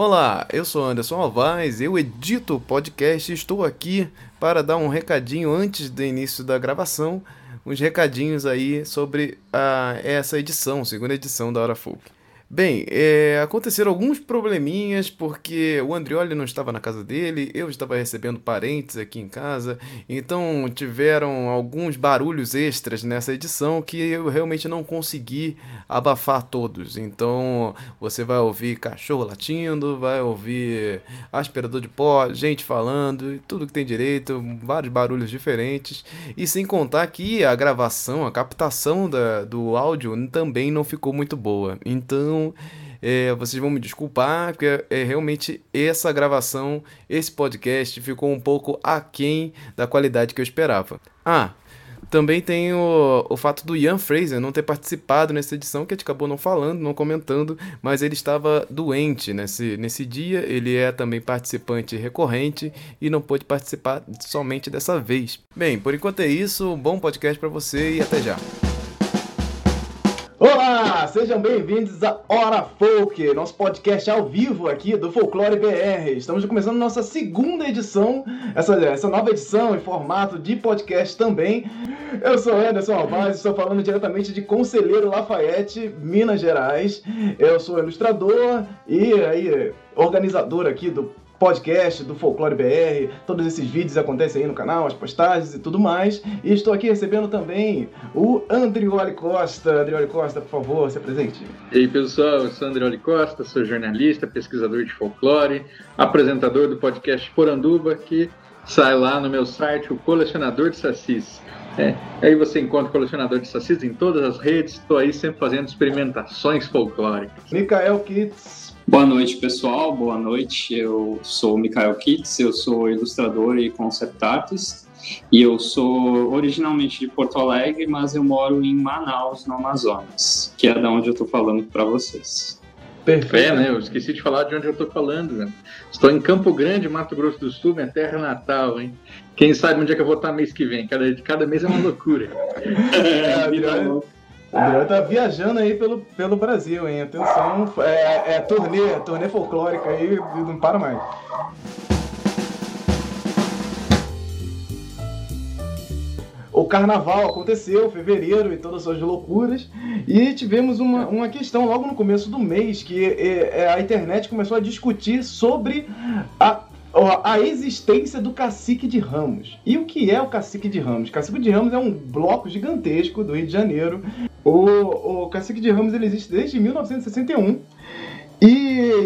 Olá, eu sou Anderson Alvaz, eu edito o podcast e estou aqui para dar um recadinho antes do início da gravação, uns recadinhos aí sobre a, essa edição, segunda edição da Hora Folk. Bem, é, aconteceram alguns probleminhas porque o Andrioli não estava na casa dele, eu estava recebendo parentes aqui em casa, então tiveram alguns barulhos extras nessa edição que eu realmente não consegui abafar todos. Então você vai ouvir cachorro latindo, vai ouvir aspirador de pó, gente falando, tudo que tem direito, vários barulhos diferentes, e sem contar que a gravação, a captação da, do áudio também não ficou muito boa. Então é, vocês vão me desculpar, porque é, realmente essa gravação, esse podcast ficou um pouco aquém da qualidade que eu esperava. Ah, também tem o, o fato do Ian Fraser não ter participado nessa edição, que a gente acabou não falando, não comentando, mas ele estava doente nesse, nesse dia. Ele é também participante recorrente e não pôde participar somente dessa vez. Bem, por enquanto é isso. Bom podcast para você e até já. Olá, sejam bem-vindos a Hora Folk, nosso podcast ao vivo aqui do Folclore BR. Estamos começando nossa segunda edição, essa, essa nova edição em formato de podcast também. Eu sou Anderson Alvaz, estou falando diretamente de Conselheiro Lafayette, Minas Gerais. Eu sou ilustrador e aí organizador aqui do podcast do Folclore BR. Todos esses vídeos acontecem aí no canal, as postagens e tudo mais. E estou aqui recebendo também o Andrioli Costa. Andrioli Costa, por favor, se apresente. E aí, pessoal, eu sou Andrioli Costa, sou jornalista, pesquisador de folclore, apresentador do podcast Poranduba, que sai lá no meu site, o Colecionador de Sacis. É, aí você encontra o colecionador de sacis em todas as redes. Estou aí sempre fazendo experimentações folclóricas. Mikael Kitts, Boa noite, pessoal. Boa noite. Eu sou o Mikael Kitts, eu sou ilustrador e concept artist. E eu sou originalmente de Porto Alegre, mas eu moro em Manaus, no Amazonas, que é da onde eu estou falando para vocês. Perfeito, é, né? Eu esqueci de falar de onde eu estou falando. Né? Estou em Campo Grande, Mato Grosso do Sul, minha terra natal, hein? Quem sabe onde é que eu vou estar mês que vem? Cada, cada mês é uma loucura. é, virou... O Adriano tá viajando aí pelo, pelo Brasil, hein? Atenção, é, é turnê, turnê folclórica aí, não para mais. O carnaval aconteceu, fevereiro e todas as suas loucuras, e tivemos uma, uma questão logo no começo do mês que é, é, a internet começou a discutir sobre a a existência do Cacique de Ramos. E o que é o Cacique de Ramos? Cacique de Ramos é um bloco gigantesco do Rio de Janeiro. O, o Cacique de Ramos ele existe desde 1961 e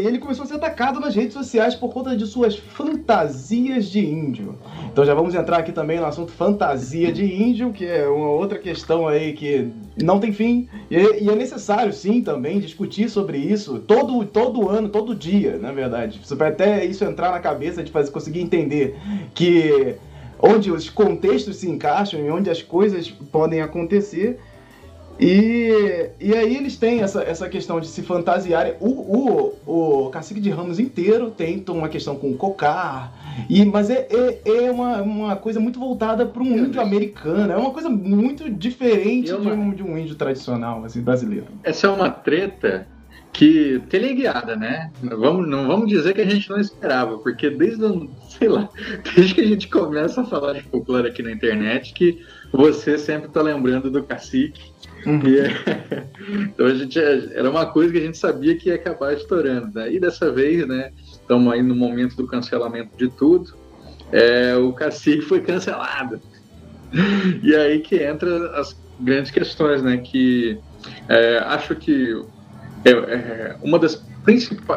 ele começou a ser atacado nas redes sociais por conta de suas fantasias de índio. Então já vamos entrar aqui também no assunto fantasia de índio, que é uma outra questão aí que não tem fim. E, é necessário, sim, também discutir sobre isso todo, todo ano, todo dia, na verdade. Vai até isso entrar na cabeça de fazer, conseguir entender que onde os contextos se encaixam e onde as coisas podem acontecer. E, e aí eles têm essa, essa questão de se fantasiarem. O, o, o Cacique de Ramos inteiro tem uma questão com o cocar. E, mas é, é, é uma, uma coisa muito voltada para um índio americano. É uma coisa muito diferente de, um, de um índio tradicional, assim, brasileiro. Essa é uma treta que teleguiada, né? Vamos, não vamos dizer que a gente não esperava, porque desde, sei lá, desde que a gente começa a falar de folclore aqui na internet, que você sempre está lembrando do cacique Uhum. É... então a gente era uma coisa que a gente sabia que ia acabar estourando. Né? E dessa vez, né? Estamos aí no momento do cancelamento de tudo. É, o cacique foi cancelado. E aí que entra as grandes questões, né? Que é, acho que é, é uma das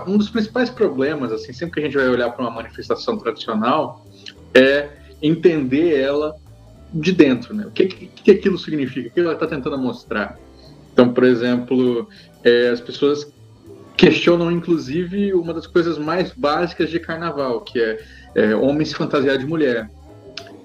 um dos principais problemas, assim, sempre que a gente vai olhar para uma manifestação tradicional, é entender ela de dentro, né? O que, que, aquilo significa? O que ela está tentando mostrar? Então, por exemplo, é, as pessoas questionam, inclusive, uma das coisas mais básicas de carnaval, que é, é homem se fantasiar de mulher.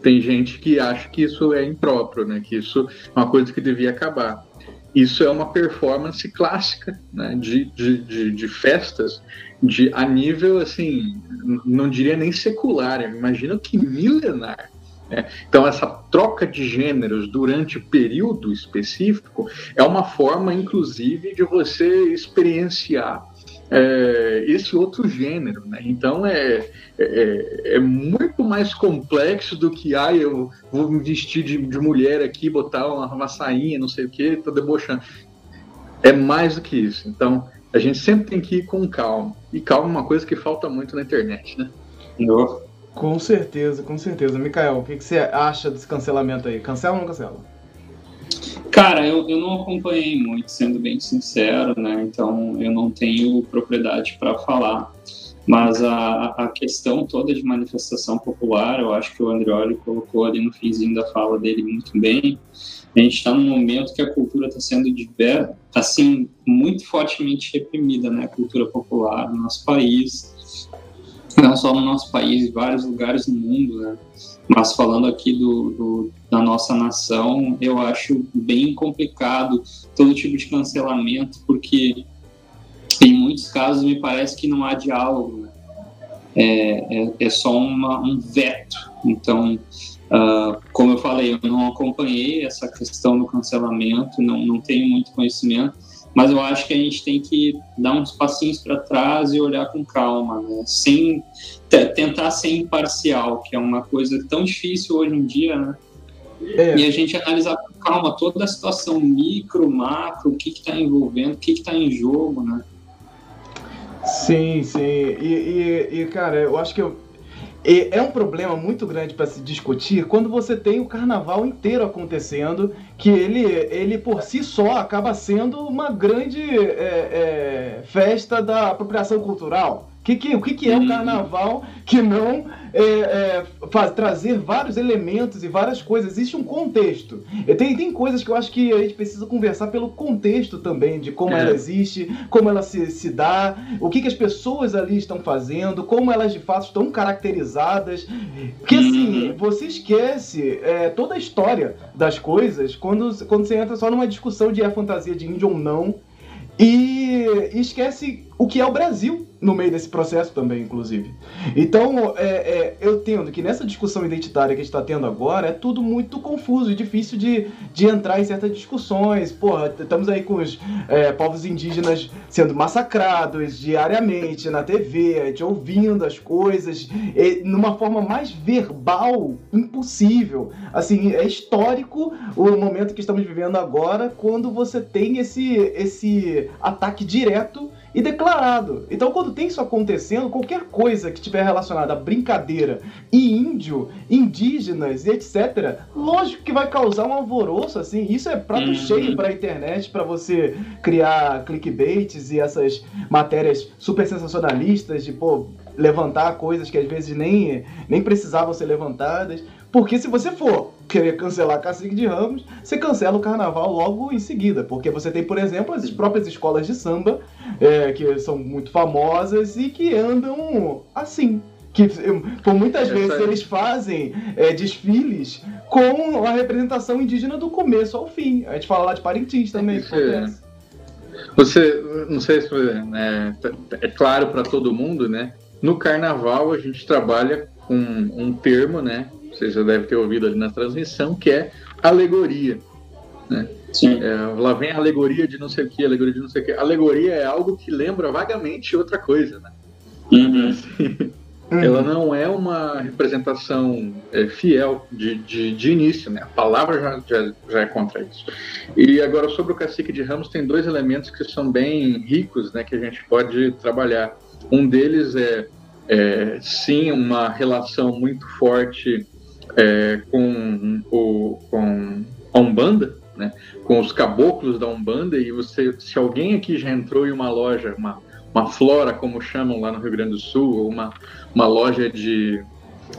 Tem gente que acha que isso é impróprio, né? Que isso é uma coisa que devia acabar. Isso é uma performance clássica né? de, de, de, de festas de a nível assim, não diria nem secular, imagina que milenar. Né? Então, essa troca de gêneros durante período específico é uma forma, inclusive, de você experienciar é, esse outro gênero, né? Então é, é, é, muito mais complexo do que ah, eu vou me vestir de, de mulher aqui, botar uma, uma sainha, não sei o que, tô debochando. É mais do que isso. Então a gente sempre tem que ir com calma. E calma é uma coisa que falta muito na internet, né? Oh. Com certeza, com certeza. Mikael, o que, que você acha desse cancelamento aí? Cancela ou não cancela? Cara, eu, eu não acompanhei muito, sendo bem sincero, né? Então eu não tenho propriedade para falar. Mas a, a questão toda de manifestação popular, eu acho que o Andreoli colocou ali no finzinho da fala dele muito bem. A gente está num momento que a cultura está sendo diver, assim muito fortemente reprimida, né? A cultura popular no nosso país, não só no nosso país, em vários lugares do mundo, né? Mas falando aqui do, do, da nossa nação, eu acho bem complicado todo tipo de cancelamento, porque em muitos casos me parece que não há diálogo, né? é, é, é, só uma, um veto. Então, uh, como eu falei, eu não acompanhei essa questão do cancelamento, não, não tenho muito conhecimento, mas eu acho que a gente tem que dar uns passinhos para trás e olhar com calma, né? sem tentar ser imparcial, que é uma coisa tão difícil hoje em dia, né? É. E a gente analisar com calma toda a situação micro, macro, o que está envolvendo, o que está em jogo, né? Sim, sim. E, e, e, cara, eu acho que eu, é um problema muito grande para se discutir quando você tem o carnaval inteiro acontecendo, que ele, ele por si só acaba sendo uma grande é, é, festa da apropriação cultural. Que que, o que, que é o uhum. carnaval que não é, é, faz, trazer vários elementos e várias coisas? Existe um contexto. E tem, tem coisas que eu acho que a gente precisa conversar pelo contexto também, de como é. ela existe, como ela se, se dá, o que, que as pessoas ali estão fazendo, como elas de fato estão caracterizadas. Porque assim, uhum. você esquece é, toda a história das coisas quando, quando você entra só numa discussão de é fantasia de índio ou não. E, e esquece o que é o Brasil no meio desse processo também, inclusive. Então, é, é, eu entendo que nessa discussão identitária que a gente está tendo agora é tudo muito confuso e difícil de, de entrar em certas discussões. Porra, estamos aí com os é, povos indígenas sendo massacrados diariamente na TV, a ouvindo as coisas numa forma mais verbal impossível. Assim, é histórico o momento que estamos vivendo agora quando você tem esse, esse ataque direto e declarado. Então, quando tem isso acontecendo, qualquer coisa que estiver relacionada a brincadeira e índio, indígenas e etc., lógico que vai causar um alvoroço, assim. Isso é prato uhum. cheio para a internet, para você criar clickbaits e essas matérias super sensacionalistas de, pô, levantar coisas que às vezes nem, nem precisavam ser levantadas. Porque se você for querer cancelar Cacique de Ramos, você cancela o carnaval logo em seguida. Porque você tem, por exemplo, as próprias escolas de samba, é, que são muito famosas e que andam assim. Que por muitas Essa vezes é... eles fazem é, desfiles com a representação indígena do começo ao fim. A gente fala lá de Parintins também. É. Você, não sei se né, é claro para todo mundo, né? No carnaval a gente trabalha com um termo, né? Você já deve ter ouvido ali na transmissão, que é alegoria. Né? Sim. É, lá vem a alegoria de não sei o que, alegoria de não sei o que. Alegoria é algo que lembra vagamente outra coisa, né? Uhum. Assim, ela não é uma representação é, fiel de, de, de, início, né? A palavra já, já, já, é contra isso. E agora, sobre o cacique de Ramos, tem dois elementos que são bem ricos, né? Que a gente pode trabalhar. Um deles é, é sim, uma relação muito forte é, com, o, com a Umbanda, né, com os caboclos da Umbanda, e você, se alguém aqui já entrou em uma loja, uma, uma flora, como chamam lá no Rio Grande do Sul, ou uma, uma loja de,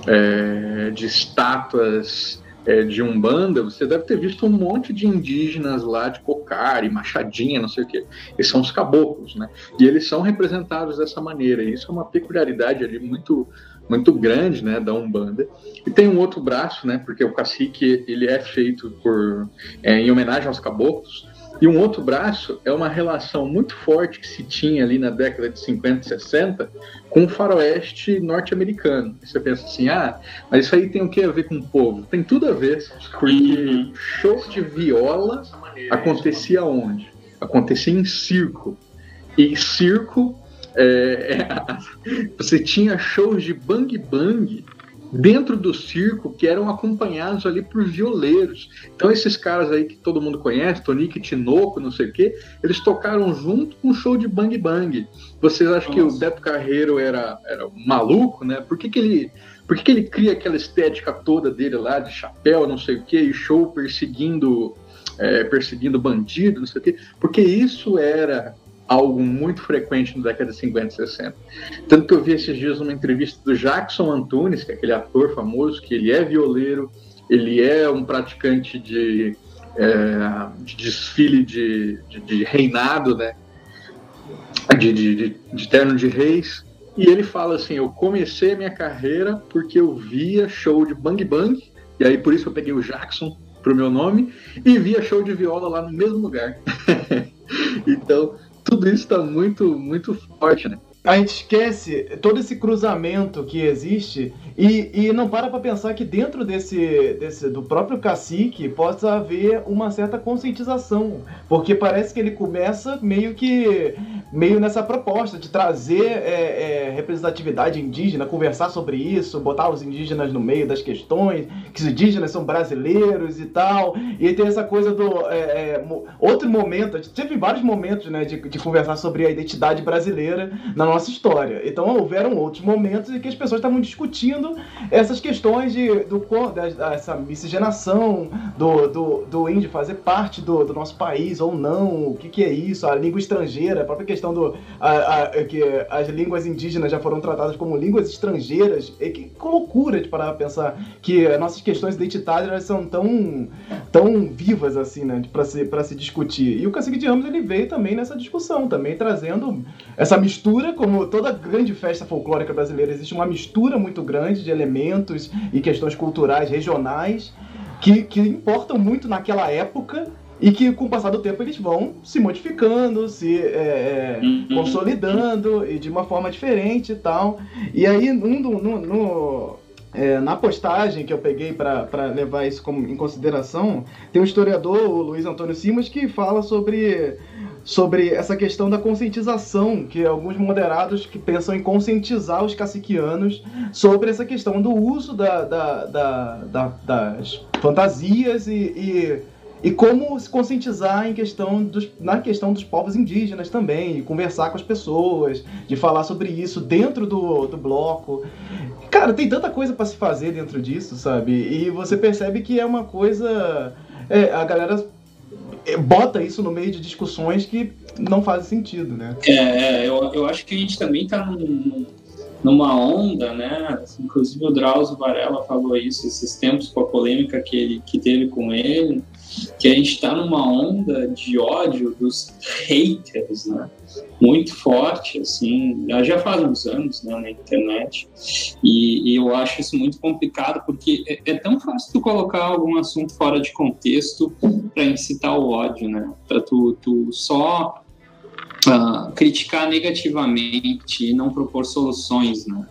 é, de estátuas é, de Umbanda, você deve ter visto um monte de indígenas lá de cocari, machadinha, não sei o quê. Eles são os caboclos, né? E eles são representados dessa maneira. E isso é uma peculiaridade ali muito muito grande, né, da Umbanda. E tem um outro braço, né, porque o cacique ele é feito por é, em homenagem aos caboclos. E um outro braço é uma relação muito forte que se tinha ali na década de 50 e 60 com o faroeste norte-americano. Você pensa assim, ah, mas isso aí tem o que a ver com o povo? Tem tudo a ver, porque uhum. show de viola acontecia onde? Acontecia em circo. E circo é, é, você tinha shows de bang bang dentro do circo que eram acompanhados ali por violeiros. Então esses caras aí que todo mundo conhece, Tonique Tinoco, não sei o quê, eles tocaram junto com o show de Bang Bang. Vocês acham Nossa. que o Beto Carreiro era, era maluco, né? Por que, que ele por que, que ele cria aquela estética toda dele lá, de chapéu, não sei o quê, e show perseguindo é, perseguindo bandido, não sei o quê? Porque isso era algo muito frequente na década de 50 e 60. Tanto que eu vi esses dias uma entrevista do Jackson Antunes, que é aquele ator famoso, que ele é violeiro, ele é um praticante de, é, de desfile de, de, de, reinado, né? De, de, terno de reis. E ele fala assim: Eu comecei a minha carreira porque eu via show de bang bang, e aí por isso eu peguei o Jackson pro meu nome, e via show de viola lá no mesmo lugar. então, tudo isso está muito, muito forte, né? a gente esquece todo esse cruzamento que existe e, e não para para pensar que dentro desse, desse do próprio cacique possa haver uma certa conscientização, porque parece que ele começa meio que meio nessa proposta de trazer é, é, representatividade indígena, conversar sobre isso, botar os indígenas no meio das questões, que os indígenas são brasileiros e tal, e tem essa coisa do é, é outro momento, teve vários momentos né, de, de conversar sobre a identidade brasileira na nossa história. Então houveram outros momentos em que as pessoas estavam discutindo essas questões de, do, dessa miscigenação, do, do, do índio fazer parte do, do nosso país ou não, o que, que é isso, a língua estrangeira, a própria questão do a, a, que as línguas indígenas já foram tratadas como línguas estrangeiras. E que, que loucura de parar pensar que as nossas questões identitárias são tão, tão vivas assim, né, para se, se discutir. E o Cacique de Ramos ele veio também nessa discussão, também trazendo essa mistura como toda grande festa folclórica brasileira, existe uma mistura muito grande de elementos e questões culturais regionais que, que importam muito naquela época e que com o passar do tempo eles vão se modificando, se é, é, uhum. consolidando e de uma forma diferente e tal. E aí, no, no, no é, na postagem que eu peguei para levar isso como, em consideração, tem um historiador, o Luiz Antônio Simas, que fala sobre sobre essa questão da conscientização, que alguns moderados que pensam em conscientizar os caciquianos sobre essa questão do uso da, da, da, da das fantasias e, e, e, como se conscientizar em questão dos, na questão dos povos indígenas também, e conversar com as pessoas, de falar sobre isso dentro do, do bloco. Cara, tem tanta coisa para se fazer dentro disso, sabe? E você percebe que é uma coisa. É, a galera bota isso no meio de discussões que não fazem sentido, né? É, é, eu, eu acho que a gente também está num, numa onda, né? Inclusive o Drauzio Varela falou isso esses tempos com a polêmica que ele que teve com ele, que a gente está numa onda de ódio dos haters, né? Muito forte, assim, já faz uns anos né, na internet, e, e eu acho isso muito complicado, porque é, é, tão fácil tu colocar algum assunto fora de contexto para incitar o ódio, né? Para tu, tu só uh, criticar negativamente e não propor soluções, né?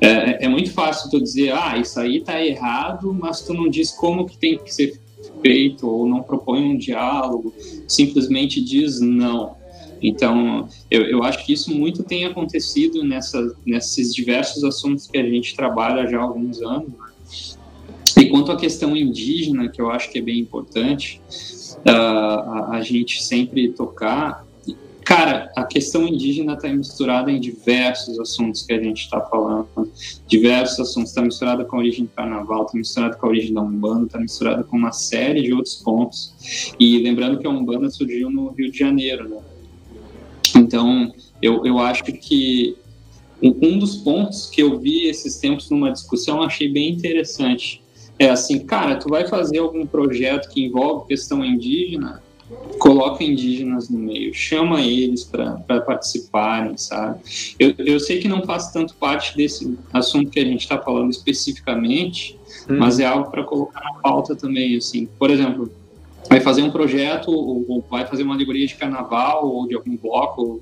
É, é, muito fácil tu dizer, ah, isso aí tá errado, mas tu não diz como que tem que ser feito ou não propõe um diálogo, simplesmente diz não. Então, eu, eu acho que isso muito tem acontecido nessa, nesses diversos assuntos que a gente trabalha já há alguns anos. Né? E quanto à questão indígena, que eu acho que é bem importante uh, a, a gente sempre tocar, Cara, a questão indígena está misturada em diversos assuntos que a gente está falando. Diversos assuntos. Está misturada com a origem do carnaval, está misturada com a origem da Umbanda, está misturada com uma série de outros pontos. E lembrando que a Umbanda surgiu no Rio de Janeiro, né? Então, eu, eu acho que um dos pontos que eu vi esses tempos numa discussão, achei bem interessante. É assim, cara, tu vai fazer algum projeto que envolve questão indígena, coloca indígenas no meio, chama eles para participarem, sabe? Eu, eu sei que não faz tanto parte desse assunto que a gente está falando especificamente, hum. mas é algo para colocar na pauta também, assim. Por exemplo, vai fazer um projeto ou, ou, vai fazer uma alegoria de carnaval ou de algum bloco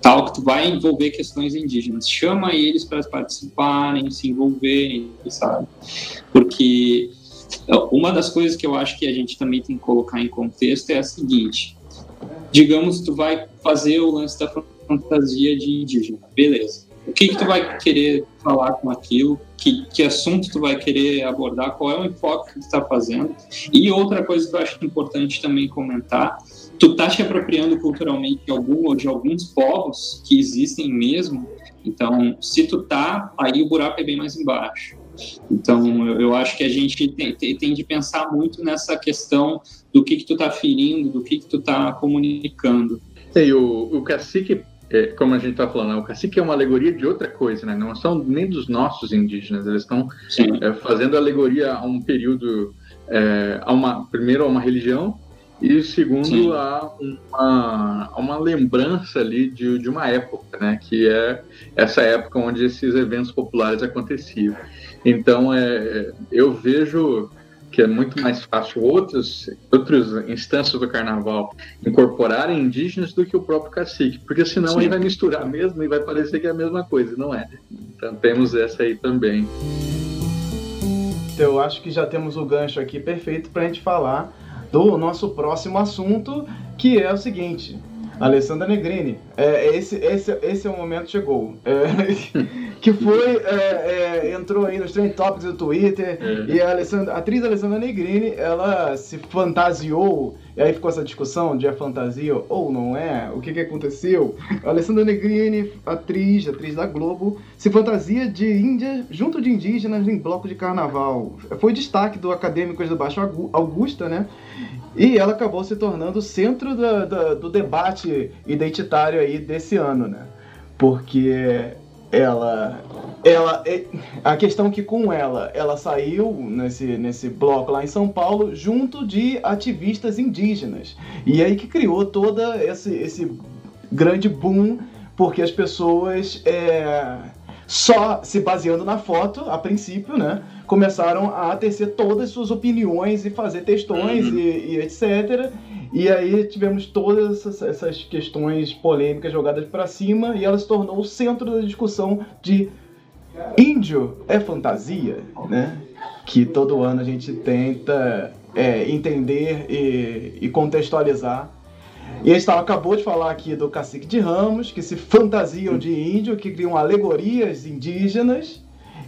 tal que tu vai envolver questões indígenas chama eles para participarem se envolverem sabe porque uma das coisas que eu acho que a gente também tem que colocar em contexto é a seguinte: digamos, tu vai fazer o lance da fantasia de indígena. Beleza. O que, que tu vai querer falar com aquilo? Que, que assunto tu vai querer abordar? Qual é o enfoque que tu está fazendo? E outra coisa que eu acho importante também comentar, tu tá te apropriando culturalmente de algum ou de alguns povos que existem mesmo. Então, se tu tá, aí o buraco é bem mais embaixo. Então, eu, eu acho que a gente tem, tem, tem, de pensar muito nessa questão do que, que tu está ferindo, do que, que tu está comunicando. E o, o cacique, é, como a gente está falando, o cacique é uma alegoria de outra coisa, né? Não são nem dos nossos indígenas, eles estão é, fazendo alegoria a um período, é, a uma, primeiro a uma religião, e segundo a uma, a uma lembrança ali de, de uma época, né? Que é essa época onde esses eventos populares aconteciam. Então, é, eu vejo que é muito mais fácil outros, outras instâncias do carnaval incorporarem indígenas do que o próprio cacique, porque senão Sim. aí vai misturar mesmo e vai parecer que é a mesma coisa, não é? Então temos essa aí também. Então, eu acho que já temos o gancho aqui perfeito para a gente falar do nosso próximo assunto, que é o seguinte: Alessandra Negrini. É, esse, esse, esse é o momento chegou. É, que foi. É, é, entrou aí nos trend topics do Twitter. É. E a, Alessandra, a atriz Alessandra Negrini, ela se fantasiou. E aí ficou essa discussão de é fantasia ou não é? O que, que aconteceu? A Alessandra Negrini, atriz, atriz da Globo, se fantasia de índia junto de indígenas em bloco de carnaval. Foi destaque do Acadêmicos do Baixo Augusta, né? E ela acabou se tornando o centro da, da, do debate identitário aí desse ano, né? Porque ela ela é, a questão que com ela ela saiu nesse, nesse bloco lá em São Paulo junto de ativistas indígenas e aí que criou toda esse, esse grande boom porque as pessoas é, só se baseando na foto a princípio né começaram a tecer todas as suas opiniões e fazer textões uhum. e, e, etc. E aí tivemos todas essas, essas questões polêmicas jogadas para cima e ela se tornou o centro da discussão de índio é fantasia, né? Que todo ano a gente tenta é, entender e, e contextualizar. E a gente acabou de falar aqui do cacique de Ramos, que se fantasiam de índio, que criam alegorias indígenas.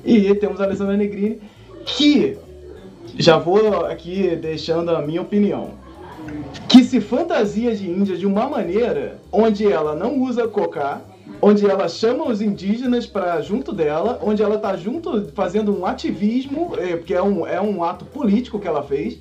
E temos a Alessandra Negrini, que já vou aqui deixando a minha opinião, que se fantasia de índia de uma maneira onde ela não usa cocá, onde ela chama os indígenas para junto dela, onde ela está junto fazendo um ativismo, é, porque é um, é um ato político que ela fez.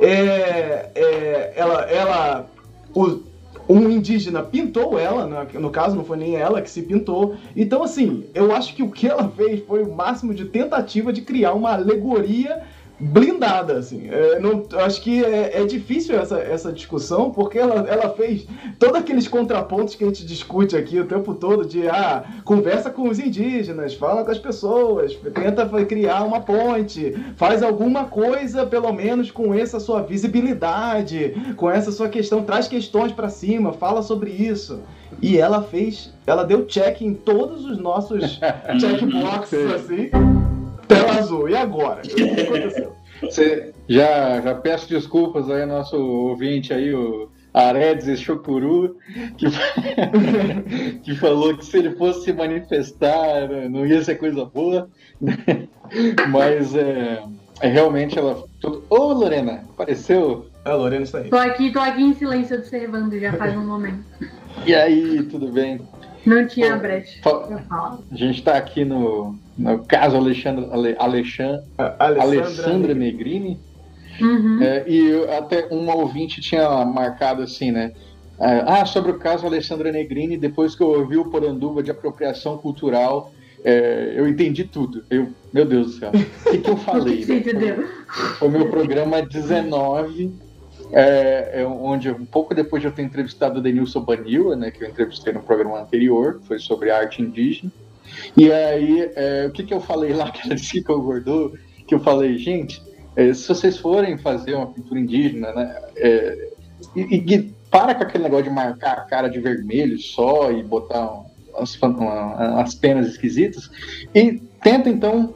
É, é, ela, ela o, um indígena pintou ela, no caso não foi nem ela que se pintou. Então, assim, eu acho que o que ela fez foi o máximo de tentativa de criar uma alegoria blindada, assim. É, não, acho que é, é, difícil essa, essa discussão, porque ela, ela fez todos aqueles contrapontos que a gente discute aqui o tempo todo, de, ah, conversa com os indígenas, fala com as pessoas, tenta criar uma ponte, faz alguma coisa, pelo menos, com essa sua visibilidade, com essa sua questão, traz questões para cima, fala sobre isso. E ela fez, ela deu check em todos os nossos checkboxes, assim tela azul. E agora? O que aconteceu? Você, já, já peço desculpas aí ao nosso ouvinte aí, o Aredes Chocuru, que, que falou que se ele fosse se manifestar não ia ser coisa boa. Mas é, é realmente ela. Ô Lorena, apareceu? A Lorena está aí. Tô aqui, tô aqui em silêncio observando já faz um momento. E aí, tudo bem? Não tinha brecha. A gente está aqui no, no caso Alexandre, Ale, Alexandre, Alessandra Negrini. Uhum. É, e até um ouvinte tinha marcado assim, né? É, ah, sobre o caso Alessandra Negrini, depois que eu ouvi o Poranduba de apropriação cultural, é, eu entendi tudo. Eu, meu Deus do céu. O que, que eu falei? Você né? entendeu? Foi o meu programa 19 é, é, onde um pouco depois de eu ter entrevistado o Denilson Banila, né, que eu entrevistei no programa anterior, foi sobre arte indígena. E aí, é, o que, que eu falei lá que ela disse que concordou? Que eu falei, gente, é, se vocês forem fazer uma pintura indígena, né, é, e, e, para com aquele negócio de marcar a cara de vermelho só e botar umas, umas penas esquisitas, e tenta então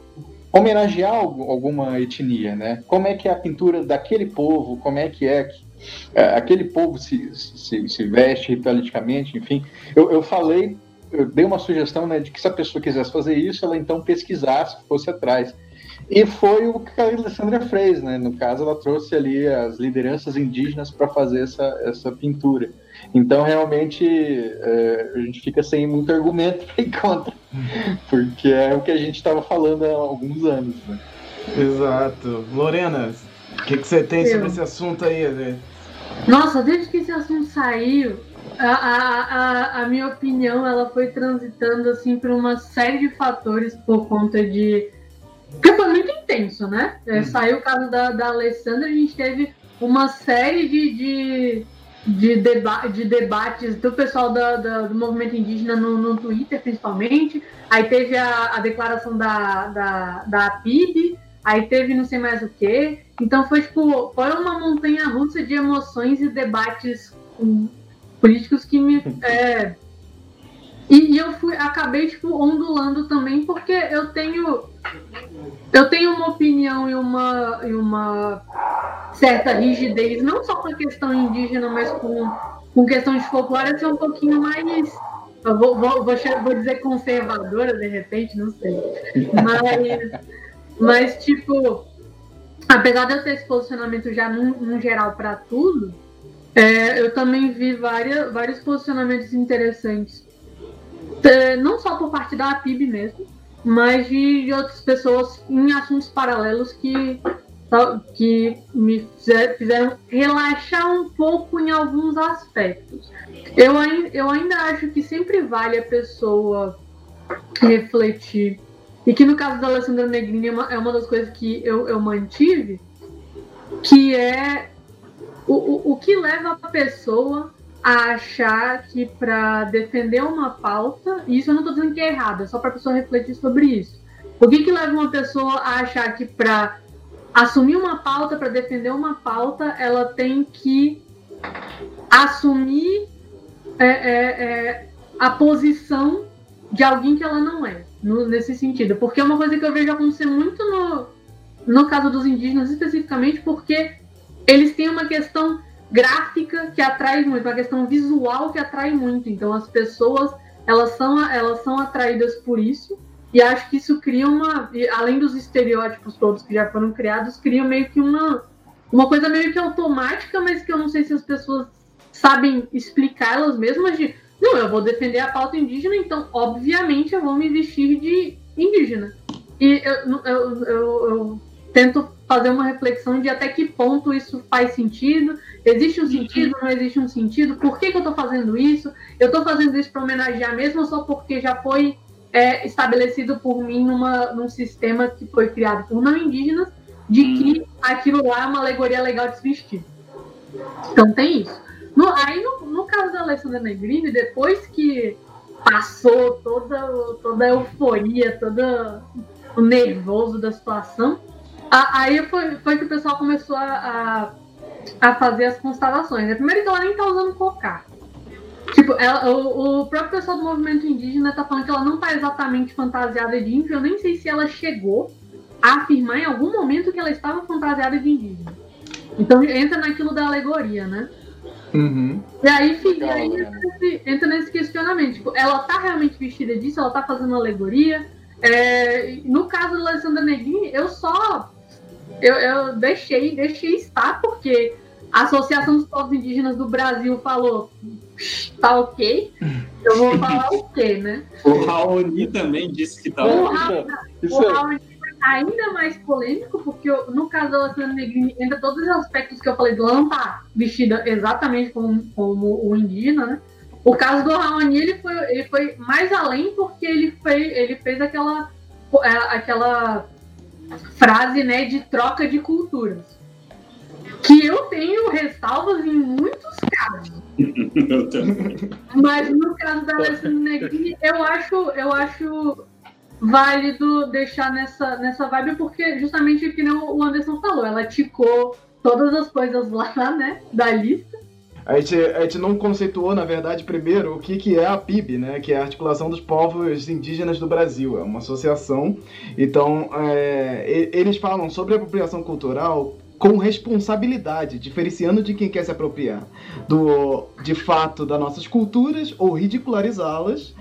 homenagear alguma etnia, né? Como é que é a pintura daquele povo, como é que é que é, aquele povo se, se, se, veste ritualisticamente, enfim. Eu, eu falei, eu dei uma sugestão né, de que se a pessoa quisesse fazer isso, ela então pesquisasse, fosse atrás. E foi o que a Alessandra fez, né? No caso, ela trouxe ali as lideranças indígenas para fazer essa, essa pintura. Então, realmente, é, a gente fica sem muito argumento para ir contra, porque é o que a gente estava falando há alguns anos. Né? Exato. Lorena, o que, que você tem Eu. sobre esse assunto aí? Nossa, desde que esse assunto saiu, a, a, a, a, minha opinião ela foi transitando assim por uma série de fatores por conta de porque foi muito intenso, né? É, hum. Saiu o caso da, da Alessandra, a gente teve uma série de, de, de, deba de debates do pessoal da, da, do movimento indígena no, no Twitter, principalmente. Aí teve a, a declaração da, da, da PIB, aí teve não sei mais o que. Então foi tipo, foi uma montanha russa de emoções e debates políticos que me. É, e, e, eu fui, acabei tipo, ondulando também, porque eu tenho. Eu tenho uma opinião e uma, e uma certa rigidez, não só com a questão indígena, mas com, com questão de folclore, ser um pouquinho mais. Eu vou, vou, vou, vou dizer conservadora, de repente, não sei. Mas, mas tipo, apesar de eu ter esse posicionamento já num, num geral para tudo, é, eu também vi várias, vários posicionamentos interessantes é, não só por parte da APIB mesmo, mas de, de outras pessoas em assuntos paralelos que, que me fizeram relaxar um pouco em alguns aspectos. Eu, eu ainda acho que sempre vale a pessoa refletir. E que no caso da Alessandra Negrini é uma, é uma das coisas que eu, eu mantive, que é o, o, o que leva a pessoa a achar que para defender uma pauta, e isso eu não estou dizendo que é errado, é só para a pessoa refletir sobre isso. O que, que leva uma pessoa a achar que para assumir uma pauta, para defender uma pauta, ela tem que assumir é, é, é, a posição de alguém que ela não é, no, nesse sentido. Porque é uma coisa que eu vejo acontecer muito no, no caso dos indígenas, especificamente porque eles têm uma questão gráfica que atrai muito, uma questão visual que atrai muito. Então as pessoas elas são, elas são atraídas por isso. E acho que isso cria uma, além dos estereótipos todos que já foram criados, cria meio que uma, uma coisa meio que automática, mas que eu não sei se as pessoas sabem explicar elas mesmas de, não, eu vou defender a pauta indígena, então obviamente eu vou me vestir de indígena. E eu, eu, eu, eu tento fazer uma reflexão de até que ponto isso faz sentido. Existe um sentido, não existe um sentido? Por que, que eu estou fazendo isso? Eu estou fazendo isso para homenagear mesmo só porque já foi é, estabelecido por mim numa, num sistema que foi criado por não indígenas, de que aquilo lá é uma alegoria legal de se vestir. Então tem isso. No, aí, no, no caso da Alessandra Negrini, depois que passou toda, toda a euforia, todo o nervoso da situação, Aí foi, foi que o pessoal começou a, a, a fazer as constelações. Né? Primeiro que ela nem tá usando cocar. Tipo, ela, o, o, próprio pessoal do movimento indígena tá falando que ela não tá exatamente fantasiada de índio. Eu nem sei se ela chegou a afirmar em algum momento que ela estava fantasiada de indígena. Então entra naquilo da alegoria, né? Uhum. E aí, fica, aí entra, nesse, entra, nesse, questionamento. Tipo, ela tá realmente vestida disso? Ela tá fazendo alegoria? É, no caso da Alessandra Negrini, eu só eu, eu deixei, deixei estar, porque a Associação dos Povos Indígenas do Brasil falou, tá ok, eu vou falar o quê, né? O Raoni também disse que tá o ok. o Raoni ainda mais polêmico, porque eu, no caso da Alessandra Negrini, entra todos os aspectos que eu falei do ela tá vestida exatamente como, como o indígena, né? O caso do Raoni, ele foi, ele foi mais além porque ele, foi, ele fez aquela, é, aquela frase né, de troca de culturas. Que eu tenho ressalvas em muitos casos. eu também. Mas no caso da Alessandra Negrini, eu acho, eu acho válido deixar nessa, nessa vibe, porque justamente o que o Anderson falou, ela ticou todas as coisas lá, né, da lista. A gente, a gente não conceituou, na verdade, primeiro o que, que é a PIB, né? Que é a Articulação dos Povos Indígenas do Brasil. É uma associação. Então, é, eles falam sobre apropriação cultural com responsabilidade, diferenciando de quem quer se apropriar do de fato das nossas culturas ou ridicularizá-las,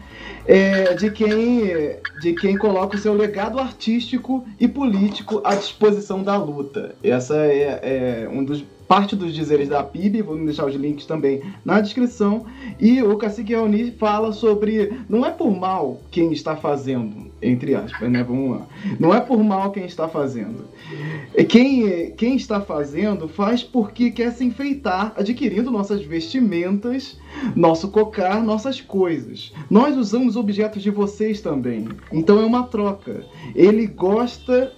é, de quem de quem coloca o seu legado artístico e político à disposição da luta. Essa é, é um dos parte dos dizeres da PIB, vou deixar os links também na descrição. E o Cacique Raoni fala sobre não é por mal quem está fazendo, entre aspas, né? Vamos lá. Não é por mal quem está fazendo. Quem, quem está fazendo faz porque quer se enfeitar, adquirindo nossas vestimentas, nosso cocar, nossas coisas. Nós usamos objetos de vocês também. Então é uma troca. Ele gosta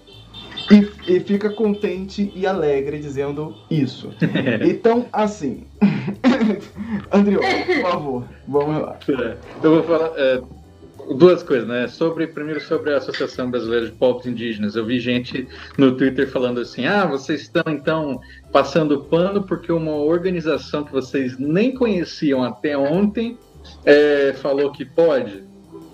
e, e, fica contente e alegre dizendo isso. Então, assim. Andrió, por favor, vamos lá. É, eu vou falar é, duas coisas, né? Sobre, primeiro sobre a Associação Brasileira de Povos Indígenas. Eu vi gente no Twitter falando assim: ah, vocês estão então passando pano porque uma organização que vocês nem conheciam até ontem é, falou que pode.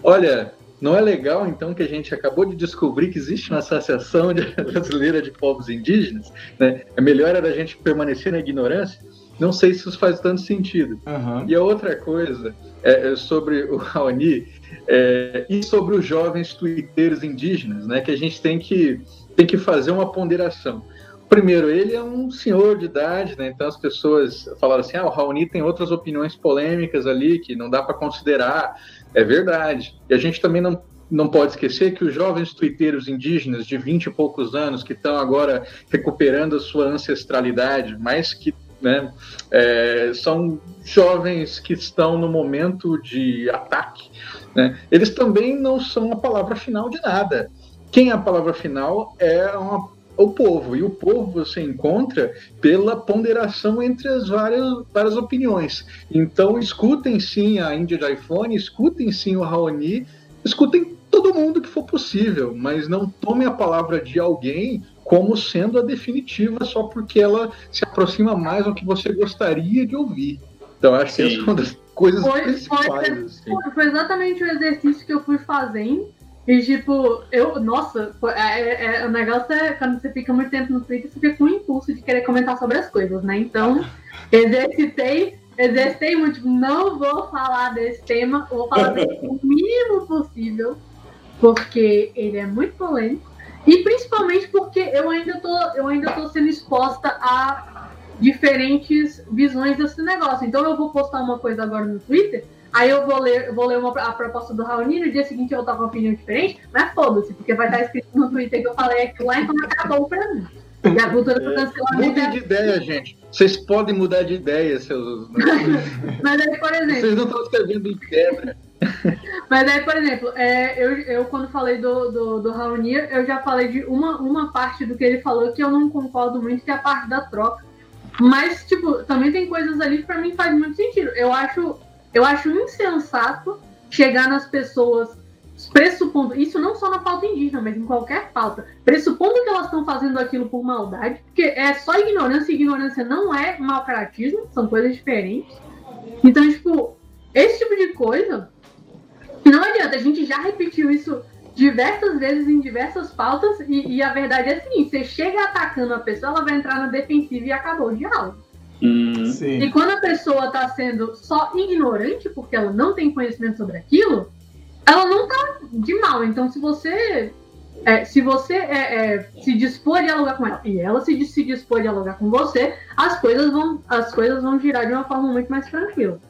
Olha, não é legal, então, que a gente acabou de descobrir que existe uma associação brasileira de povos indígenas? Né? É melhor era a gente permanecer na ignorância? Não sei se isso faz tanto sentido. Uhum. E a outra coisa é, é sobre o Raoni é, e sobre os jovens twitteiros indígenas, né? que a gente tem que, tem que fazer uma ponderação. Primeiro, ele é um senhor de idade, né? então as pessoas falaram assim: ah, o Raoni tem outras opiniões polêmicas ali que não dá para considerar. É verdade. E a gente também não, não pode esquecer que os jovens tuiteiros indígenas de 20 e poucos anos, que estão agora recuperando a sua ancestralidade, mas que né, é, são jovens que estão no momento de ataque, né, eles também não são a palavra final de nada. Quem é a palavra final é uma o povo. E o povo você encontra pela ponderação entre as várias, várias opiniões. Então, escutem sim a Índia de iPhone, escutem sim o Raoni, escutem todo mundo que for possível, mas não tomem a palavra de alguém como sendo a definitiva só porque ela se aproxima mais ao que você gostaria de ouvir. Então, acho sim. que essa é uma das coisas foi, principais. Foi, assim. foi exatamente o exercício que eu fui fazendo e tipo, eu, nossa, é, é, é, o negócio é quando você fica muito tempo no Twitter, você fica com o impulso de querer comentar sobre as coisas, né? Então, exercitei, exercitei muito, tipo, não vou falar desse tema, vou falar dele o mínimo possível, porque ele é muito polêmico, e principalmente porque eu ainda tô, eu ainda tô sendo exposta a diferentes visões desse negócio. Então eu vou postar uma coisa agora no Twitter Aí eu vou ler, eu vou ler uma, a proposta do Raoni, no dia seguinte eu vou estar com uma opinião diferente, mas foda-se, porque vai estar escrito no Twitter que eu falei aquilo lá, então acabou pra mim. E a cultura do cancelamento. Mudem de ideia, gente. Vocês podem mudar de ideia, seus. mas aí, por exemplo. Vocês não estão escrevendo em pedra. Mas aí, por exemplo, é, eu, eu quando falei do, do, do Raoni, eu já falei de uma, uma parte do que ele falou que eu não concordo muito, que é a parte da troca. Mas, tipo, também tem coisas ali que pra mim faz muito sentido. Eu acho eu acho insensato chegar nas pessoas pressupondo, isso não só na pauta indígena, mas em qualquer pauta, pressupondo que elas estão fazendo aquilo por maldade, porque é só ignorância, e ignorância não é mal caratismo, são coisas diferentes. Então, tipo, esse tipo de coisa, não adianta, a gente já repetiu isso diversas vezes em diversas pautas, e, e a verdade é assim, você chega atacando a pessoa, ela vai entrar na defensiva e acabou o diálogo. Uhum. E quando a pessoa está sendo só ignorante, porque ela não tem conhecimento sobre aquilo, ela não tá de mal. Então, se você é, se você é, é, se dispor a dialogar com ela e ela se, se dispor a dialogar com você, as coisas vão as coisas vão girar de uma forma muito mais tranquila.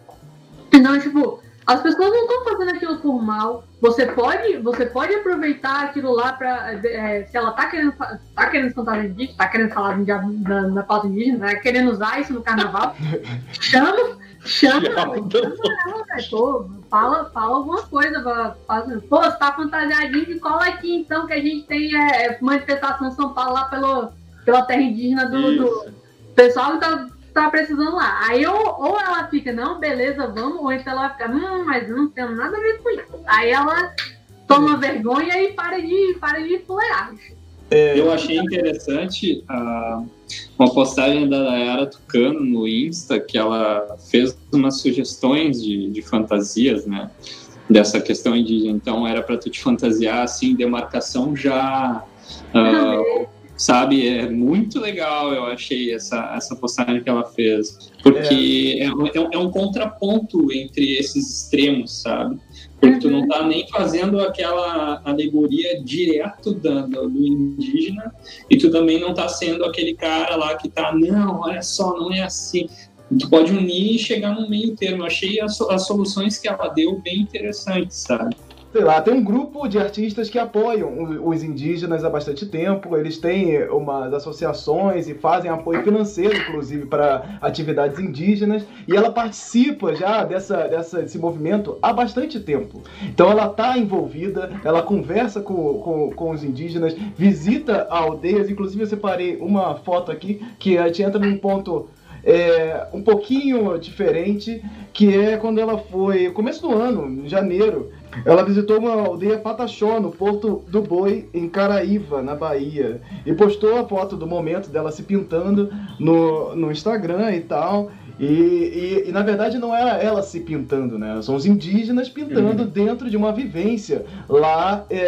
Então, tipo, as pessoas não estão fazendo aquilo por mal. Você pode, você pode aproveitar aquilo lá para é, se ela está querendo, tá querendo cantar indígena, tá querendo falar na, na pauta indígena, tá querendo usar isso no carnaval, chama, chama, chama ela, pô, fala, fala alguma coisa, faz, pô, você tá fantasiadinho, cola aqui então que a gente tem é, manifestação em São Paulo lá pelo, pela terra indígena do, do pessoal que tá tá precisando lá. Aí ou, ou ela fica, não, beleza, vamos, ou então ela fica, hum, mas não tem nada a ver com isso. Aí ela toma vergonha e para de, para de fuleiragem. É... Eu achei interessante uh, uma postagem da Dayara Tucano no Insta, que ela fez umas sugestões de, de fantasias, né? Dessa questão indígena. Então, era para tu te fantasiar, assim, demarcação já... Uh, sabe? É muito legal, eu achei, essa, essa postagem que ela fez. Porque é. É, é, um contraponto entre esses extremos, sabe? Porque tu não tá nem fazendo aquela alegoria direto do, do indígena e tu também não tá sendo aquele cara lá que tá, não, olha só, não é assim. Tu pode unir e chegar no meio termo. Eu achei as, as soluções que ela deu bem interessantes, sabe? Sei lá, tem um grupo de artistas que apoiam os indígenas há bastante tempo. Eles têm umas associações e fazem apoio financeiro, inclusive, para atividades indígenas. E ela participa já dessa, dessa, desse movimento há bastante tempo. Então ela está envolvida, ela conversa com, com, com, os indígenas, visita aldeias. Inclusive eu separei uma foto aqui que a gente entra num ponto é, um pouquinho diferente, que é quando ela foi, começo do ano, em janeiro, ela visitou uma aldeia Pataxó, no Porto do Boi, em Caraíva, na Bahia. E postou a foto do momento dela se pintando no, no Instagram e tal. E, e, e, na verdade não era ela se pintando, né? São os indígenas pintando uhum. dentro de uma vivência lá é,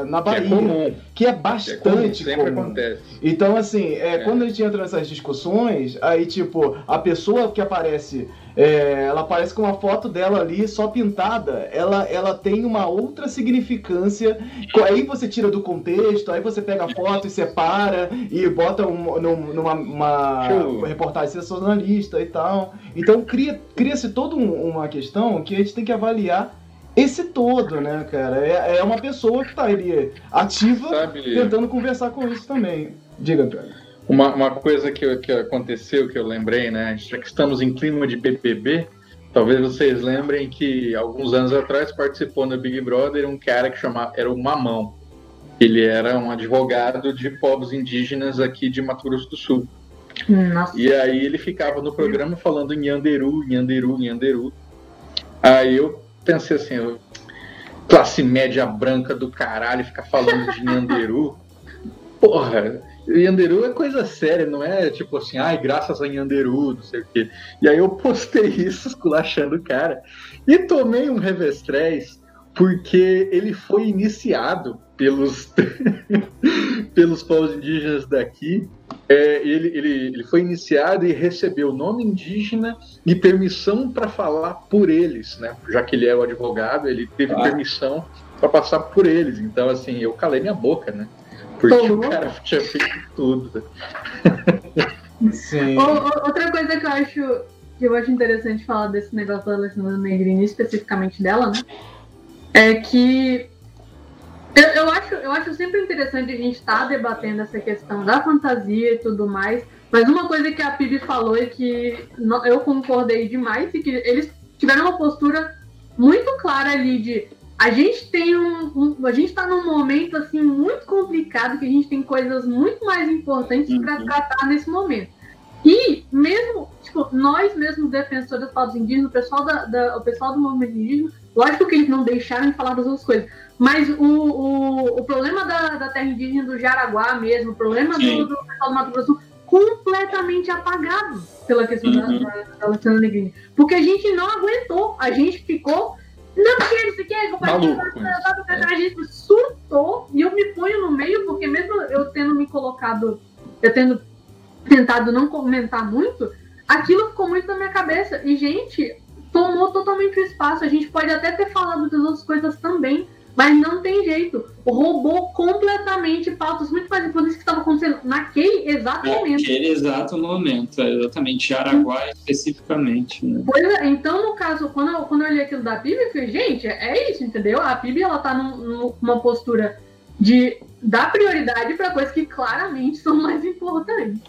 é, na Bahia. Que é, comum. Que é bastante que é comum. Sempre comum. acontece. Então, assim, é, é, quando a gente entra nessas discussões, aí, tipo, a pessoa que aparece é, ela aparece com uma foto dela ali só pintada, ela, ela tem uma outra significância. Aí você tira do contexto, aí você pega a foto e separa e bota um, numa uma reportagem sensacionalista e tal. Então cria, cria-se toda uma questão que a gente tem que avaliar esse todo, né, cara? É, é uma pessoa que tá ali ativa, Sabe, tentando conversar com isso também. Diga, Antônio. Uma, uma coisa que, que aconteceu, que eu lembrei, né? Já que estamos em clima de BBB, talvez vocês lembrem que alguns anos atrás participou no Big Brother um cara que chamava, era o Mamão. Ele era um advogado de povos indígenas aqui de Mato Grosso do Sul. Nossa. E aí ele ficava no programa falando em Yanderu, Yanderu, Yanderu. Aí eu pensei assim, eu, classe média branca do caralho, ficar falando de Yanderu. Porra, Yanderu é coisa séria, não é tipo assim, ai, graças a Yanderu, não sei o quê. E aí eu postei isso, esculachando o cara. E tomei um revestrez porque ele foi iniciado pelos, pelos povos indígenas daqui. É, ele, ele, ele foi iniciado e recebeu nome indígena e permissão para falar por eles, né? Já que ele é o advogado, ele teve ah. permissão para passar por eles. Então, assim, eu calei minha boca, né? Porque Tomou. o cara tinha feito tudo. Sim. outra coisa que eu acho que eu acho interessante falar desse negócio da Alessandra Negrini, especificamente dela, né? É que eu, eu, acho, eu acho sempre interessante a gente estar tá debatendo essa questão da fantasia e tudo mais. Mas uma coisa que a Pibi falou e que eu concordei demais e que eles tiveram uma postura muito clara ali de a gente tem um, um a gente está num momento assim muito complicado que a gente tem coisas muito mais importantes uhum. para tratar nesse momento. E mesmo, tipo, nós mesmos defensores dos povos indígenas, o pessoal, da, da, o pessoal do movimento indígena, lógico que eles não deixaram de falar das outras coisas, mas o, o, o problema da, da terra indígena do Jaraguá mesmo, o problema do, do pessoal do Mato Grosso completamente apagado pela questão uhum. da, da, da Luciana Negrini. Porque a gente não aguentou, a gente ficou não porque isso aqui é compartilhar, a gente surtou e eu me ponho no meio, porque mesmo eu tendo me colocado, eu tendo tentado não comentar muito, aquilo ficou muito na minha cabeça. E, gente, tomou totalmente o espaço. A gente pode até ter falado das outras coisas também, mas não tem jeito. Roubou completamente pautas muito mais importantes que estavam acontecendo naquele exato momento. Naquele exato momento, é, exatamente. Araguá especificamente. Né? Pois é, então no caso, quando eu, quando eu olhei aquilo da PIB, eu falei, gente, é isso, entendeu? A PIB ela tá num, numa postura de dar prioridade para coisas que claramente são mais importantes.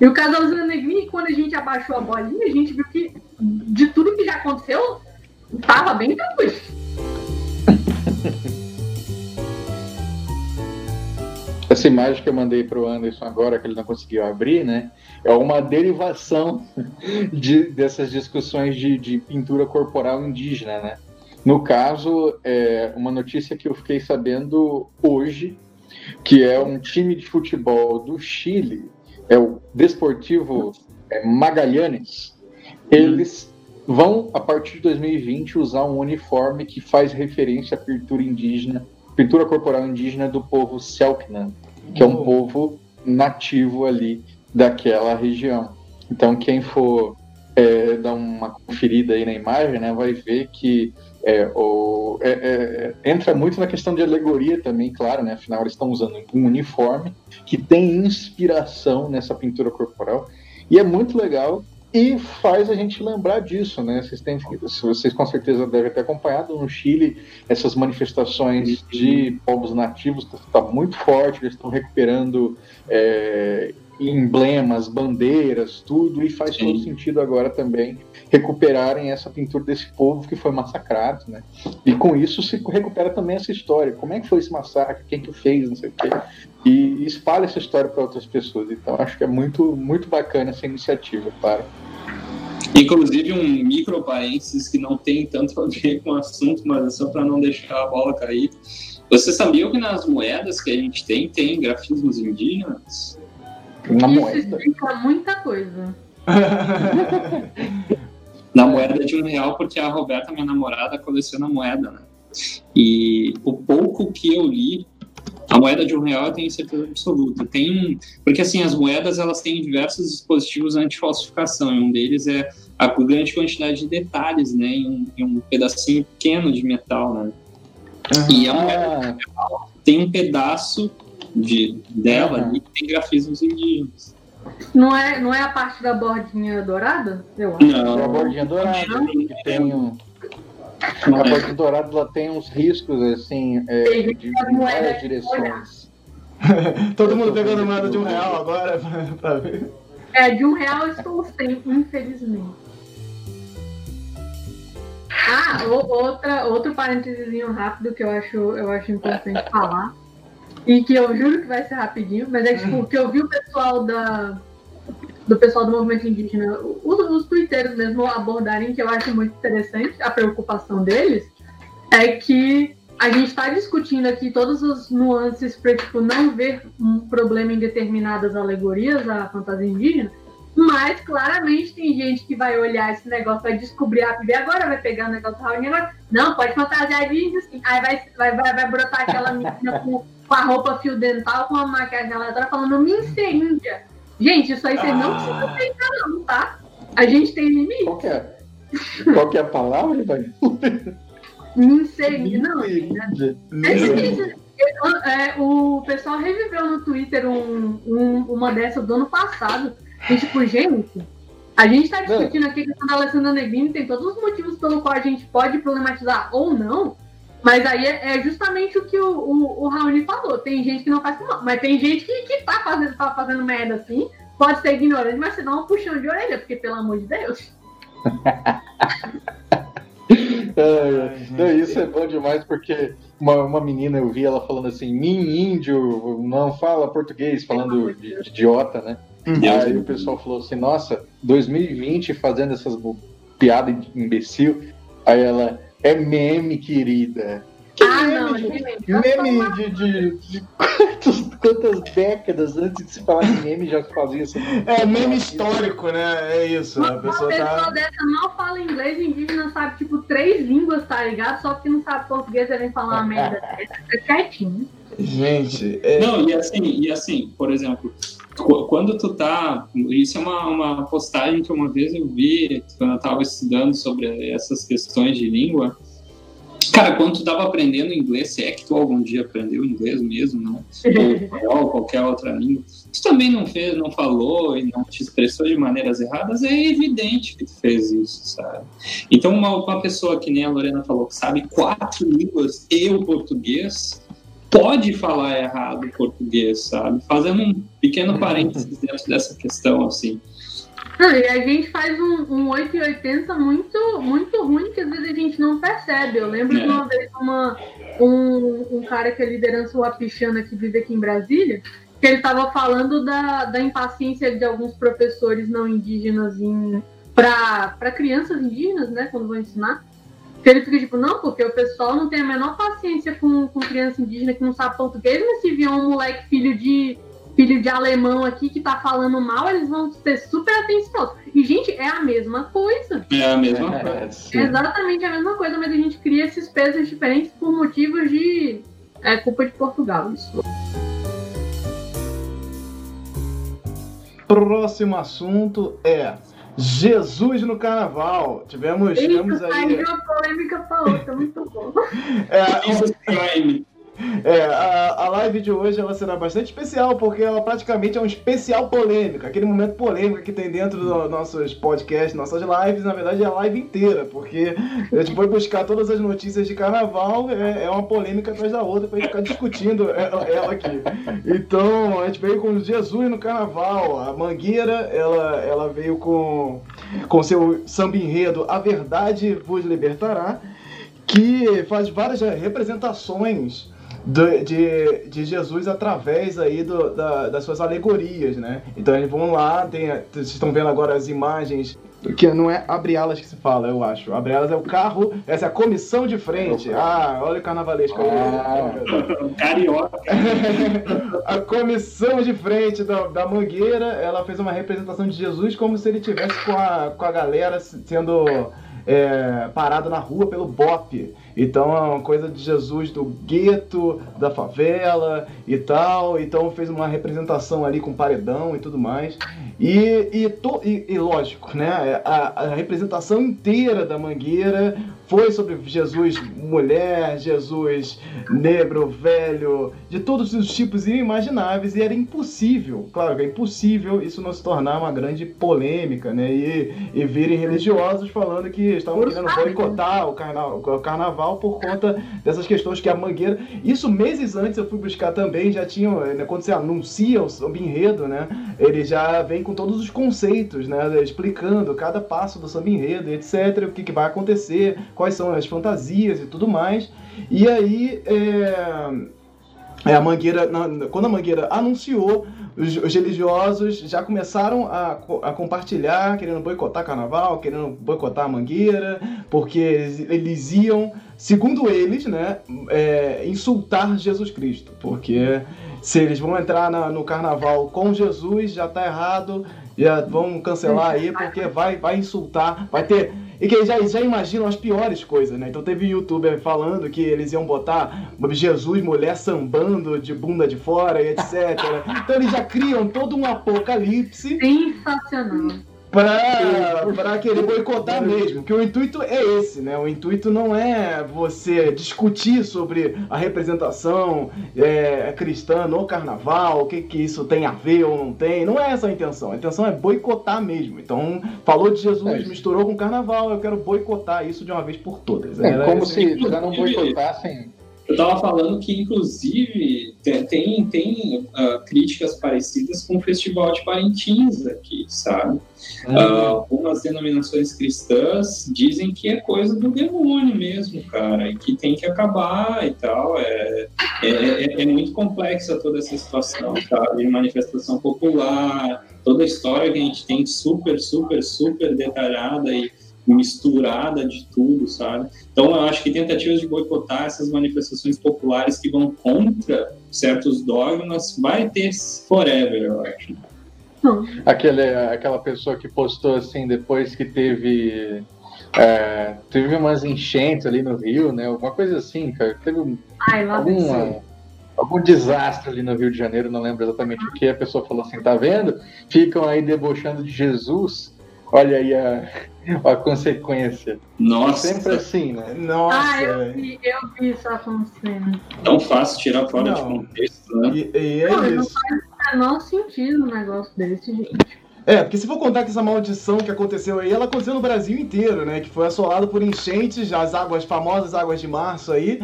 E o caso da Luzina Negrini, quando a gente abaixou a bolinha, a gente viu que de tudo que já aconteceu, tava bem tranquilo. Essa imagem que eu mandei para o Anderson agora, que ele não conseguiu abrir, né? É uma derivação de, dessas discussões de, de, pintura corporal indígena, né? No caso, é uma notícia que eu fiquei sabendo hoje, que é um time de futebol do Chile é o Desportivo é, Magalhães, eles vão, a partir de 2020, usar um uniforme que faz referência à pintura indígena, pintura corporal indígena do povo Selknam, que é um povo nativo ali daquela região. Então, quem for é, dar uma conferida aí na imagem, né, vai ver que é, o, é, é, entra muito na questão de alegoria também, claro, né? Afinal, eles estão usando um uniforme que tem inspiração nessa pintura corporal. E é muito legal e faz a gente lembrar disso, né? Vocês, têm, vocês com certeza devem ter acompanhado no Chile essas manifestações de povos nativos, está muito forte, eles estão recuperando é, emblemas, bandeiras, tudo, e faz Sim. todo sentido agora também recuperarem essa pintura desse povo que foi massacrado, né? E com isso se recupera também essa história. Como é que foi esse massacre? Quem que fez? Não sei o quê. E espalha essa história para outras pessoas. Então acho que é muito, muito bacana essa iniciativa, para. Inclusive um micro parênteses que não tem tanto a ver com o assunto, mas é só para não deixar a bola cair. Você sabia que nas moedas que a gente tem, tem grafismos indígenas? Na Isso moeda. explica muita coisa. Na moeda de um real, porque a Roberta, minha namorada, coleciona moeda, né? E o pouco que eu li, a moeda de um real eu tenho certeza absoluta. Tem, porque assim, as moedas elas têm diversos dispositivos anti-falsificação, e um deles é a grande quantidade de detalhes, né? Em um, em um pedacinho pequeno de metal, né? Uhum. E a moeda tem um pedaço de, dela uhum. ali que tem grafismos indígenas. Não é, não é a parte da bordinha dourada? Eu acho. Não, é a bordinha dourada que tem um. A bordinha dourada ela tem uns riscos assim é, de, de várias direções. Todo mundo pegando moeda de um real agora pra ver. É, de um real eu estou sem, infelizmente. Ah, outra, outro parênteses rápido que eu acho, eu acho importante falar e que eu juro que vai ser rapidinho, mas é tipo, que eu vi o pessoal da, do pessoal do movimento indígena, os, os twitteiros mesmo abordarem, que eu acho muito interessante, a preocupação deles, é que a gente está discutindo aqui todas as nuances para tipo, não ver um problema em determinadas alegorias à fantasia indígena, mas claramente tem gente que vai olhar esse negócio, vai descobrir a e agora, vai pegar o negócio da reunião, não, pode fantasiar de índio sim. Aí vai, vai, vai, vai brotar aquela menina com com a roupa fio dental, com a maquiagem aleatória, falando Mince Índia. Gente, isso aí você ah. não precisa aceitar, não, tá? A gente tem limite. Qual é, Qual é a palavra, velho? Mince Índia. Não, Índia. É, é, o pessoal reviveu no Twitter um, um, uma dessas do ano passado. E, tipo, gente, a gente está discutindo aqui que a Alessandra Negrini tem todos os motivos pelo qual a gente pode problematizar ou não, mas aí é, é, justamente o que o, o, o Raoni falou. Tem gente que não faz mal, mas tem gente que, que tá, fazendo, tá fazendo merda assim. Pode ser ignorante, mas você dá um puxão de orelha, porque pelo amor de Deus. é, isso é bom demais porque uma, uma menina eu vi ela falando assim, mim índio, não fala português, falando de, de idiota, né? Uhum. Aí o pessoal falou assim, nossa, 2020 fazendo essas piadas imbecil. Aí ela, é meme, querida. Que ah, meme, não, de, meme de, de, de quantas, quantas, décadas antes de se falar de meme já se fazia isso? É meme histórico, né? É isso. Uma, a pessoa, uma pessoa tá... dessa mal fala inglês, indígena sabe tipo três línguas, tá ligado? Só que não sabe português, ele vem falar uma merda É quietinho. Gente, é... Não, e assim, e assim, por exemplo, quando tu tá. Isso é uma, uma postagem que uma vez eu vi quando eu tava estudando sobre essas questões de língua. Cara, quando tu tava aprendendo inglês, se é que tu algum dia aprendeu inglês mesmo, não? Ou qualquer outra língua, tu também não fez, não falou e não te expressou de maneiras erradas, é evidente que tu fez isso, sabe? Então, uma, uma pessoa que nem a Lorena falou, que sabe quatro línguas e o português, pode falar errado português, sabe? Fazendo um pequeno parênteses dentro dessa questão, assim. Não, e a gente faz um, um 880 muito, muito ruim que às vezes a gente não percebe. Eu lembro é. de uma vez uma, um, um cara que é liderança Wapichana que vive aqui em Brasília, que ele estava falando da, da impaciência de alguns professores não indígenas para crianças indígenas, né, quando vão ensinar. Que ele fica tipo, não, porque o pessoal não tem a menor paciência com, com criança indígena que não sabe português, mas se vier um moleque filho de, filho de alemão aqui que tá falando mal, eles vão ser super atenciosos. E, gente, é a mesma coisa. É a mesma coisa. É exatamente a mesma coisa, mas a gente cria esses pesos diferentes por motivos de. É culpa de Portugal. Isso. Próximo assunto é Jesus no Carnaval. Tivemos, tivemos Eita, aí. uma polêmica pra outra, muito bom. É, Jesus Prime. É, a, a live de hoje ela será bastante especial, porque ela praticamente é um especial polêmica. Aquele momento polêmico que tem dentro dos nossos podcasts, nossas lives, na verdade é a live inteira, porque a gente foi buscar todas as notícias de carnaval, é, é uma polêmica atrás da outra pra gente ficar discutindo ela, ela aqui. Então, a gente veio com Jesus no carnaval. A Mangueira, ela, ela veio com, com seu samba enredo A Verdade Vos Libertará, que faz várias representações do- de, de Jesus através aí do- da- das suas alegorias, né? Então eles vão lá, tem, vocês estão vendo agora as imagens, que não é abre alas que se fala, eu acho. Abre alas é o carro, essa é a comissão de frente. Ah, olha o carnavalesco. Ah. Carioca. a comissão de frente da, da Mangueira, ela fez uma representação de Jesus como se ele tivesse com a, com a galera sendo é, parado na rua pelo BOP. Então é uma coisa de Jesus do gueto, da favela e tal. Então fez uma representação ali com paredão e tudo mais. E, e, to- e- e lógico, né? A, a representação inteira da Mangueira foi sobre Jesus mulher, Jesus negro, velho, de todos os tipos inimagináveis, e era impossível, claro que é impossível isso não se tornar uma grande polêmica, né? E, e virem religiosos falando que estavam querendo boicotar o carnaval, o carnaval por conta dessas questões que a Mangueira. Isso meses antes eu fui buscar também, já tinham, né, quando você anuncia o samba enredo, né? Ele já vem com todos os conceitos, né? Explicando cada passo do samba enredo, etc., o que, que vai acontecer, quais são as fantasias e tudo mais. E aí, é, é, a Mangueira, quando a Mangueira anunciou, os, os religiosos já começaram a, a compartilhar, querendo boicotar carnaval, querendo boicotar a Mangueira, porque eles, eles iam, segundo eles, né, é, insultar Jesus Cristo, porque se eles vão entrar na- no carnaval com Jesus, já tá errado, já vão cancelar aí, porque vai, vai insultar, vai ter. E que eles já, já imaginam as piores coisas, né? Então teve youtuber falando que eles iam botar Jesus, mulher sambando de bunda de fora e etc. Então eles já criam todo um apocalipse Sensacional. Pra, pra querer boicotar mesmo. Que o intuito é esse, né? O intuito não é você discutir sobre a representação é, cristã no carnaval, o que, que isso tem a ver ou não tem. Não é essa a intenção. A intenção é boicotar mesmo. Então, falou de Jesus, É misturou com carnaval, eu quero boicotar isso de uma vez por todas. É Era como se já não boicotassem. Eu tava falando que, inclusive, tem, tem, ah, críticas parecidas com o Festival de Parintins aqui, sabe? Ah, algumas denominações cristãs dizem que é coisa do demônio mesmo, cara, e que tem que acabar e tal. É, é, é- é muito complexa toda essa situação, sabe? Manifestação popular, toda a história que a gente tem super, super, super detalhada e misturada de tudo, sabe? Então, eu acho que tentativas de boicotar essas manifestações populares que vão contra certos dogmas vai ter forever, eu acho. Aquele, aquela pessoa que postou assim depois que teve. é, teve umas enchentes ali no Rio, né? Alguma coisa assim, cara. Teve um- Ai, alguma, algum desastre ali no Rio de Janeiro, não lembro exatamente o que. A pessoa falou assim: tá vendo? Ficam aí debochando de Jesus. Olha aí a, a consequência. Nossa, Sempre assim, né? Nossa, Ah, eu vi, eu vi isso acontecendo. tão fácil tirar fora de Não. contexto, né? e, e é Não, não isso. faz o menor sentido um negócio desse, gente. É, porque se for contar que essa maldição que aconteceu aí, ela aconteceu no Brasil inteiro, né? Que foi assolado por enchentes, as águas famosas águas de março aí.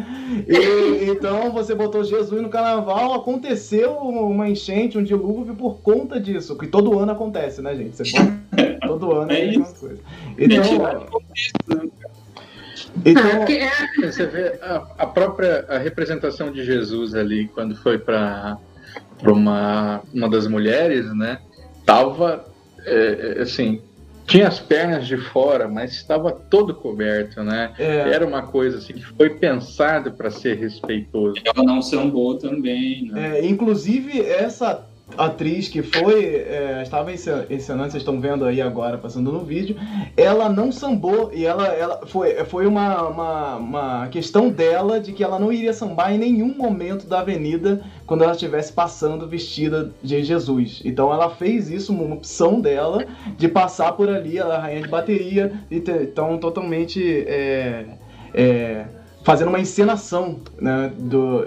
E, então você botou Jesus no carnaval, aconteceu uma enchente, um dilúvio por conta disso. Que todo ano acontece, né, gente? Você pode... Todo ano É é a mesma isso. coisa. É Então, contexto, né? Ah, então porque é- Você vê a, a própria a representação de Jesus ali, quando foi para uma, uma das mulheres, né? Tava, é, é, assim, tinha as pernas de fora, mas estava todo coberto, né? é, Era uma coisa assim que foi pensado para ser respeitoso. Ela não sambou também, né? É, inclusive, essa atriz que foi, é, estava ensinando, vocês estão vendo aí agora, passando no vídeo, ela não sambou e ela, ela foi, foi uma, uma, uma questão dela de que ela não iria sambar em nenhum momento da avenida quando ela estivesse passando vestida de Jesus. Então ela fez isso, uma opção dela de passar por ali, ela é rainha de bateria, então totalmente é, é, fazendo uma encenação né, do,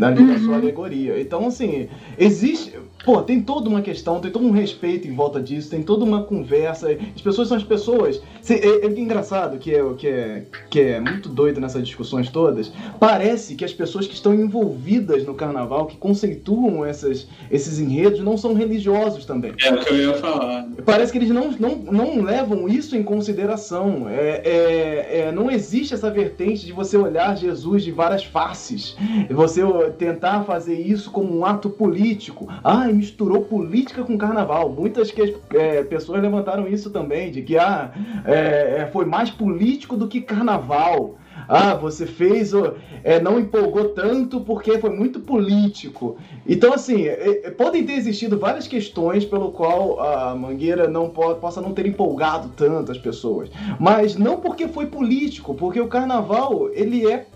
ali uhum. sua alegoria. Então, assim, existe. Pô, tem toda uma questão, tem todo um respeito em volta disso, tem toda uma conversa. As pessoas são as pessoas. É, é engraçado que é, que, é, que é muito doido nessas discussões todas. Parece que as pessoas que estão envolvidas no carnaval, que conceituam essas, esses enredos, não são religiosos também. É o que eu ia falar. Parece que eles não, não, não levam isso em consideração. É, é, é, não existe essa vertente de você olhar Jesus de várias faces. Você tentar fazer isso como um ato político. Ah, misturou política com carnaval. Muitas que, é, pessoas levantaram isso também, de que ah, é, é foi mais político do que carnaval. Ah, você fez, é, não empolgou tanto porque foi muito político. Então, assim, é, é, podem ter existido várias questões pelo qual a Mangueira não po possa não ter empolgado tanto as pessoas. Mas não porque foi político, porque o carnaval, ele é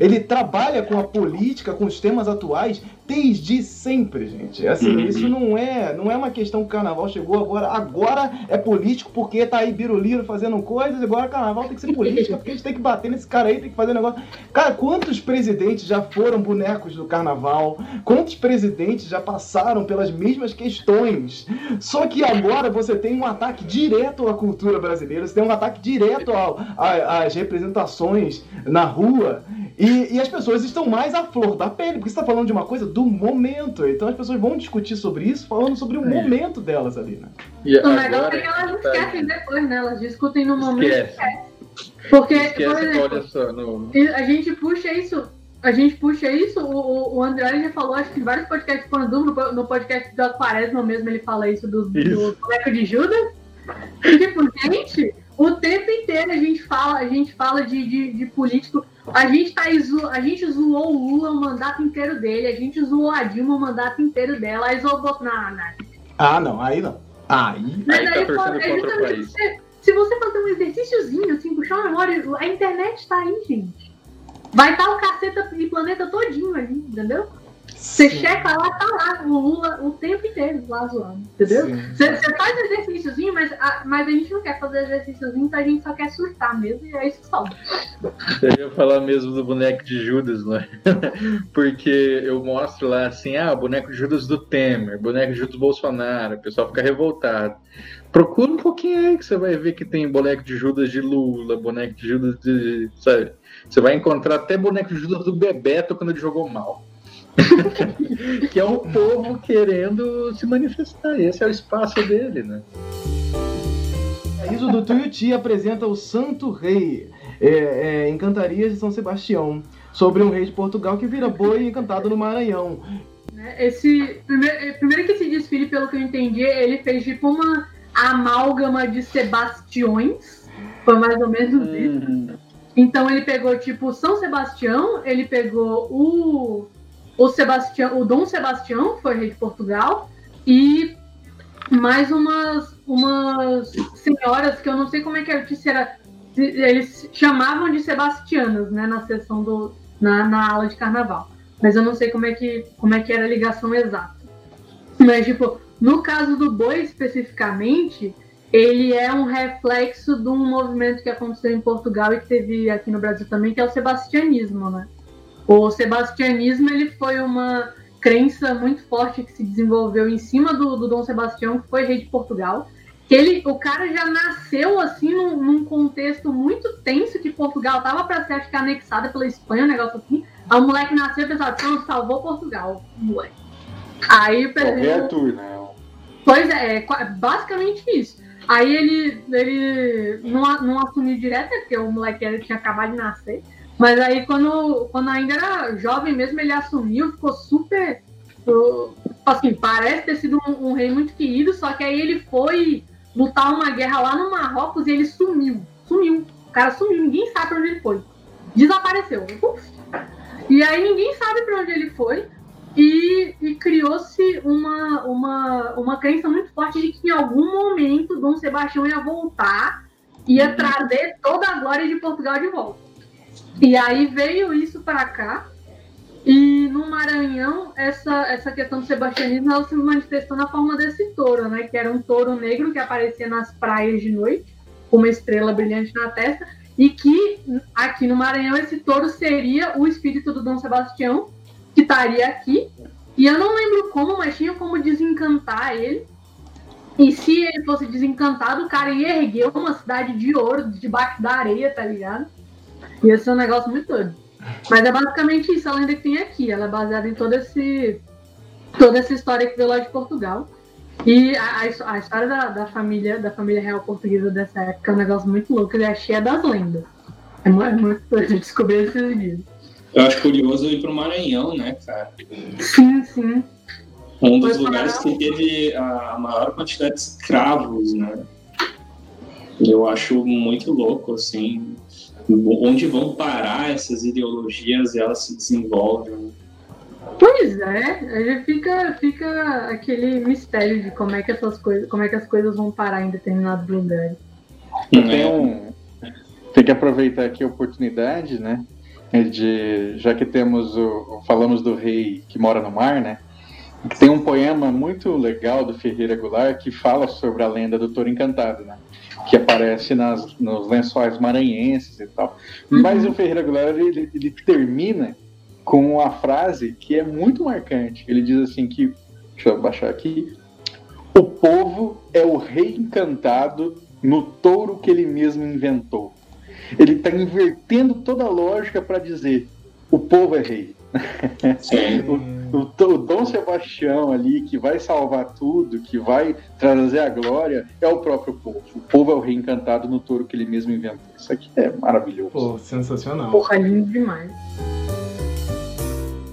ele trabalha com a política, com os temas atuais, desde sempre, gente. Assim, uhum. isso não é, não é uma questão que o carnaval chegou agora. Agora é político porque tá aí Biruliro fazendo coisas, agora o carnaval tem que ser política, porque a gente tem que bater nesse cara aí, tem que fazer negócio. Cara, quantos presidentes já foram bonecos do carnaval? Quantos presidentes já passaram pelas mesmas questões? Só que agora você tem um ataque direto à cultura brasileira, você tem um ataque direto às representações na rua. E, e, as pessoas estão mais à flor da pele, porque você está falando de uma coisa do momento. Então as pessoas vão discutir sobre isso falando sobre o é. momento delas ali, né? E o legal é que elas tá esquecem depois, né? Elas discutem no momento Esquece. Porque, Esquece, por exemplo, só, no... a gente puxa isso a gente puxa isso, o, o André já falou, acho que em vários podcasts quando no, no podcast do Quaresma mesmo ele fala isso do, isso. do boneco de Judas. E, tipo, gente, o tempo inteiro a gente fala, a gente fala de, de, de político. A gente, tá, a gente zoou o Lula o mandato inteiro dele, a gente zoou a Dilma o mandato inteiro dela, aí zoou o Bolsonaro. Ah, não, aí não. Aí, Mas aí, aí tá torcendo é contra o país. Se, se você fazer um exercíciozinho, assim, puxar uma memória, a internet tá aí, gente. Vai estar tá o caceta e planeta todinho ali, entendeu? Você checa lá, tá lá o Lula o tempo inteiro lá zoando, entendeu? Você faz exercíciozinho, mas a, mas a gente não quer fazer exercíciozinho, então a gente só quer surtar mesmo, e é isso que salva. Eu ia falar mesmo do boneco de Judas, né? Porque eu mostro lá assim, ah, boneco de Judas do Temer, boneco de Judas do Bolsonaro, o pessoal fica revoltado. Procura um pouquinho aí que você vai ver que tem boneco de Judas de Lula, boneco de Judas de. Sabe? Você vai encontrar até boneco de Judas do Bebeto quando ele jogou mal. que é o povo querendo se manifestar. Esse é o espaço dele, né? A Iso do Tuiuti apresenta o Santo Rei é, é, em Cantarias de São Sebastião, sobre um rei de Portugal que vira boi encantado no Maranhão. Esse primeiro, primeiro que esse desfile, pelo que eu entendi, ele fez tipo uma amálgama de Sebastiões, foi mais ou menos isso. Uhum. Então ele pegou tipo São Sebastião, ele pegou o o Sebastião, o Dom Sebastião, foi rei de Portugal, e mais umas, umas senhoras que eu não sei como é que era eles chamavam de sebastianas, né, na sessão do na, na aula de carnaval. Mas eu não sei como é que como é que era a ligação exata. Mas tipo, no caso do boi especificamente, ele é um reflexo de um movimento que aconteceu em Portugal e que teve aqui no Brasil também, que é o sebastianismo, né? O sebastianismo ele foi uma crença muito forte que se desenvolveu em cima do, do Dom Sebastião, que foi rei de Portugal. Que ele, o cara já nasceu assim num, num contexto muito tenso que Portugal tava para ser acho que anexada pela Espanha, um negócio assim. Aí o moleque nasceu e pensava, pronto, salvou Portugal, moleque. Aí o presidente... né? Pois é, é, basicamente isso. Aí ele, ele não, não assumiu direto, porque o moleque tinha acabado de nascer. Mas aí, quando, quando ainda era jovem mesmo, ele assumiu, ficou super. Assim, parece ter sido um, um, rei muito querido, só que aí ele foi lutar uma guerra lá no Marrocos e ele sumiu. Sumiu. O cara sumiu, ninguém sabe pra onde ele foi. Desapareceu. Uf. E aí ninguém sabe pra onde ele foi. E, e criou-se uma, uma, uma crença muito forte de que em algum momento Dom Sebastião ia voltar, ia trazer toda a glória de Portugal de volta. E aí veio isso para cá. E no Maranhão, essa, essa questão do sebastianismo ela se manifestou na forma desse touro, né? Que era um touro negro que aparecia nas praias de noite, com uma estrela brilhante na testa, e que aqui no Maranhão esse touro seria o espírito do Dom Sebastião, que estaria aqui. E eu não lembro como, mas tinha como desencantar ele. E se ele fosse desencantado, o cara ia erguer uma cidade de ouro debaixo da areia, tá ligado? Ia ser um negócio muito doido. Mas é basicamente isso a lenda que tem aqui. Ela é baseada em todo esse, toda essa história que veio lá de Portugal. E a, a, história da, da, família da família real portuguesa dessa época é um negócio muito louco. Ele é cheia das lendas. É muito, é muito doido descobrir esses dias. Eu acho curioso ir pro Maranhão, né, cara? Sim, sim. Um dos Foi lugares que teve a maior quantidade de escravos, né? Eu acho muito louco, assim onde vão parar essas ideologias e elas se desenvolvem. Pois é, fica, fica aquele mistério de como é que essas coisas, como é que as coisas vão parar em determinados lugares. Tem, um, tem que aproveitar aqui a oportunidade, né? De, já que temos o. Falamos do rei que mora no mar, né? Tem um poema muito legal do Ferreira Goulart que fala sobre a lenda do touro encantado, né? Que aparece nas, nos lençóis maranhenses e tal. Uhum. Mas o Ferreira Goulart, ele, ele termina com uma frase que é muito marcante. Ele diz assim que, deixa eu baixar aqui, o povo é o rei encantado no touro que ele mesmo inventou. Ele está invertendo toda a lógica para dizer o povo é rei. O, o, o, Dom Sebastião ali, que vai salvar tudo, que vai trazer a glória, é o próprio povo. O povo é o reencantado no touro que ele mesmo inventou. Isso aqui é maravilhoso. Pô, sensacional. Porra, lindo demais.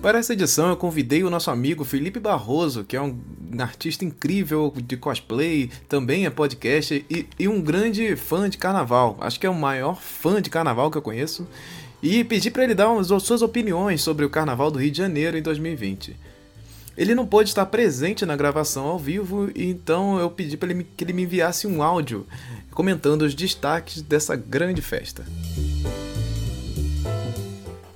Para essa edição, eu convidei o nosso amigo Felipe Barroso, que é um artista incrível de cosplay, também é podcast e, e um grande fã de carnaval. Acho que é o maior fã de carnaval que eu conheço e pedi para ele dar as suas opiniões sobre o Carnaval do Rio de Janeiro em 2020. Ele não pôde estar presente na gravação ao vivo, então eu pedi para ele que ele me enviasse um áudio comentando os destaques dessa grande festa.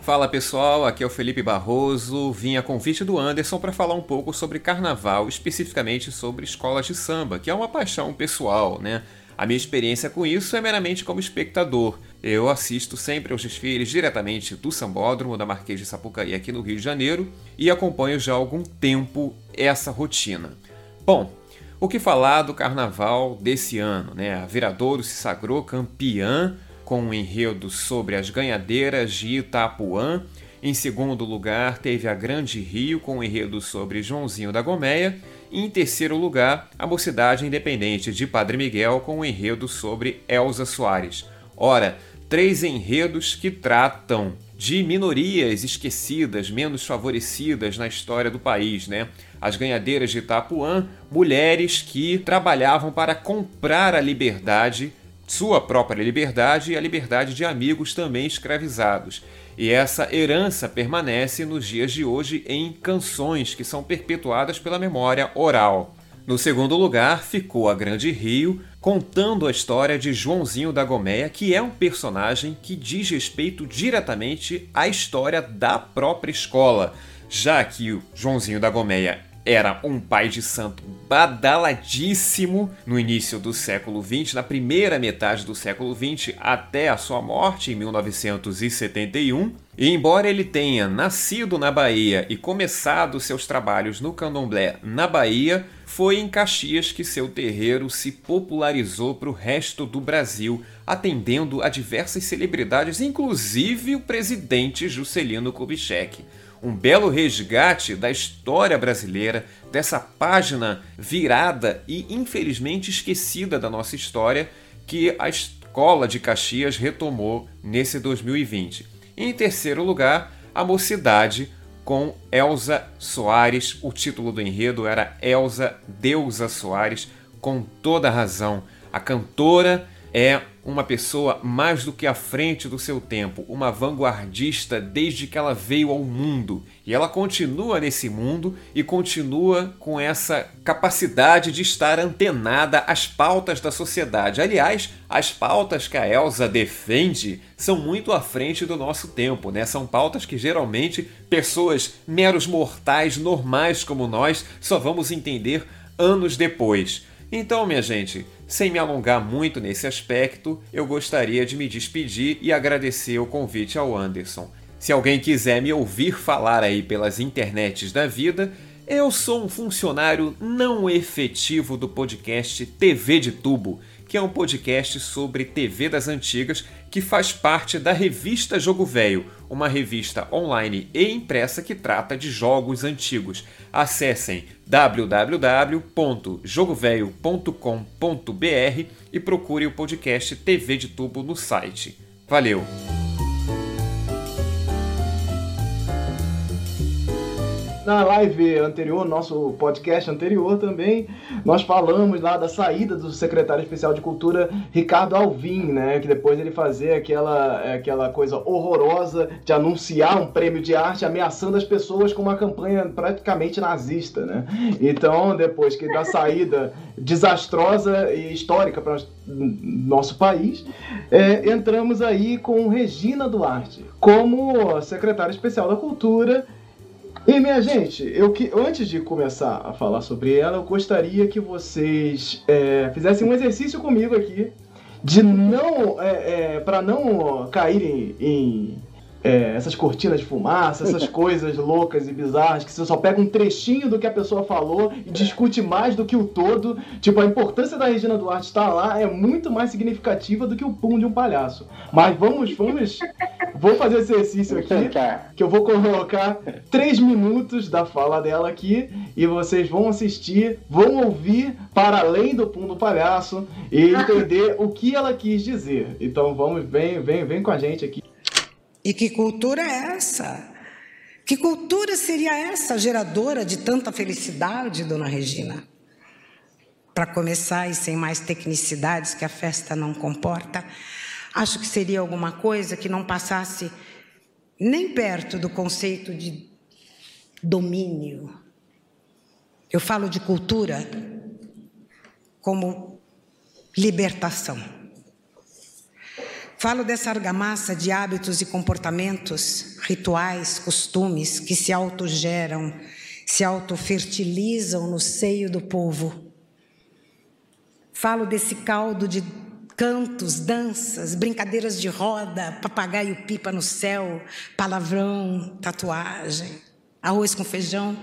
Fala pessoal, aqui é o Felipe Barroso. Vim a convite do Anderson para falar um pouco sobre carnaval, especificamente sobre escolas de samba, que é uma paixão pessoal, né? A minha experiência com isso é meramente como espectador. Eu assisto sempre aos desfiles diretamente do Sambódromo da Marquês de Sapucaí aqui no Rio de Janeiro e acompanho já há algum tempo essa rotina. Bom, o que falar do carnaval desse ano, né? A Viradouro se sagrou campeã com um enredo sobre as ganhadeiras de Itapuã. Em segundo lugar, teve a Grande Rio com um enredo sobre Joãozinho da Gomeia. E em terceiro lugar, a Mocidade Independente de Padre Miguel com um enredo sobre Elza Soares. Ora, três enredos que tratam de minorias esquecidas, menos favorecidas na história do país, né? As ganhadeiras de Itapuã, mulheres que trabalhavam para comprar a liberdade, sua própria liberdade e a liberdade de amigos também escravizados. E essa herança permanece nos dias de hoje em canções que são perpetuadas pela memória oral. No segundo lugar ficou a Grande Rio, contando a história de Joãozinho da Gomeia, que é um personagem que diz respeito diretamente à história da própria escola, já que o Joãozinho da Gomeia era um pai de santo badaladíssimo no início do século XX, na primeira metade do século XX, até a sua morte em 1971. E embora ele tenha nascido na Bahia e começado seus trabalhos no candomblé na Bahia, foi em Caxias que seu terreiro se popularizou para o resto do Brasil, atendendo a diversas celebridades, inclusive o presidente Juscelino Kubitschek um belo resgate da história brasileira, dessa página virada e infelizmente esquecida da nossa história que a Escola de Caxias retomou nesse 2020. em terceiro lugar, a Mocidade com Elza Soares. O título do enredo era Elza Deusa Soares, com toda razão. A cantora é uma pessoa mais do que à frente do seu tempo, uma vanguardista desde que ela veio ao mundo. E ela continua nesse mundo e continua com essa capacidade de estar antenada às pautas da sociedade. Aliás, as pautas que a Elsa defende são muito à frente do nosso tempo, né? São pautas que geralmente pessoas meros mortais normais como nós só vamos entender anos depois. Então, minha gente, sem me alongar muito nesse aspecto, eu gostaria de me despedir e agradecer o convite ao Anderson. Se alguém quiser me ouvir falar aí pelas internets da vida, eu sou um funcionário não efetivo do podcast TV de Tubo, que é um podcast sobre TV das antigas que faz parte da revista Jogo Velho, uma revista online e impressa que trata de jogos antigos. Acessem www.jogovelho.com.br e procure o podcast TV de Tubo no site. Valeu! Na live anterior, nosso podcast anterior também, nós falamos lá da saída do secretário especial de Cultura, Ricardo Alvim, né? Que depois ele fazia aquela, aquela coisa horrorosa de anunciar um prêmio de arte ameaçando as pessoas com uma campanha praticamente nazista, né? Então, depois que da saída desastrosa e histórica para nosso país, é, entramos aí com Regina Duarte como secretária especial da Cultura e minha gente, eu que antes de começar a falar sobre ela, eu gostaria que vocês é, fizessem um exercício comigo aqui de não é, é, para não caírem em é, essas cortinas de fumaça, essas coisas loucas e bizarras, que você só pega um trechinho do que a pessoa falou e discute mais do que o todo. Tipo, a importância da Regina Duarte estar lá é muito mais significativa do que o pum de um palhaço. Mas vamos, vamos. Vou fazer esse exercício aqui, que eu vou colocar três minutos da fala dela aqui e vocês vão assistir, vão ouvir para além do pum do palhaço e entender o que ela quis dizer. Então vamos, vem, vem, vem com a gente aqui. E que cultura é essa? Que cultura seria essa geradora de tanta felicidade, dona Regina? Para começar, e sem mais tecnicidades que a festa não comporta, acho que seria alguma coisa que não passasse nem perto do conceito de domínio. Eu falo de cultura como libertação. Falo dessa argamassa de hábitos e comportamentos, rituais, costumes que se autogeram, se autofertilizam no seio do povo. Falo desse caldo de cantos, danças, brincadeiras de roda, papagaio pipa no céu, palavrão, tatuagem, arroz com feijão,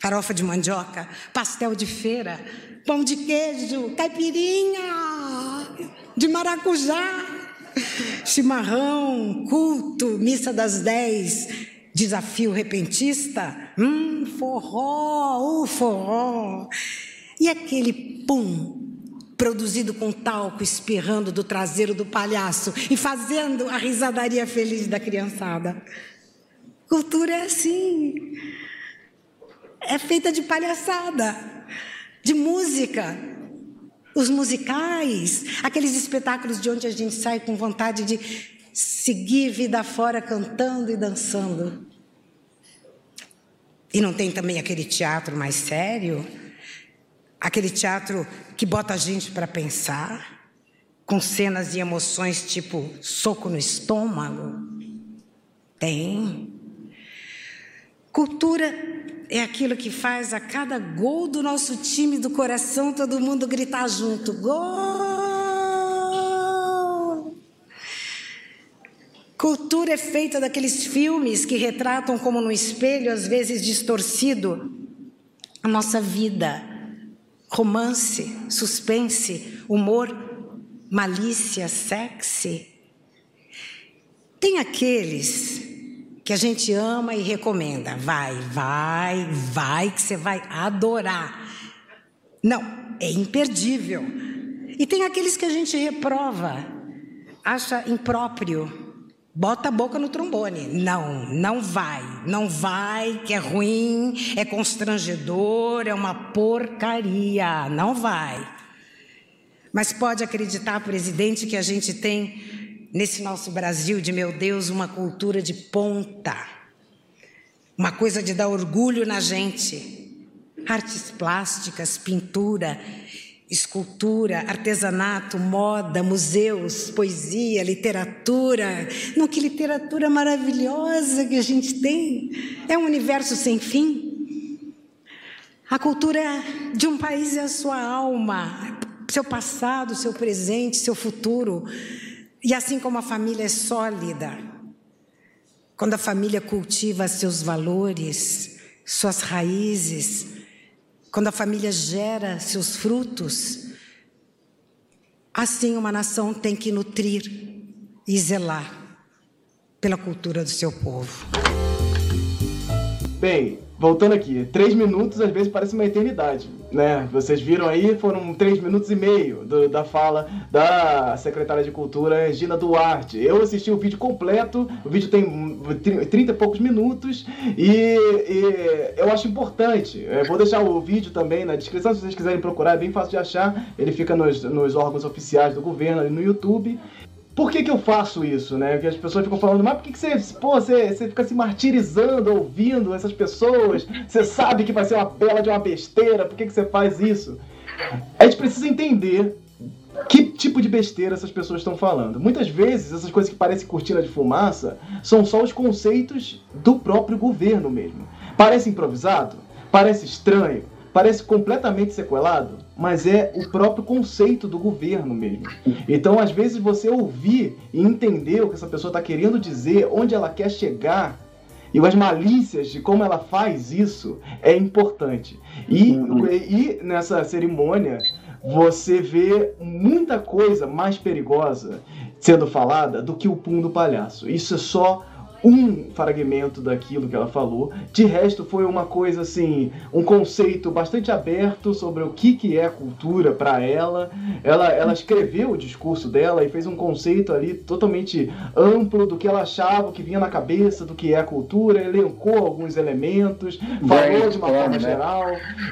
farofa de mandioca, pastel de feira, pão de queijo, caipirinha de maracujá chimarrão, culto, missa das dez, desafio repentista, hum, forró, o forró. E aquele pum produzido com talco espirrando do traseiro do palhaço e fazendo a risadaria feliz da criançada. Cultura é assim. É feita de palhaçada, de música, os musicais, aqueles espetáculos de onde a gente sai com vontade de seguir vida fora cantando e dançando. E não tem também aquele teatro mais sério? Aquele teatro que bota a gente para pensar, com cenas e emoções tipo soco no estômago? Tem. Cultura é aquilo que faz a cada gol do nosso time do coração todo mundo gritar junto: Gol! Cultura é feita daqueles filmes que retratam como no espelho, às vezes distorcido, a nossa vida. Romance, suspense, humor, malícia, sexy. Tem aqueles que a gente ama e recomenda. Vai, vai, vai, que você vai adorar. Não, é imperdível. E tem aqueles que a gente reprova, acha impróprio, bota a boca no trombone. Não, não vai, não vai, que é ruim, é constrangedor, é uma porcaria, não vai. Mas pode acreditar, presidente, que a gente tem nesse nosso Brasil de meu Deus uma cultura de ponta, uma coisa de dar orgulho na gente. Artes plásticas, pintura, escultura, artesanato, moda, museus, poesia, literatura. Não, que literatura maravilhosa que a gente tem! É um universo sem fim. A cultura de um país é a sua alma, seu passado, seu presente, seu futuro. E assim como a família é sólida, quando a família cultiva seus valores, suas raízes, quando a família gera seus frutos, assim uma nação tem que nutrir e zelar pela cultura do seu povo. Bem, voltando aqui, três minutos às vezes parece uma eternidade, né? Vocês viram aí, foram três minutos e meio do, da fala da secretária de Cultura, Regina Duarte. Eu assisti o vídeo completo, o vídeo tem 30 e poucos minutos e, e eu acho importante. Eu vou deixar o vídeo também na descrição, se vocês quiserem procurar, é bem fácil de achar. Ele fica nos, nos órgãos oficiais do governo no YouTube. Por que, que eu faço isso, né? Que as pessoas ficam falando, mas por que, que você, pô, você, você fica se martirizando ouvindo essas pessoas? Você sabe que vai ser uma bela de uma besteira, por que, que você faz isso? A gente precisa entender que tipo de besteira essas pessoas estão falando. Muitas vezes, essas coisas que parecem cortina de fumaça são só os conceitos do próprio governo mesmo. Parece improvisado? Parece estranho? Parece completamente sequelado? Mas é o próprio conceito do governo mesmo. Então, às vezes, você ouvir e entender o que essa pessoa está querendo dizer, onde ela quer chegar, e as malícias de como ela faz isso é importante. E, uhum. e nessa cerimônia, você vê muita coisa mais perigosa sendo falada do que o pum do palhaço. Isso é só um fragmento daquilo que ela falou. De resto, foi uma coisa assim, um conceito bastante aberto sobre o que, que é cultura para ela. ela. Ela escreveu o discurso dela e fez um conceito ali totalmente amplo do que ela achava, que vinha na cabeça do que é cultura, elencou alguns elementos, falou de uma forma né? geral.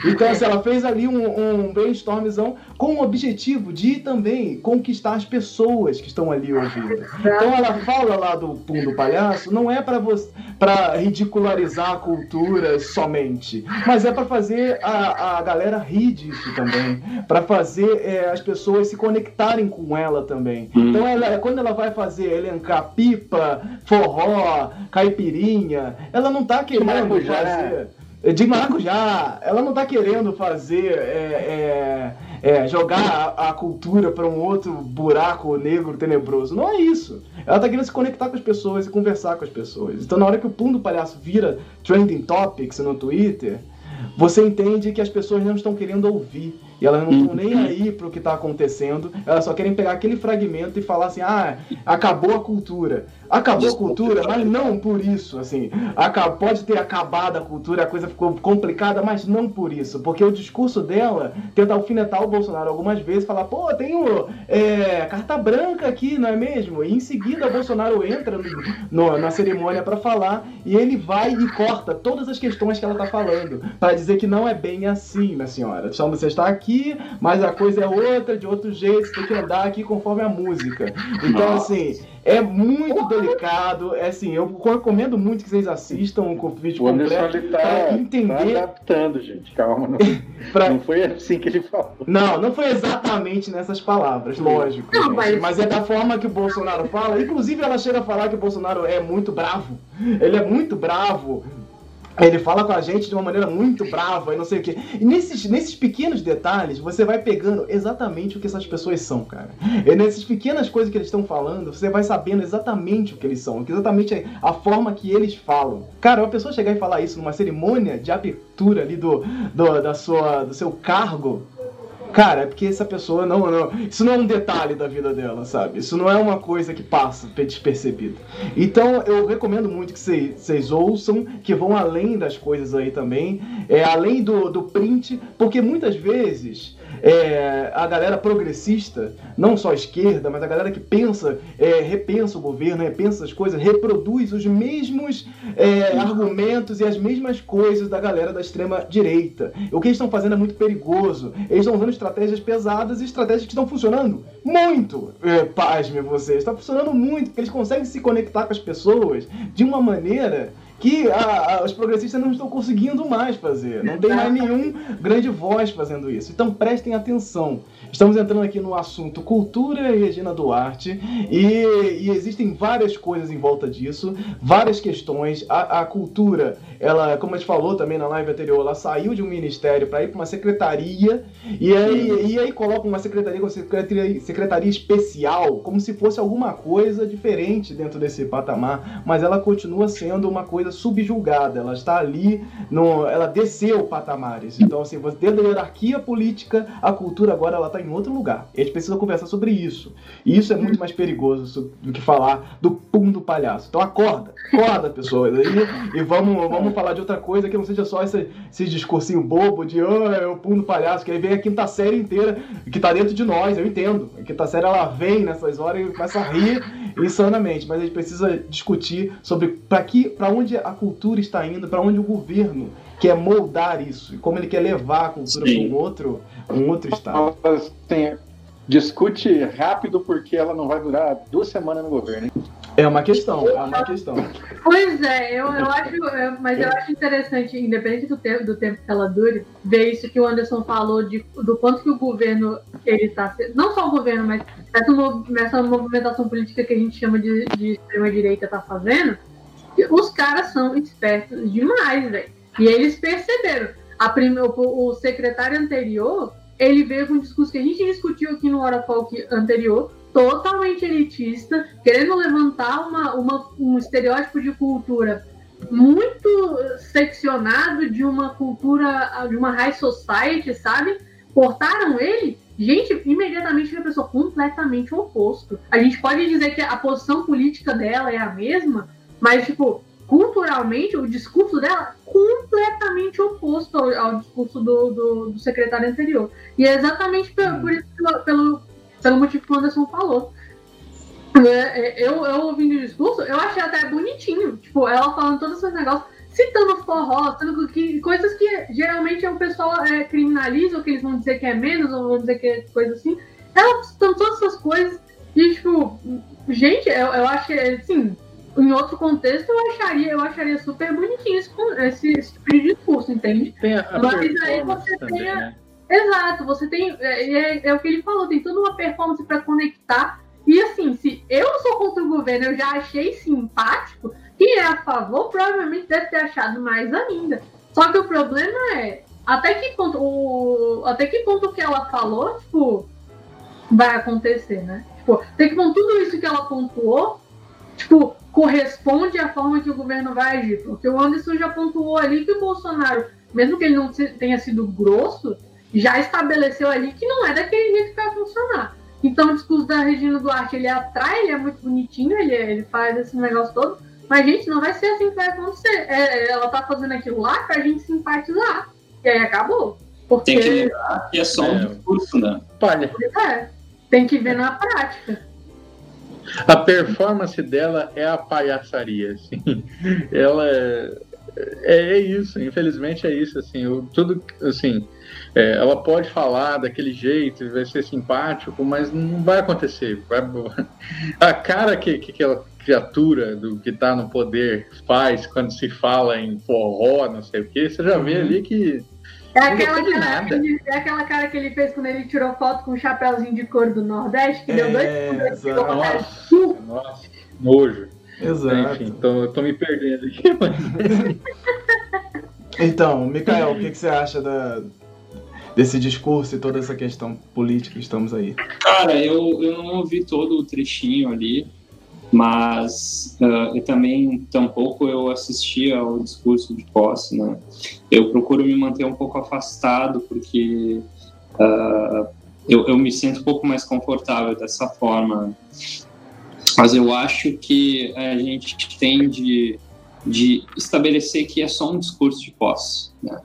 Então, assim, ela fez ali um, um brainstormzão com o objetivo de também conquistar as pessoas que estão ali ouvindo. Então, ela fala lá do Pum do Palhaço, não é para ridicularizar a cultura somente, mas é para fazer a, a galera rir disso também, para fazer é, as pessoas se conectarem com ela também. Hum. Então, ela, quando ela vai fazer elencar pipa, forró, caipirinha, ela não tá querendo fazer de maracujá. Ela não tá querendo fazer é, é, é, jogar a, a cultura para um outro buraco negro tenebroso. Não é isso. Ela tá querendo se conectar com as pessoas e conversar com as pessoas. Então, na hora que o Pum do Palhaço vira trending topics no Twitter, você entende que as pessoas não estão querendo ouvir. E elas não estão nem aí pro que está acontecendo. Elas só querem pegar aquele fragmento e falar assim: ah, acabou a cultura. Acabou a cultura, mas não por isso, assim. Pode ter acabado a cultura, a coisa ficou complicada, mas não por isso. Porque o discurso dela tenta alfinetar o Bolsonaro algumas vezes, falar, pô, tenho é, carta branca aqui, não é mesmo? E em seguida o Bolsonaro entra no, no, na cerimônia para falar e ele vai e corta todas as questões que ela tá falando, para dizer que não é bem assim, minha senhora. Só você está aqui, mas a coisa é outra, de outro jeito, você tem que andar aqui conforme a música. Então, assim, é muito delicado. É assim, eu recomendo muito que vocês assistam o vídeo o completo ele tá, pra entender. Tá adaptando, gente. Calma, não, pra... não foi assim que ele falou. Não, não foi exatamente nessas palavras, lógico. Não, mas... mas... é da forma que o Bolsonaro fala. Inclusive, ela chega a falar que o Bolsonaro é muito bravo. Ele é muito bravo. Ele fala com a gente de uma maneira muito brava e não sei o quê. E nesses, nesses pequenos detalhes, você vai pegando exatamente o que essas pessoas são, cara. E nessas pequenas coisas que eles estão falando, você vai sabendo exatamente o que eles são, exatamente a forma que eles falam. Cara, uma pessoa chegar e falar isso numa cerimônia de abertura ali do, do, da sua, do seu cargo, Cara, é porque essa pessoa não, não. Isso não é um detalhe da vida dela, sabe? Isso não é uma coisa que passa despercebida. Então eu recomendo muito que vocês ouçam, que vão além das coisas aí também, é, além do, do print, porque muitas vezes é, a galera progressista, não só a esquerda, mas a galera que pensa, é, repensa o governo, repensa as coisas, reproduz os mesmos é, argumentos e as mesmas coisas da galera da extrema direita. O que eles estão fazendo é muito perigoso. Eles estão usando estratégias pesadas e estratégias que estão funcionando muito. É, pasme vocês, está funcionando muito, porque eles conseguem se conectar com as pessoas de uma maneira que a, a, os progressistas não estão conseguindo mais fazer. Não tem mais nenhum grande voz fazendo isso. Então prestem atenção. Estamos entrando aqui no assunto cultura e Regina Duarte e, e existem várias coisas em volta disso, várias questões. A, a, cultura, ela, como a gente falou também na live anterior, ela saiu de um ministério para ir para uma secretaria e aí, e aí coloca uma secretaria, uma secretaria, secretaria especial, como se fosse alguma coisa diferente dentro desse patamar, mas ela continua sendo uma coisa subjulgada. Ela está ali, no, ela desceu patamares. Então, assim, dentro da hierarquia política, a cultura agora ela está em outro lugar. E a gente precisa conversar sobre isso. E isso é muito mais perigoso do que falar do pum do palhaço. Então acorda, acorda, pessoas. E, e vamos, vamos falar de outra coisa que não seja só esse, esse discursinho bobo de oh, é o pum do palhaço, que aí vem a quinta série inteira que tá dentro de nós, eu entendo. A quinta série ela vem nessas horas e começa a rir insanamente, mas a gente precisa discutir sobre para que para onde a cultura está indo, para onde o governo quer moldar isso e como ele quer levar a cultura para um outro, um outro estado. Sim. Discute rápido porque ela não vai durar duas semanas no governo. Hein? É uma questão, é uma questão. Pois é, eu, eu acho, mas eu acho interessante, independente do tempo, do tempo que ela dure, ver isso que o Anderson falou de, do quanto que o governo ele está, não só o governo, mas essa, essa movimentação política que a gente chama de, de extrema direita está fazendo, os caras são espertos demais, velho. E eles perceberam. A prime... o, secretário anterior, ele veio com um discurso que a gente discutiu aqui no Hora Folk anterior, totalmente elitista, querendo levantar uma, uma, um estereótipo de cultura muito seccionado de uma cultura, de uma high society, sabe? Cortaram ele, gente, imediatamente uma pessoa completamente oposto. A gente pode dizer que a posição política dela é a mesma, mas, tipo, culturalmente, o discurso dela completamente oposto ao, ao discurso do, do, do, secretário anterior. E é exatamente por, por isso, pelo, pelo motivo que o Anderson falou. É, é, eu, eu ouvindo o discurso, eu achei até bonitinho. Tipo, ela falando todos esses negócios, citando forró, citando que, coisas que geralmente o pessoal é, criminaliza, ou que eles vão dizer que é menos, ou vão dizer que é coisa assim. Ela citando todas essas coisas. E, tipo, gente, eu, eu acho que, assim, em outro contexto, eu acharia, eu acharia super bonitinho esse, esse, esse tipo de discurso, entende? Mas aí você também, tem. A... Né? Exato, você tem. É, é, é, o que ele falou, tem toda uma performance para conectar. E assim, se eu sou contra o governo, eu já achei simpático, quem é a favor provavelmente deve ter achado mais ainda. Só que o problema é até que ponto o até que ponto que ela falou, tipo, vai acontecer, né? Tipo, até que ponto tudo isso que ela pontuou, tipo, corresponde à forma que o governo vai agir. Porque o Anderson já pontuou ali que o Bolsonaro, mesmo que ele não tenha sido grosso, já estabeleceu ali que não é daquele jeito que vai funcionar. Então o discurso da Regina Duarte, ele atrai, ele é muito bonitinho, ele, ele faz esse negócio todo, mas, gente, não vai ser assim que vai acontecer. É, ela tá fazendo aquilo lá pra gente simpatizar. E aí acabou. Porque... Tem que lembrar que é só um é. discurso, né? Olha. É, tem que ver na prática. A performance dela é a palhaçaria, assim. Ela é, é, isso, infelizmente é isso, assim. Eu, tudo, assim, é, ela pode falar daquele jeito, vai ser simpático, mas não vai acontecer. Vai, a cara que, que aquela criatura do que está no poder faz quando se fala em forró, não sei o que, você já vê uhum. ali que é aquela, cara que ele, é aquela cara que ele fez quando ele tirou foto com o chapéuzinho de cor do Nordeste, que é, deu dois segundos. Nossa, nossa, nojo. Exato. Enfim, tô, tô me perdendo aqui. Mas... então, Mikael, o que, que você acha da, desse discurso e toda essa questão política que estamos aí? Cara, eu, eu não ouvi todo o trechinho ali mas uh, eu também tampouco eu assisti ao discurso de posse, né? Eu procuro me manter um pouco afastado porque uh, eu, eu me sinto um pouco mais confortável dessa forma. Mas eu acho que a gente tem de, de estabelecer que é só um discurso de posse, né?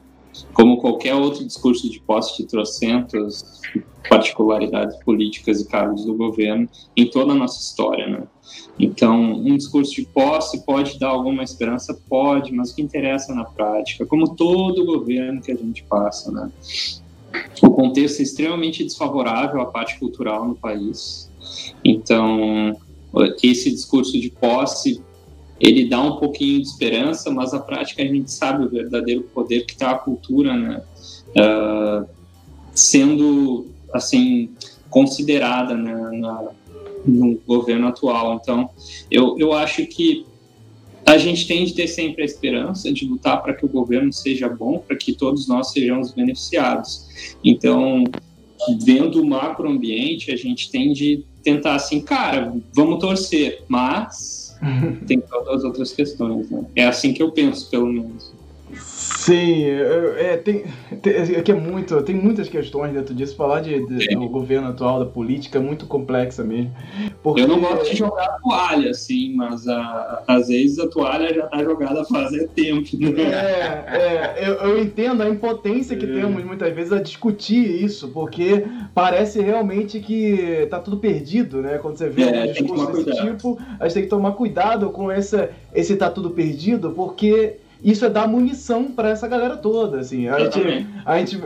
como qualquer outro discurso de posse de trocentas particularidades políticas e cargos do governo em toda a nossa história, né? Então, um discurso de posse pode dar alguma esperança? Pode, mas o que interessa na prática, como todo governo que a gente passa, né? O contexto é extremamente desfavorável à parte cultural no país. Então, esse discurso de posse ele dá um pouquinho de esperança, mas a prática a gente sabe o verdadeiro poder que está a cultura, né? Uh, sendo assim considerada né, na, no governo atual. Então, eu, eu acho que a gente tem de ter sempre a esperança de lutar para que o governo seja bom, para que todos nós sejamos beneficiados. Então, vendo o macroambiente, a gente tem de tentar assim, cara, vamos torcer, mas tem todas as outras questões. Né? É assim que eu penso, pelo menos. Sim, é, tem, tem, é que é muito, tem muitas questões dentro disso. Falar de, de do governo atual, da política, é muito complexa mesmo. Porque... Eu não gosto de jogar toalha, assim, mas a, às vezes a toalha já está jogada faz tempo. Né? É, é eu, eu, entendo a impotência que é. temos muitas vezes a discutir isso, porque parece realmente que tá tudo perdido, né? Quando você vê é, um discurso desse tipo, a gente tem que tomar cuidado com essa, esse tá tudo perdido, porque isso é dar munição para essa galera toda, assim. A gente, a gente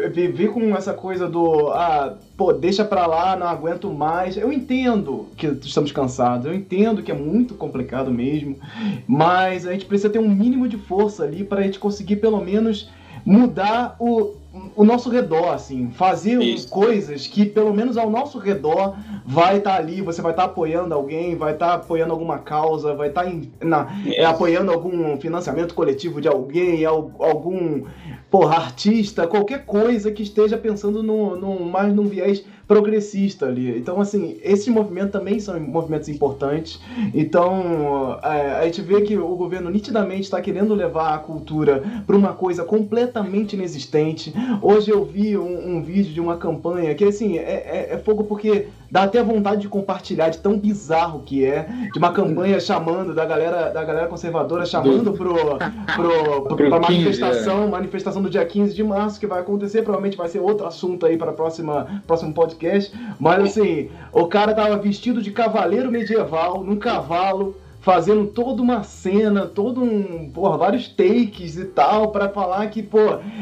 com essa coisa do, ah, pô, deixa pra lá, não aguento mais. Eu entendo que estamos cansados, eu entendo que é muito complicado mesmo, mas a gente precisa ter um mínimo de força ali para a gente conseguir pelo menos mudar o, o nosso redor, assim, fazer Isso. coisas que pelo menos ao nosso redor vai estar tá ali, você vai estar tá apoiando alguém, vai estar tá apoiando alguma causa, vai estar tá é, apoiando algum financiamento coletivo de alguém, algum porra, artista, qualquer coisa que esteja pensando no, no, mais num viés progressista ali. Então, assim, esses movimentos também são movimentos importantes. Então, é, a gente vê que o governo nitidamente está querendo levar a cultura para uma coisa completamente inexistente. Hoje eu vi um, um, vídeo de uma campanha que, assim, é, é, é fogo porque dá até vontade de compartilhar de tão bizarro que é, de uma campanha chamando da galera, da galera conservadora chamando pro, pro, pro, pra manifestação, manifestação do dia 15 de março que vai acontecer, provavelmente vai ser outro assunto aí para próxima próximo podcast, mas assim, o cara tava vestido de cavaleiro medieval, num cavalo, fazendo toda uma cena, todo um, porra, vários takes e tal, para falar que, pô,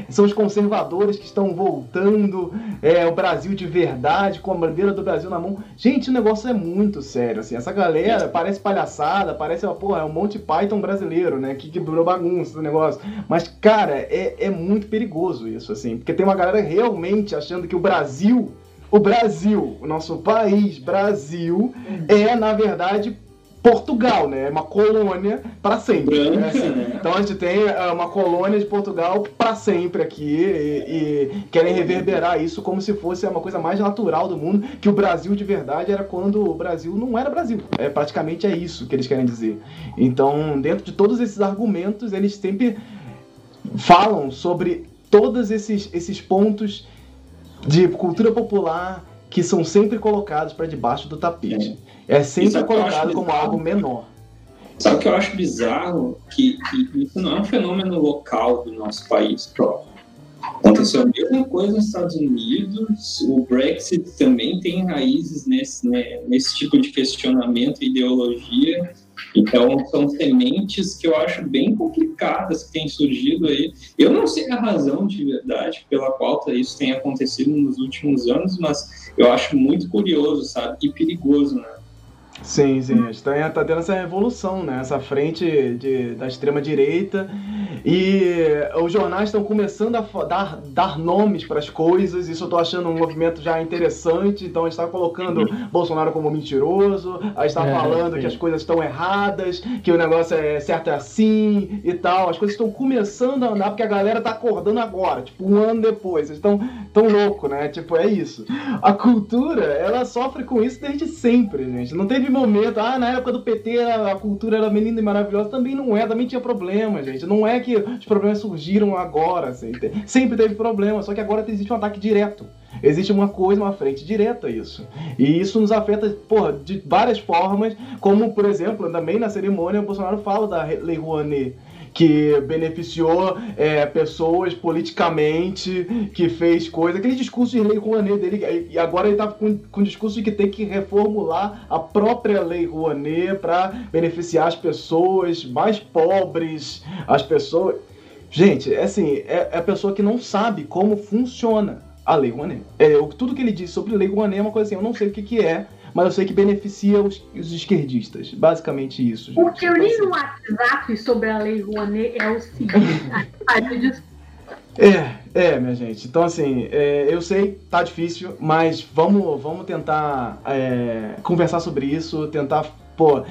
são os conservadores que estão voltando, é o Brasil de verdade, com a bandeira do Brasil na mão. Gente, o negócio é muito sério, assim, essa galera parece palhaçada, parece, uma, porra, é um Monty Python brasileiro, né, que quebrou bagunça o negócio. Mas, cara, é, é muito perigoso isso, assim, porque tem uma galera realmente achando que o Brasil o Brasil, o nosso país, Brasil, é, na verdade, Portugal, né? É uma colônia para sempre. né? Assim, né? Então a gente tem é, uma colônia de Portugal para sempre aqui e, e, querem reverberar isso como se fosse uma coisa mais natural do mundo, que o Brasil de verdade era quando o Brasil não era Brasil. É praticamente é isso que eles querem dizer. Então, dentro de todos esses argumentos, eles sempre falam sobre todos esses, esses pontos de cultura popular que são sempre colocados para debaixo do tapete. É, sempre colocado como algo menor. Sabe o que eu acho bizarro? Que, que, isso não é um fenômeno local do nosso país próprio. Aconteceu a mesma coisa nos Estados Unidos, o Brexit também tem raízes nesse, né, nesse tipo de questionamento e ideologia. Então, são sementes que eu acho bem complicadas que têm surgido aí. Eu não sei a razão de verdade pela qual isso tem acontecido nos últimos anos, mas eu acho muito curioso, sabe? E perigoso, né? Sim, sim. A gente tá, tá tendo essa revolução, né? Essa frente de, da extrema-direita. E os jornais estão começando a dar, dar nomes para as coisas. Isso eu tô achando um movimento já interessante. Então a gente está colocando Bolsonaro como mentiroso. A gente está é, falando sim. que as coisas estão erradas, que o negócio é certo é assim e tal. As coisas estão começando a andar porque a galera tá acordando agora, tipo um ano depois. Eles estão tão louco, né? Tipo, é isso. A cultura, ela sofre com isso desde sempre, gente. Não teve momento, ah, na época do PT a, cultura era menina e maravilhosa, também não é, também tinha problema, gente. Não é que os problemas surgiram agora, assim. sempre teve problema, só que agora existe um ataque direto. Existe uma coisa, uma frente direta isso. E isso nos afeta, porra, de várias formas, como, por exemplo, também na cerimônia o Bolsonaro fala da Lei Rouanet, que beneficiou é, pessoas politicamente, que fez coisa. Aquele discurso de Lei Rouanet dele, e agora ele tá com, com o discurso de que tem que reformular a própria Lei Rouanet para beneficiar as pessoas mais pobres, as pessoas. Gente, é assim, é, é a pessoa que não sabe como funciona a Lei Rouanet. É, tudo que ele disse sobre Lei Rouanet é uma coisa assim, eu não sei o que, que é, mas eu sei que beneficia os, os esquerdistas. Basicamente isso. Gente. O que eu li no WhatsApp sobre a Lei Rouanet é o seguinte. É, é, minha gente. Então, assim, é, eu sei, tá difícil, mas vamos, vamos tentar é, conversar sobre isso, tentar. Pô,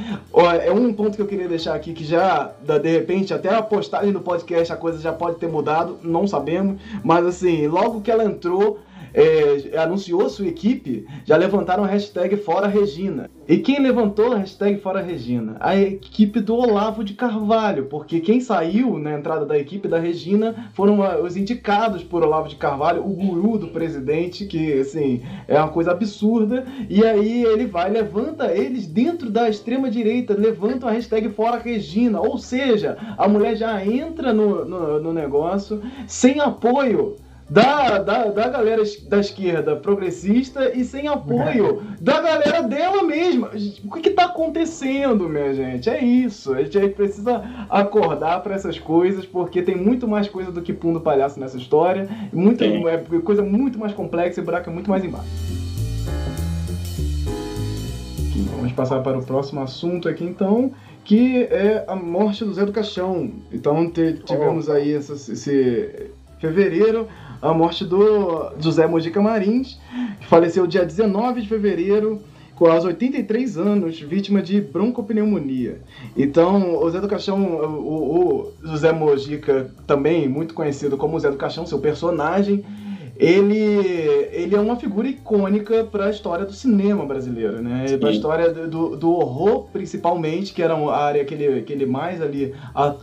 é um ponto que eu queria deixar aqui que já, de repente, até a postagem do podcast a coisa já pode ter mudado, não sabemos, mas assim, logo que ela entrou, é, anunciou sua equipe, já levantaram a hashtag Fora Regina. E quem levantou a hashtag Fora Regina? A equipe do Olavo de Carvalho, porque quem saiu na entrada da equipe da Regina foram ah, os indicados por Olavo de Carvalho, o guru do presidente, que assim é uma coisa absurda. E aí ele vai, levanta eles dentro da extrema direita, levantam a hashtag Fora Regina, ou seja, a mulher já entra no, no, no negócio sem apoio da, da, da galera da esquerda progressista e sem apoio da galera dela mesma. O que, está acontecendo, minha gente? É isso. A gente precisa acordar para essas coisas, porque tem muito mais coisa do que pum do palhaço nessa história. Muito, é coisa muito mais complexa e o buraco é muito mais embaixo. Vamos passar para o próximo assunto aqui então, que é a morte do Zé do Caixão. Então tivemos aí essa, esse fevereiro a morte do José Mojica Marins, que faleceu dia 19 de fevereiro, com aos 83 anos, vítima de broncopneumonia. Então, o Zé do Caixão, o, o José Mojica, também muito conhecido como Zé do Caixão, seu personagem, ele, ele é uma figura icônica para a história do cinema brasileiro, né? Para a história do, do horror, principalmente, que era a área que ele, que ele mais ali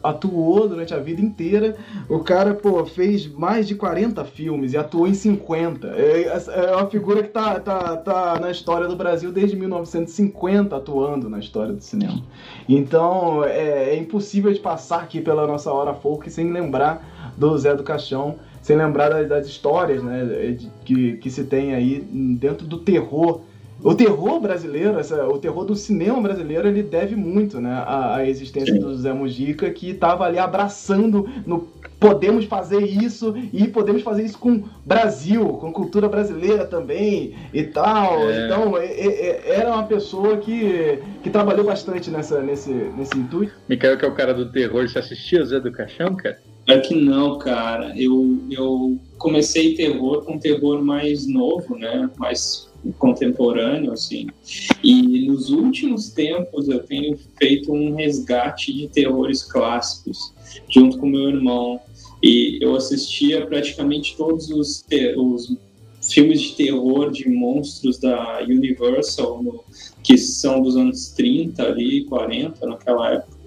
atuou durante a vida inteira. O cara, pô, fez mais de 40 filmes e atuou em 50. É, é uma figura que tá, tá, tá na história do Brasil desde 1950, atuando na história do cinema. Então, é, é impossível de passar aqui pela nossa hora folk sem lembrar do Zé do Caixão sem lembrar das, das histórias né, que, que se tem aí dentro do terror. O terror brasileiro, essa, o terror do cinema brasileiro, ele deve muito né, à, à existência do Zé Mujica, que estava ali abraçando no podemos fazer isso e podemos fazer isso com Brasil, com cultura brasileira também e tal. É. Então, é, é, é, era uma pessoa que, que trabalhou bastante nessa, nesse, nesse intuito. Micael, que é o cara do terror, você assistia o Zé do Caixão, cara? É que não, cara. Eu, eu comecei terror com terror mais novo, né? Mais contemporâneo, assim. E nos últimos tempos eu tenho feito um resgate de terrores clássicos, junto com meu irmão. E eu assistia praticamente todos os, os filmes de terror de monstros da Universal, no, que são dos anos 30 ali, 40, naquela época.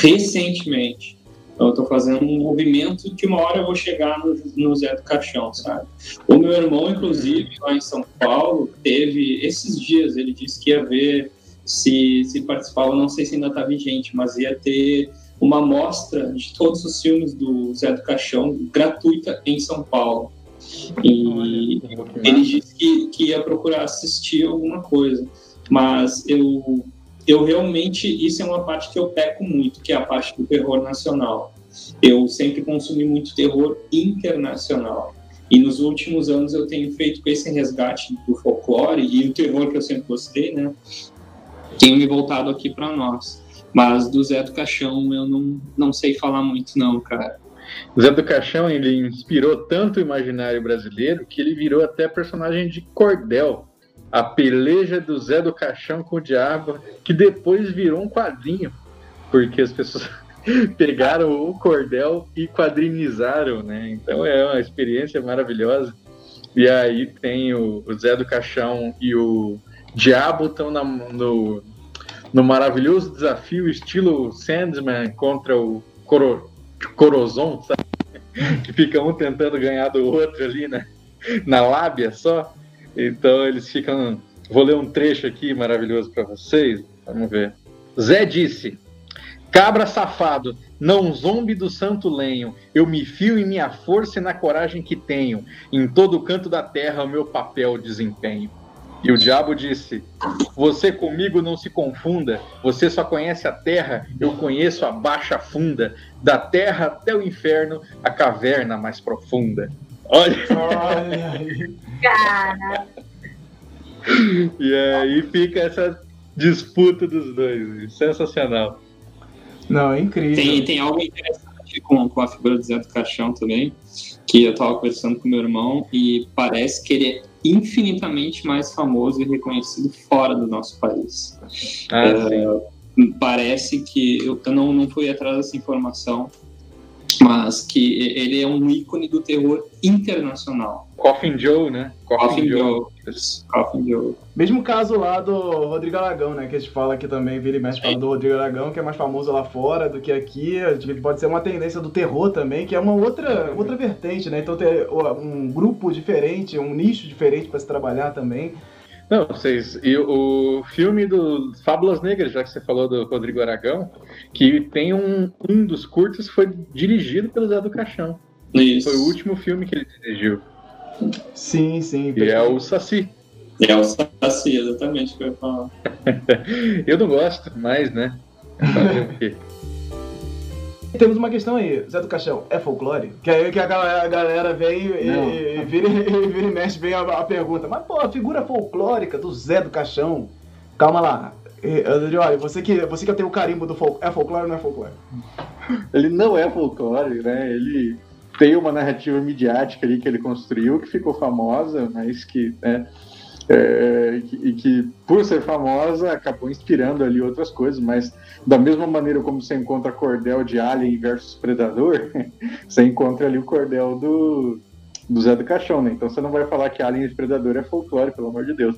Recentemente, então eu tô fazendo um movimento que uma hora eu vou chegar no, no Zé do Caixão, sabe? O meu irmão, inclusive, lá em São Paulo, teve esses dias, ele disse que ia ver se, se participava, não sei se ainda tá vigente, mas ia ter uma mostra de todos os filmes do Zé do Caixão gratuita em São Paulo. E ele disse que, que ia procurar assistir alguma coisa, mas eu eu realmente, isso é uma parte que eu peco muito, que é a parte do terror nacional. Eu sempre consumi muito terror internacional. E nos últimos anos eu tenho feito com esse resgate do folclore e o terror que eu sempre gostei, né? Tenho me voltado aqui para nós. Mas do Zé do Caixão eu não, não sei falar muito, não, cara. Zé do Caixão ele inspirou tanto o imaginário brasileiro que ele virou até personagem de cordel a peleja do Zé do Caixão com o Diabo, que depois virou um quadrinho, porque as pessoas pegaram o cordel e quadrinizaram, né? Então é uma experiência maravilhosa. E aí tem o, o Zé do Caixão e o Diabo estão no, no maravilhoso desafio estilo Sandman contra o Coro, Corozon, sabe? Que fica um tentando ganhar do outro ali, né? Na lábia só. Então eles ficam. Vou ler um trecho aqui maravilhoso para vocês. Vamos ver. Zé disse: Cabra safado, não zombe do santo lenho, eu me fio em minha força e na coragem que tenho, em todo canto da terra o meu papel desempenho. E o diabo disse: Você comigo não se confunda, você só conhece a terra, eu conheço a baixa funda, da terra até o inferno, a caverna mais profunda. Olha! Olha aí. Cara, E aí fica essa disputa dos dois. Sensacional. Não, é incrível. Tem, tem algo interessante com, com a figura do Zé do Caixão também, que eu tava conversando com meu irmão e parece que ele é infinitamente mais famoso e reconhecido fora do nosso país. Ah, sim. Parece que eu, eu não, não fui atrás dessa informação, mas que ele é um ícone do terror internacional. Coffin Joe, né? Coffin Joe. Coffin Joe. Mesmo caso lá do Rodrigo Aragão, né? Que a gente fala aqui também, vira e mexe fala do Rodrigo Aragão, que é mais famoso lá fora do que aqui. Pode ser uma tendência do terror também, que é uma outra, outra vertente, né? Então ter um grupo diferente, um nicho diferente para se trabalhar também. Não, vocês. E o filme do Fábulas Negras, já que você falou do Rodrigo Aragão, que tem um, um dos curtas que foi dirigido pelo Zé do Caixão. Isso. Foi o último filme que ele dirigiu. Sim, sim. E é o Saci. É o Saci, exatamente o que eu ia falar. Eu não gosto, mas, né? Fazer o quê? Temos uma questão aí, Zé do Caixão, é folclore? Que aí que a galera, a galera vem e, Não. e, vira, e vira e mexe, vem a, a pergunta. Mas, pô, a figura folclórica do Zé do Caixão. Calma lá. E, Olha, você que, você que tem o carimbo do folclore. É folclore ou não é folclore? Ele não é folclore, né? Ele tem uma narrativa midiática ali que ele construiu, que ficou famosa, mas que, né, é, e que, por ser famosa, acabou inspirando ali outras coisas, mas da mesma maneira como você encontra cordel de Alien versus Predador, você encontra ali o cordel do, do Zé do Caixão, né? Então você não vai falar que Alien e Predador é folclore, pelo amor de Deus.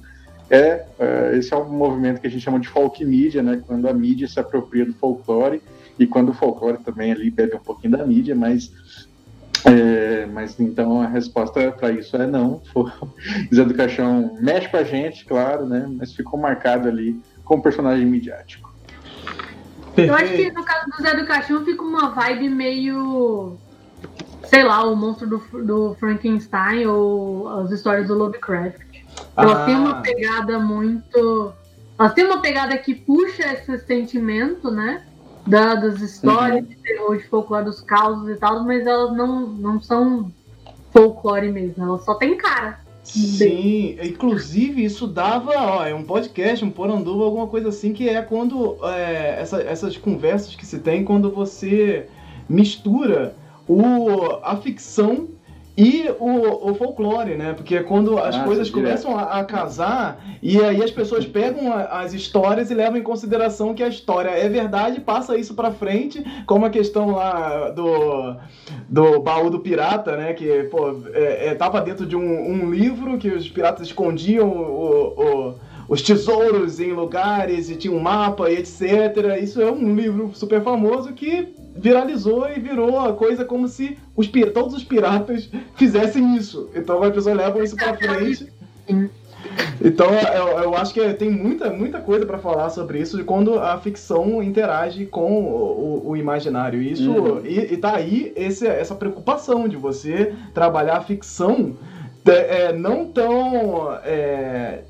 É, é, esse é um movimento que a gente chama de folk mídia, né? Quando a mídia se apropria do folclore e quando o folclore também ali bebe um pouquinho da mídia, mas é, mas então a resposta para isso é não. O Zé do Caixão mexe com a gente, claro, né? Mas ficou marcado ali como personagem midiático. eu acho que no caso do Zé do Caixão fica uma vibe meio. Sei lá, o monstro do, do Frankenstein ou as histórias do Lovecraft. Elas Ah. têm uma pegada muito. Elas têm uma pegada que puxa esse sentimento, né? Da, das histórias de terror, de folclore, dos causos e tal, mas elas não, não são folclore mesmo. Elas só têm cara. Sim, inclusive isso dava, ó, é um podcast, um poranduba, alguma coisa assim, que é quando é, essa- essas conversas que se tem quando você mistura o, a ficção e o, o folclore, né? Porque quando as Ah, coisas começam a, a casar e aí as pessoas pegam a- as histórias e levam em consideração que a história é verdade, passa isso pra frente, como a questão lá do do baú do pirata, né? Que, pô, é, é, tava dentro de um, um livro que os piratas escondiam o- o- os tesouros em lugares e tinha um mapa e etc. Isso é um livro super famoso que viralizou e virou a coisa como se os, todos os piratas fizessem isso. Então as pessoas levam isso pra frente. Então eu, eu acho que tem muita, muita coisa pra falar sobre isso de quando a ficção interage com o, o- o imaginário. E Isso, Uhum. e, e tá aí esse, essa preocupação de você trabalhar a ficção é, é, não tão. é,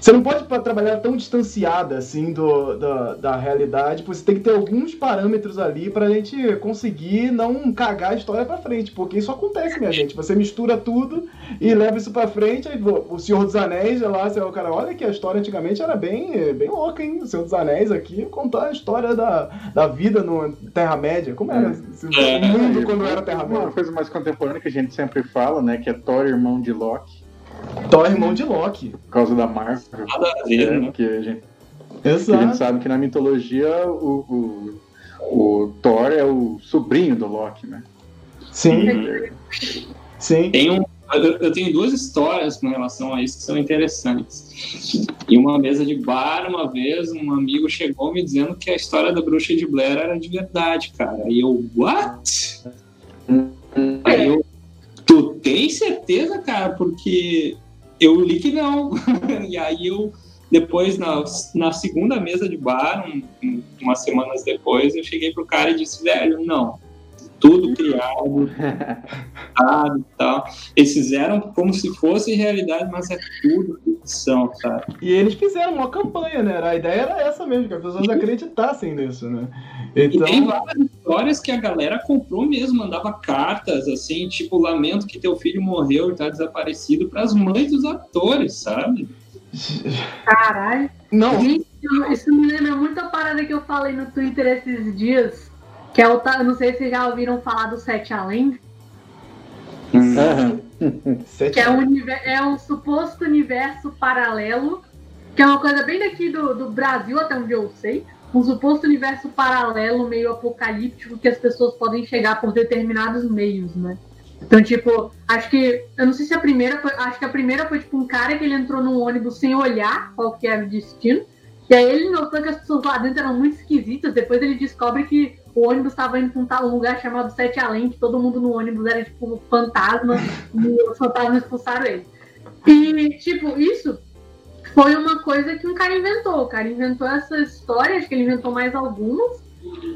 você não pode trabalhar tão distanciada assim do, da, da realidade, porque você tem que ter alguns parâmetros ali pra gente conseguir não cagar a história pra frente, porque isso acontece, minha gente. Você mistura tudo e leva isso pra frente, aí o Senhor dos Anéis, lá, você, o cara, olha que a história antigamente era bem, bem louca, hein? O Senhor dos Anéis aqui contar a história da, da vida no Terra-média. Como era o mundo quando era Uma Terra-média? coisa mais contemporânea que a gente sempre fala, né? Que é Thor, irmão de Loki, Thor, irmão de Loki. por causa da Marvel. Nada a ver, É, né? que a gente Que a gente Exato. sabe que na mitologia o, o, o Thor é o sobrinho do Loki, né? Sim, sim. Tem um, eu, eu tenho duas histórias com relação a isso que são interessantes. Em uma mesa de bar, uma vez, um amigo chegou me dizendo que a história da bruxa de Blair era de verdade, cara. E eu, what? Aí eu, tu tem certeza, cara? Porque eu li que não. e aí eu, depois, na, na segunda mesa de bar, um, um umas semanas depois, eu cheguei pro cara e disse, velho, não, tudo criado, e tal. Eles fizeram como se fosse realidade, mas é tudo ficção, sabe? E eles fizeram uma campanha, né? A ideia era essa mesmo, que as pessoas acreditassem nisso, né? Então... E tem várias histórias que a galera comprou mesmo, mandava cartas, assim, tipo, lamento que teu filho morreu e tá desaparecido para as mães dos atores, sabe? Caralho. Não. Isso me lembra muito a parada que eu falei no Twitter esses dias que é o, eu não sei se vocês já ouviram falar do Sete Além. Uhum. que é um, é um suposto universo paralelo, que é uma coisa bem daqui do, do Brasil, até onde eu sei. Um suposto universo paralelo, meio apocalíptico, que as pessoas podem chegar por determinados meios, né? Então, tipo, acho que. Eu não sei se a primeira foi. Acho que a primeira foi, tipo, um cara que ele entrou num ônibus sem olhar qual que era o destino. E aí ele notou que as pessoas lá dentro eram muito esquisitas. Depois ele descobre que o ônibus estava indo para um lugar chamado Sete Além, que todo mundo no ônibus era tipo fantasma, e os fantasmas expulsaram ele. E, tipo, isso foi uma coisa que um cara inventou. O cara inventou essa história, acho que ele inventou mais algumas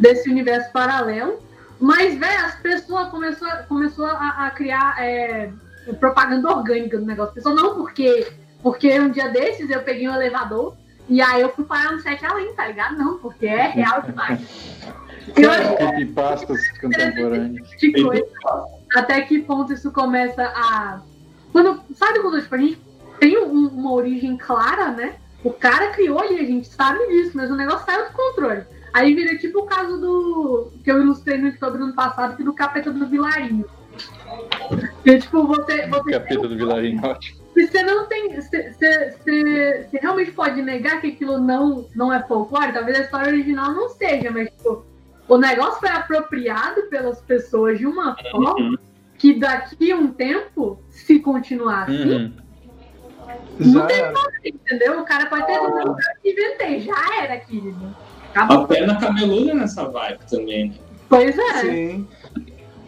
desse universo paralelo. Mas, velho, as pessoas começou, começou a, a criar é, propaganda orgânica do negócio. Pessoal, não porque, porque um dia desses eu peguei um elevador e aí eu fui parar no Sete Além, tá ligado? Não, porque é real demais. Creepypastas contemporâneos. De coisa, até que ponto isso começa a. Quando, sabe quando tipo, a gente tem um, uma origem clara, né? O cara criou ali, a gente sabe disso, mas o negócio saiu do controle. Aí vira tipo o caso do. que eu ilustrei no do ano passado, que do capeta do Vilarinho. Que tipo, você. você capeta do Vilarinho, ótimo. Você não tem. Você realmente pode negar que aquilo não, não é folclore? Talvez a história original não seja, mas tipo, o negócio foi apropriado pelas pessoas de uma uhum. forma que daqui a um tempo, se continuar assim, uhum. não tem nada, entendeu? O cara pode ter dito, que inventei, já era, querido. Acabou. A perna cabeluda nessa vibe também, né? Pois é. Sim.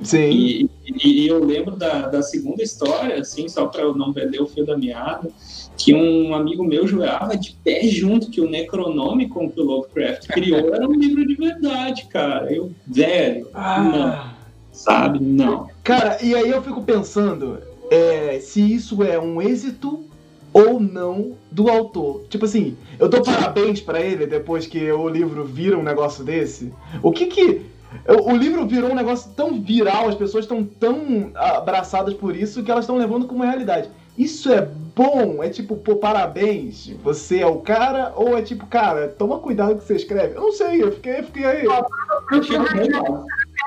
Sim. E, e, e, eu lembro da, da segunda história, assim, só para eu não perder o fio da meada, que um amigo meu jurava de pé junto que o Necronômico que o Lovecraft criou era um livro de verdade, cara. Eu, velho, ah. não. Sabe? Não. Cara, e aí eu fico pensando é, se isso é um êxito ou não do autor. Tipo assim, eu dou parabéns para ele depois que o livro vira um negócio desse. O que que o livro virou um negócio tão viral, as pessoas estão tão abraçadas por isso que elas estão levando como realidade. Isso é bom? É tipo, pô, parabéns, você é o cara? Ou é tipo, cara, toma cuidado com o que você escreve? Eu não sei, eu fiquei, eu fiquei aí. Eu fiquei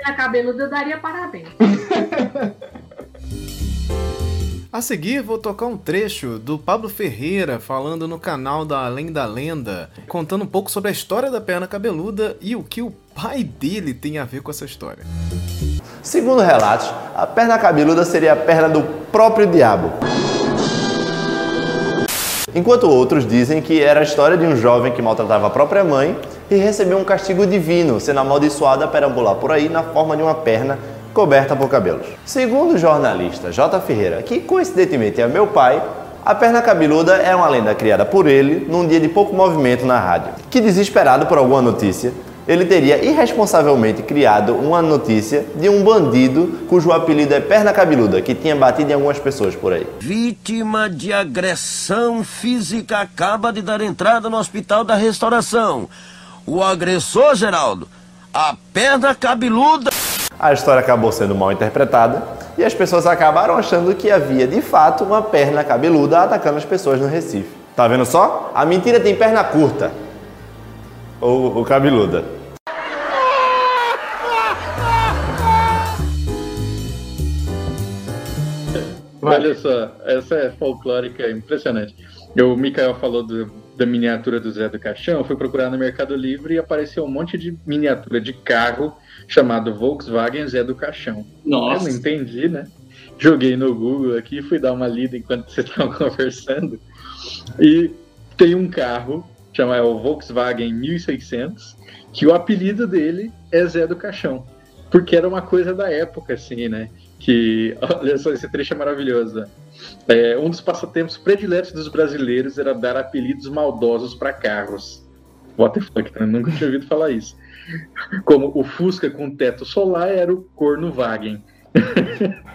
na cabeluda, eu daria parabéns. A seguir, vou tocar um trecho do Pablo Ferreira falando no canal da Além da Lenda, contando um pouco sobre a história da perna cabeluda e o que o pai dele tem a ver com essa história. Segundo relatos, a perna cabeluda seria a perna do próprio diabo enquanto outros dizem que era a história de um jovem que maltratava a própria mãe e recebeu um castigo divino, sendo amaldiçoado a perambular por aí na forma de uma perna coberta por cabelos. Segundo o jornalista J. Ferreira, que coincidentemente é meu pai, a perna cabeluda é uma lenda criada por ele num dia de pouco movimento na rádio, que desesperado por alguma notícia, ele teria irresponsavelmente criado uma notícia de um bandido cujo apelido é Perna Cabeluda, que tinha batido em algumas pessoas por aí. Vítima de agressão física acaba de dar entrada no hospital da restauração. O agressor, Geraldo, a Perna Cabeluda. A história acabou sendo mal interpretada e as pessoas acabaram achando que havia de fato uma perna cabeluda atacando as pessoas no Recife. Tá vendo só? A mentira tem perna curta. Ou, ou cabeluda. Olha só, essa é folclórica impressionante. O Mikael falou do, da miniatura do Zé do Caixão, eu fui procurar no Mercado Livre e apareceu um monte de miniatura de carro chamado Volkswagen Zé do Caixão. Nossa! Eu não entendi, né? Joguei no Google aqui, fui dar uma lida enquanto vocês estavam conversando. E tem um carro, chamado o Volkswagen 1600, que o apelido dele é Zé do Caixão. Porque era uma coisa da época, assim, né? Que, olha só, esse trecho é maravilhoso. É, um dos passatempos prediletos dos brasileiros era dar apelidos maldosos para carros. what the fuck, né? nunca tinha ouvido falar isso. Como o Fusca com teto solar era o Cornovagen.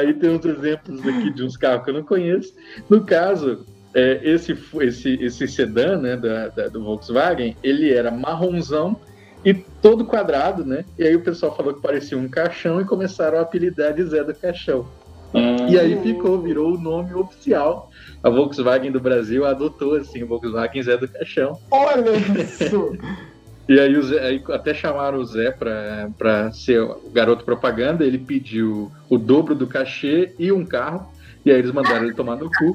Aí tem uns exemplos aqui de uns carros que eu não conheço. No caso, é, esse, esse, esse sedã né, da, da, do Volkswagen, ele era marronzão e todo quadrado, né? E aí o pessoal falou que parecia um caixão e começaram a apelidar de Zé do Caixão. Hum. E aí ficou, virou o nome oficial. A Volkswagen do Brasil adotou assim, o Volkswagen Zé do Caixão. Olha isso! E aí, Zé, aí, até chamaram o Zé para ser o garoto propaganda, ele pediu o dobro do cachê e um carro, e aí eles mandaram ele tomar no cu.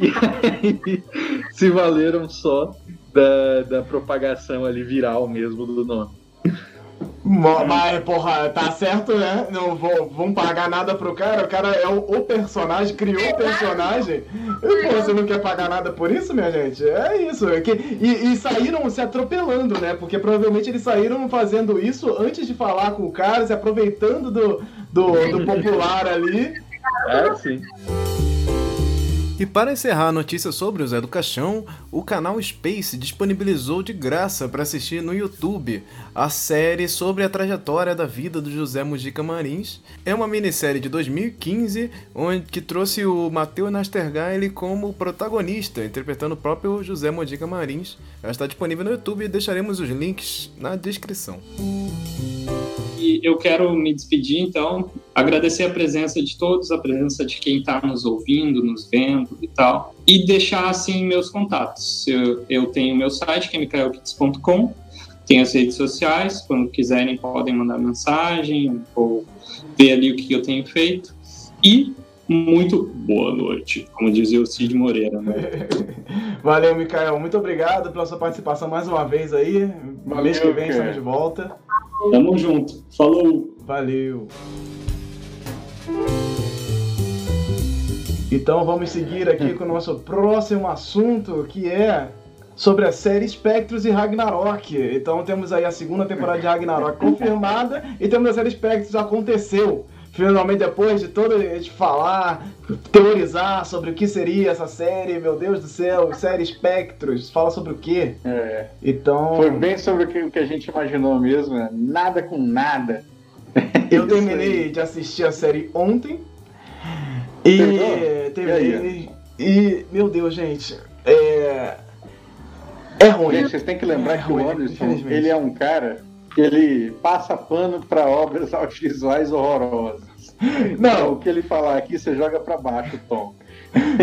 E aí se valeram só da, da propagação ali viral mesmo do nome. Mas, porra, tá certo, né? Não vou, vão pagar nada pro cara. O cara é o, o personagem, criou o personagem. E, pô, você não quer pagar nada por isso, minha gente? É isso. É que, e, e, saíram se atropelando, né? Porque provavelmente eles saíram fazendo isso antes de falar com o cara, se aproveitando do, do, do popular ali. É, sim. E para encerrar a notícia sobre o Zé do Caixão, o canal Space disponibilizou de graça para assistir no YouTube a série sobre a trajetória da vida do José Mujica Marins. É uma minissérie de 2015 onde que trouxe o Matheus Nastergaile como protagonista, interpretando o próprio José Mujica Marins. Ela está disponível no YouTube e deixaremos os links na descrição. E eu quero me despedir, então, agradecer a presença de todos, a presença de quem está nos ouvindo, nos vendo e tal, e deixar, assim, meus contatos. Eu, eu tenho meu site, que é micaelkits.com, tenho as redes sociais, quando quiserem podem mandar mensagem ou ver ali o que eu tenho feito. E muito boa noite, como dizia o Cid Moreira. Né? Valeu, Micael. Muito obrigado pela sua participação mais uma vez aí. Valeu, mês que vem estamos de volta. Tamo junto. Falou. Valeu. Então vamos seguir aqui com o nosso próximo assunto, que é sobre a série Spectros e Ragnarok. Então temos aí a segunda temporada de Ragnarok confirmada e temos a série Spectros aconteceu finalmente depois de todo a gente falar, teorizar sobre o que seria essa série, meu Deus do céu, série Espectros, fala sobre o quê? É. Então. Foi bem sobre o que, a gente imaginou mesmo, né? nada com nada. Eu terminei de assistir a série ontem. E terminei. E, e, meu Deus, gente, é. É ruim. Gente, vocês têm que lembrar é que ruim, o Anderson, ele é um cara ele passa pano para obras audiovisuais horrorosas. Não, o que ele falar aqui você joga para baixo, Tom.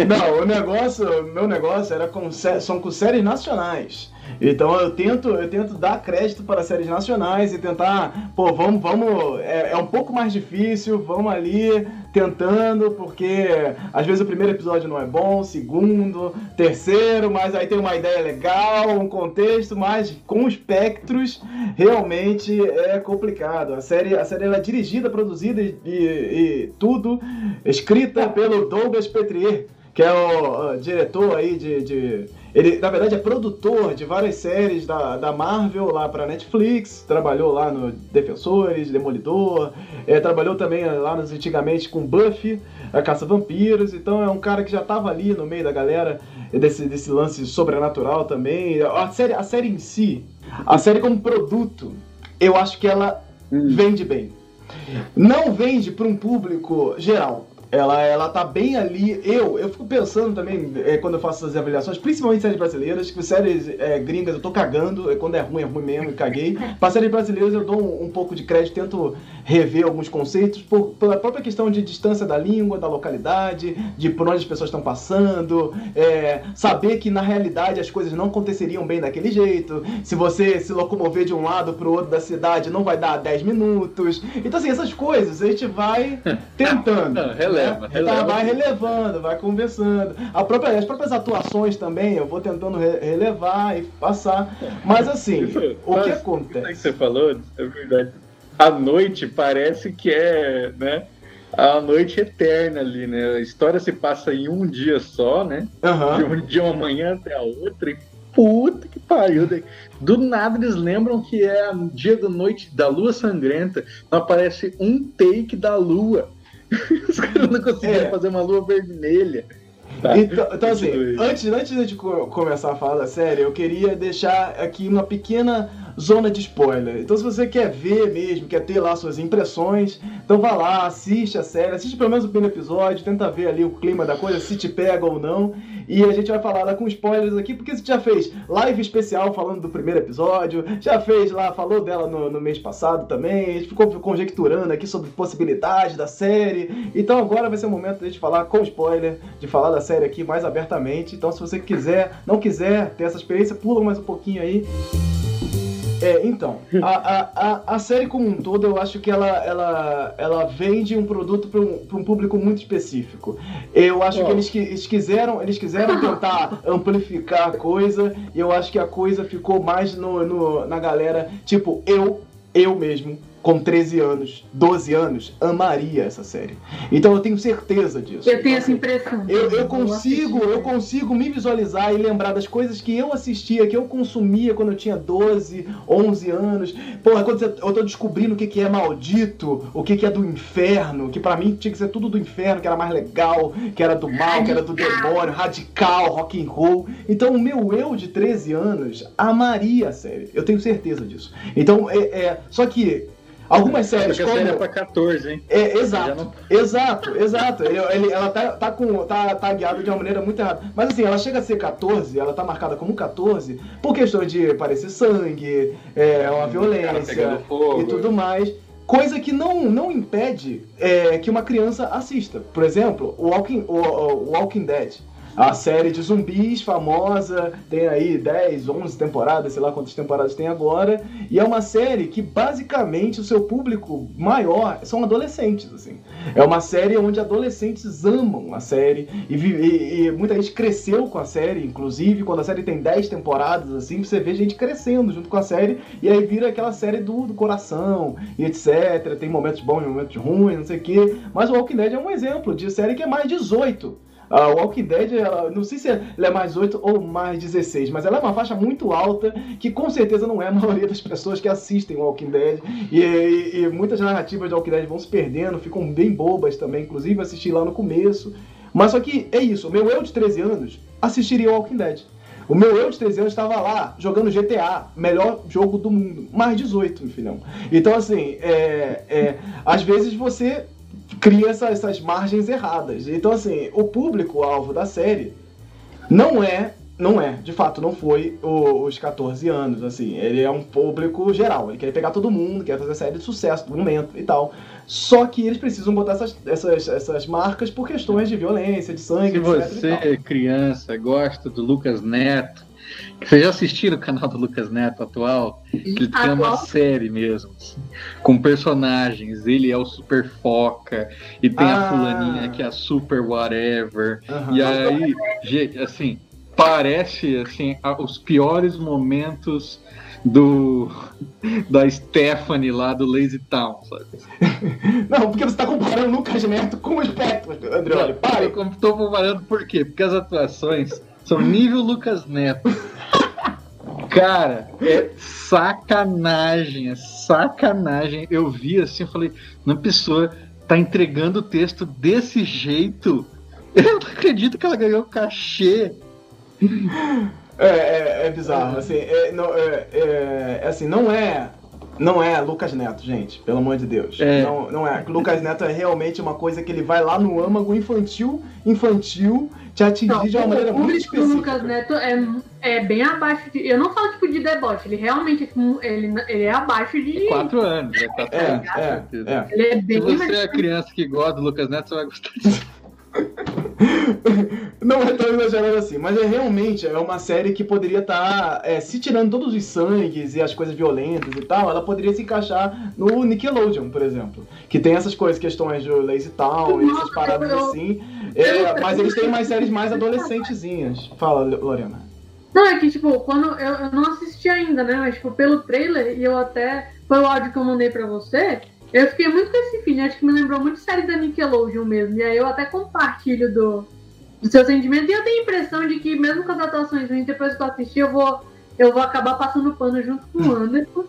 Não, o negócio, meu negócio era com são com séries nacionais. Então eu tento, eu tento dar crédito para séries nacionais e tentar, pô, vamos, vamos, é, é, um pouco mais difícil, vamos ali tentando, porque às vezes o primeiro episódio não é bom, segundo, terceiro, mas aí tem uma ideia legal, um contexto, mas com espectros realmente é complicado. A série, a série é dirigida, produzida e, e, e tudo escrita pelo Douglas Petrier, que é o, o diretor aí de, de ele, na verdade, é produtor de várias séries da, da Marvel lá para Netflix, trabalhou lá no Defensores, Demolidor, é, trabalhou também lá nos, antigamente com Buffy, a Caça Vampiros, então é um cara que já estava ali no meio da galera desse, desse lance sobrenatural também. A série, a série em si, a série como produto, eu acho que ela hum. vende bem. Não vende para um público geral, ela, ela tá bem ali. Eu, eu fico pensando também, é, quando eu faço essas avaliações, principalmente séries brasileiras, que séries é, gringas eu tô cagando, é, quando é ruim, é ruim mesmo, caguei. Para séries brasileiras eu dou um, um, pouco de crédito, tento rever alguns conceitos, por, pela própria questão de distância da língua, da localidade, de por onde as pessoas estão passando, é, saber que na realidade as coisas não aconteceriam bem daquele jeito. Se você se locomover de um lado pro outro da cidade, não vai dar 10 minutos. Então, assim, essas coisas a gente vai tentando. Não, releva, né? releva. Vai relevando, vai conversando. A própria, as próprias atuações também, eu vou tentando re relevar e passar. Mas assim, Isso, o que acontece? que você falou, é verdade. A noite parece que é, né? a noite eterna ali, né? A história se passa em um dia só, né? Uhum. De, um, de uma manhã até a outra. E puta que pariu. Do nada eles lembram que é dia da noite da lua sangrenta. Não aparece um take da lua. Os caras não conseguiram é. fazer uma lua vermelha. Então, então assim, antes, antes de começar a falar da série, eu queria deixar aqui uma pequena zona de spoiler. Então, se você quer ver mesmo, quer ter lá suas impressões, então vá lá, assiste a série, assiste pelo menos o primeiro episódio, tenta ver ali o clima da coisa, se te pega ou não. E a gente vai falar lá com spoilers aqui, porque você já fez live especial falando do primeiro episódio, já fez lá, falou dela no, no mês passado também, a gente ficou conjecturando aqui sobre possibilidades da série. Então agora vai ser o momento de a gente falar com spoiler, de falar da série aqui mais abertamente. Então se você quiser, não quiser ter essa experiência, pula mais um pouquinho aí. É, então, a, a, a, série como um todo, eu acho que ela, ela, ela vende um produto para um, um público muito específico. Eu acho que eles, eles, quiseram, eles quiseram tentar amplificar a coisa, e eu acho que a coisa ficou mais no, no, na galera, tipo, eu, eu mesmo, com 13 anos, 12 anos, amaria essa série. Então eu tenho certeza disso. Eu tenho essa impressão. Eu, eu consigo, eu consigo me visualizar e lembrar das coisas que eu assistia, que eu consumia quando eu tinha 12, 11 anos. Porra, quando eu tô descobrindo o que, que é maldito, o que, que é do inferno, que para mim tinha que ser tudo do inferno, que era mais legal, que era do mal, que era do demônio, radical, rock and roll. Então o meu eu de 13 anos amaria a série. Eu tenho certeza disso. Então, é, é só que Algumas séries como... a série é pra 14, hein? É, exato, não... exato, exato. Ele, ela tá, tá, com, tá, tá guiada de uma maneira muito errada. Mas assim, ela chega a ser 14, ela tá marcada como 14 por questão de parecer sangue, é, uma violência e tudo mais. Coisa que não, não impede é, que uma criança assista. Por exemplo, o Walking, o, o Walking Dead a série de zumbis famosa, tem aí 10, 11 temporadas, sei lá quantas temporadas tem agora, e é uma série que basicamente o seu público maior são adolescentes, assim. É uma série onde adolescentes amam a série e, e, e muita gente cresceu com a série, inclusive quando a série tem 10 temporadas, assim, você vê gente crescendo junto com a série e aí vira aquela série do, do coração e etc. Tem momentos bons e momentos ruins, não sei o quê. Mas o Walking Dead é um exemplo de série que é mais 18 a Walking Dead, ela, não sei se ela é mais 8 ou mais 16, mas ela é uma faixa muito alta que com certeza não é a maioria das pessoas que assistem Walking Dead. E, e, e muitas narrativas de Walking Dead vão se perdendo, ficam bem bobas também, inclusive assisti lá no começo. Mas só que é isso, o meu eu de 13 anos assistiria Walking Dead. O meu eu de 13 anos estava lá jogando GTA, melhor jogo do mundo, mais 18, filhão. Então, assim, é, é, às vezes você cria essa, essas margens erradas. Então, assim, o público-alvo da série não é, não é, de fato, não foi o, os 14 anos, assim. Ele é um público geral, ele quer pegar todo mundo, quer fazer série de sucesso do momento e tal. Só que eles precisam botar essas, essas, essas marcas por questões de violência, de sangue, Se você, criança, gosta do Lucas Neto, vocês já assistiram o canal do Lucas Neto atual? Ele tem uma série mesmo, assim, com personagens. Ele é o Super Foca, e tem ah. a fulaninha que é a Super Whatever. Uhum. E aí, assim, parece assim, os piores momentos do da Stephanie lá do Lazy Town, sabe? Não, porque você tá comparando o Lucas Neto com o Spectre, André, olha, pare. Eu tô comparando por quê? Porque as atuações são nível Lucas Neto. Cara, é sacanagem, é sacanagem. Eu vi assim, eu falei, uma pessoa tá entregando o texto desse jeito. Eu não acredito que ela ganhou cachê. É, é, é bizarro, assim, é, não, é, é, é assim, não é não é Lucas Neto, gente, pelo amor de Deus. É. Não, não é. Lucas Neto é realmente uma coisa que ele vai lá no âmago infantil, infantil, te atingir não, de uma maneira muito específica. O Lucas Neto é, é bem abaixo de. Eu não falo tipo de deboche, ele realmente ele, ele é abaixo de. É quatro anos, é quatro é, anos. É, é. Ele é bem Se você é criança que gosta do Lucas Neto, você vai gostar disso. não é tão exagerado assim, mas é realmente é uma série que poderia estar, tá, é, se tirando todos os sangues e as coisas violentas e tal, ela poderia se encaixar no Nickelodeon, por exemplo. Que tem essas coisas, questões de Lazy Town e essas paradas assim. É, mas eles têm mais séries mais adolescentezinhas. Fala, Lorena. Não, é que, tipo, quando eu, eu não assisti ainda, né? Mas, tipo, pelo trailer, e eu até. Foi o áudio que eu mandei pra você. Eu fiquei muito com esse feeling, acho que me lembrou muito série da Nickelodeon mesmo. E aí eu até compartilho do, do seu sentimento. E eu tenho a impressão de que, mesmo com as atuações ruins, depois que eu assistir, eu vou, eu vou acabar passando pano junto com o Anderson.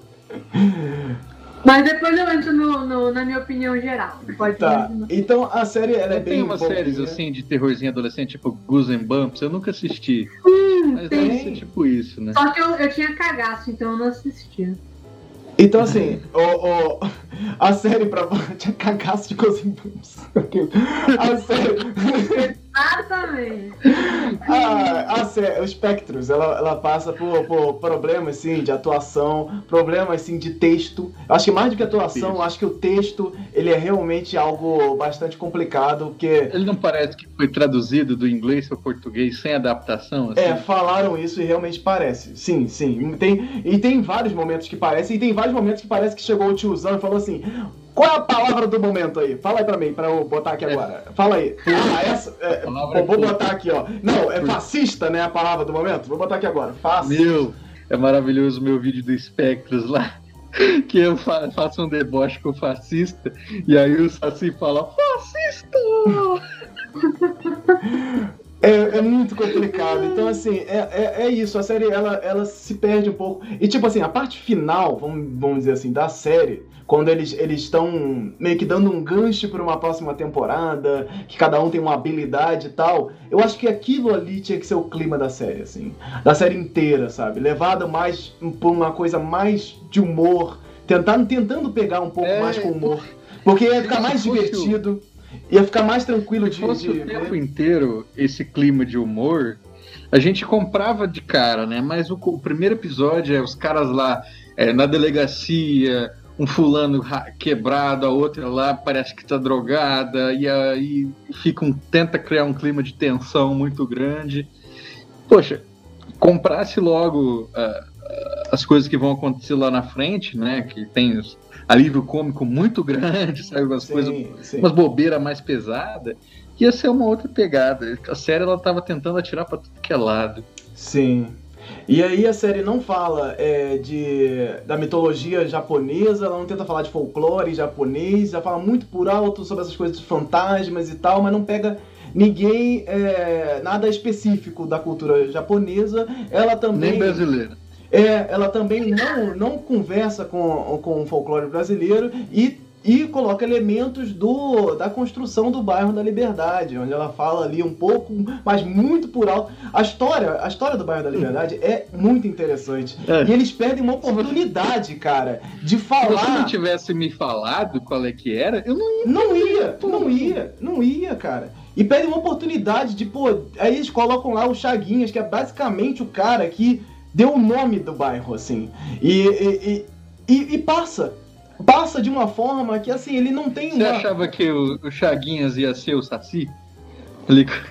Mas depois eu entro no, no- na minha opinião geral. Pode Tá, então a série ela é Tem bem umas bobinha. séries assim de terrorzinho adolescente, tipo Goose and Bumps, eu nunca assisti. Mas tem. deve ser tipo isso, né? Só que eu, eu tinha cagaço, então eu não assistia. Então, assim, o, o- a série pra. Tinha cagaço de Bumps. A série. Exatamente. A, a sé- o Spectros, ela, ela passa por, por problemas, assim, de atuação, problemas, assim, de texto. Eu Acho que mais do que atuação, acho que o texto, ele é realmente algo bastante complicado, porque... Ele não parece que foi traduzido do inglês para português sem adaptação? Assim? É, falaram isso e realmente parece. Sim, sim. Tem, e tem vários momentos que parece, e tem vários momentos que parece que chegou o tiozão e falou assim: qual é a palavra do momento aí? Fala aí pra mim, pra eu botar aqui agora. Fala aí. Ah, essa. é, Palavra vou é botar aqui, ó. Não, é fascista, né? A palavra do momento? Vou botar aqui agora. Fascista. Meu, é maravilhoso o meu vídeo do Spectros lá. Que eu fa- faço um deboche com o fascista, e aí o Saci fala, fascista! É, é muito complicado. Então, assim, é, é, é isso. A série, ela, ela se perde um pouco. E, tipo assim, a parte final, vamos, vamos dizer assim, da série, quando eles eles estão meio que dando um gancho para uma próxima temporada, que cada um tem uma habilidade e tal, eu acho que aquilo ali tinha que ser o clima da série, assim. Da série inteira, sabe? Levada mais por uma coisa mais de humor, tentando, tentando pegar um pouco É, mais com humor. Porque ia ficar mais divertido. Ia ficar mais tranquilo de, fosse de o tempo inteiro esse clima de humor, a gente comprava de cara, né? Mas o, o primeiro episódio é os caras lá é, na delegacia, um fulano ra- quebrado, a outra lá parece que tá drogada, e aí fica um, tenta criar um clima de tensão muito grande. Poxa, comprasse logo ah, as coisas que vão acontecer lá na frente, né? Que tem os alívio cômico muito grande, sabe? Umas coisas Sim, sim. umas bobeiras mais pesadas, ia ser uma outra pegada. A série ela tava tentando atirar pra tudo que é lado. Sim. E aí a série não fala é, de, da mitologia japonesa, ela não tenta falar de folclore japonês, já fala muito por alto sobre essas coisas de fantasmas e tal, mas não pega ninguém, é, nada específico da cultura japonesa. Ela também. Nem brasileira. É, ela também não, não conversa com, com o folclore brasileiro e, e coloca elementos do, da construção do bairro da Liberdade, onde ela fala ali um pouco, mas muito por alto. A história, a história do bairro da Liberdade é muito interessante. É. E eles perdem uma oportunidade, cara, de Se você não falar. tivesse me falado qual é que era, eu não ia. Não ia, não ia, não ia, cara. E perdem uma oportunidade de, pô, aí eles colocam lá o Chaguinhas, que é basicamente o cara que deu o nome do bairro, assim. E, e, e- e passa. Passa de uma forma que, assim, ele não tem Você uma. achava que o, o Chaguinhas ia ser o Saci?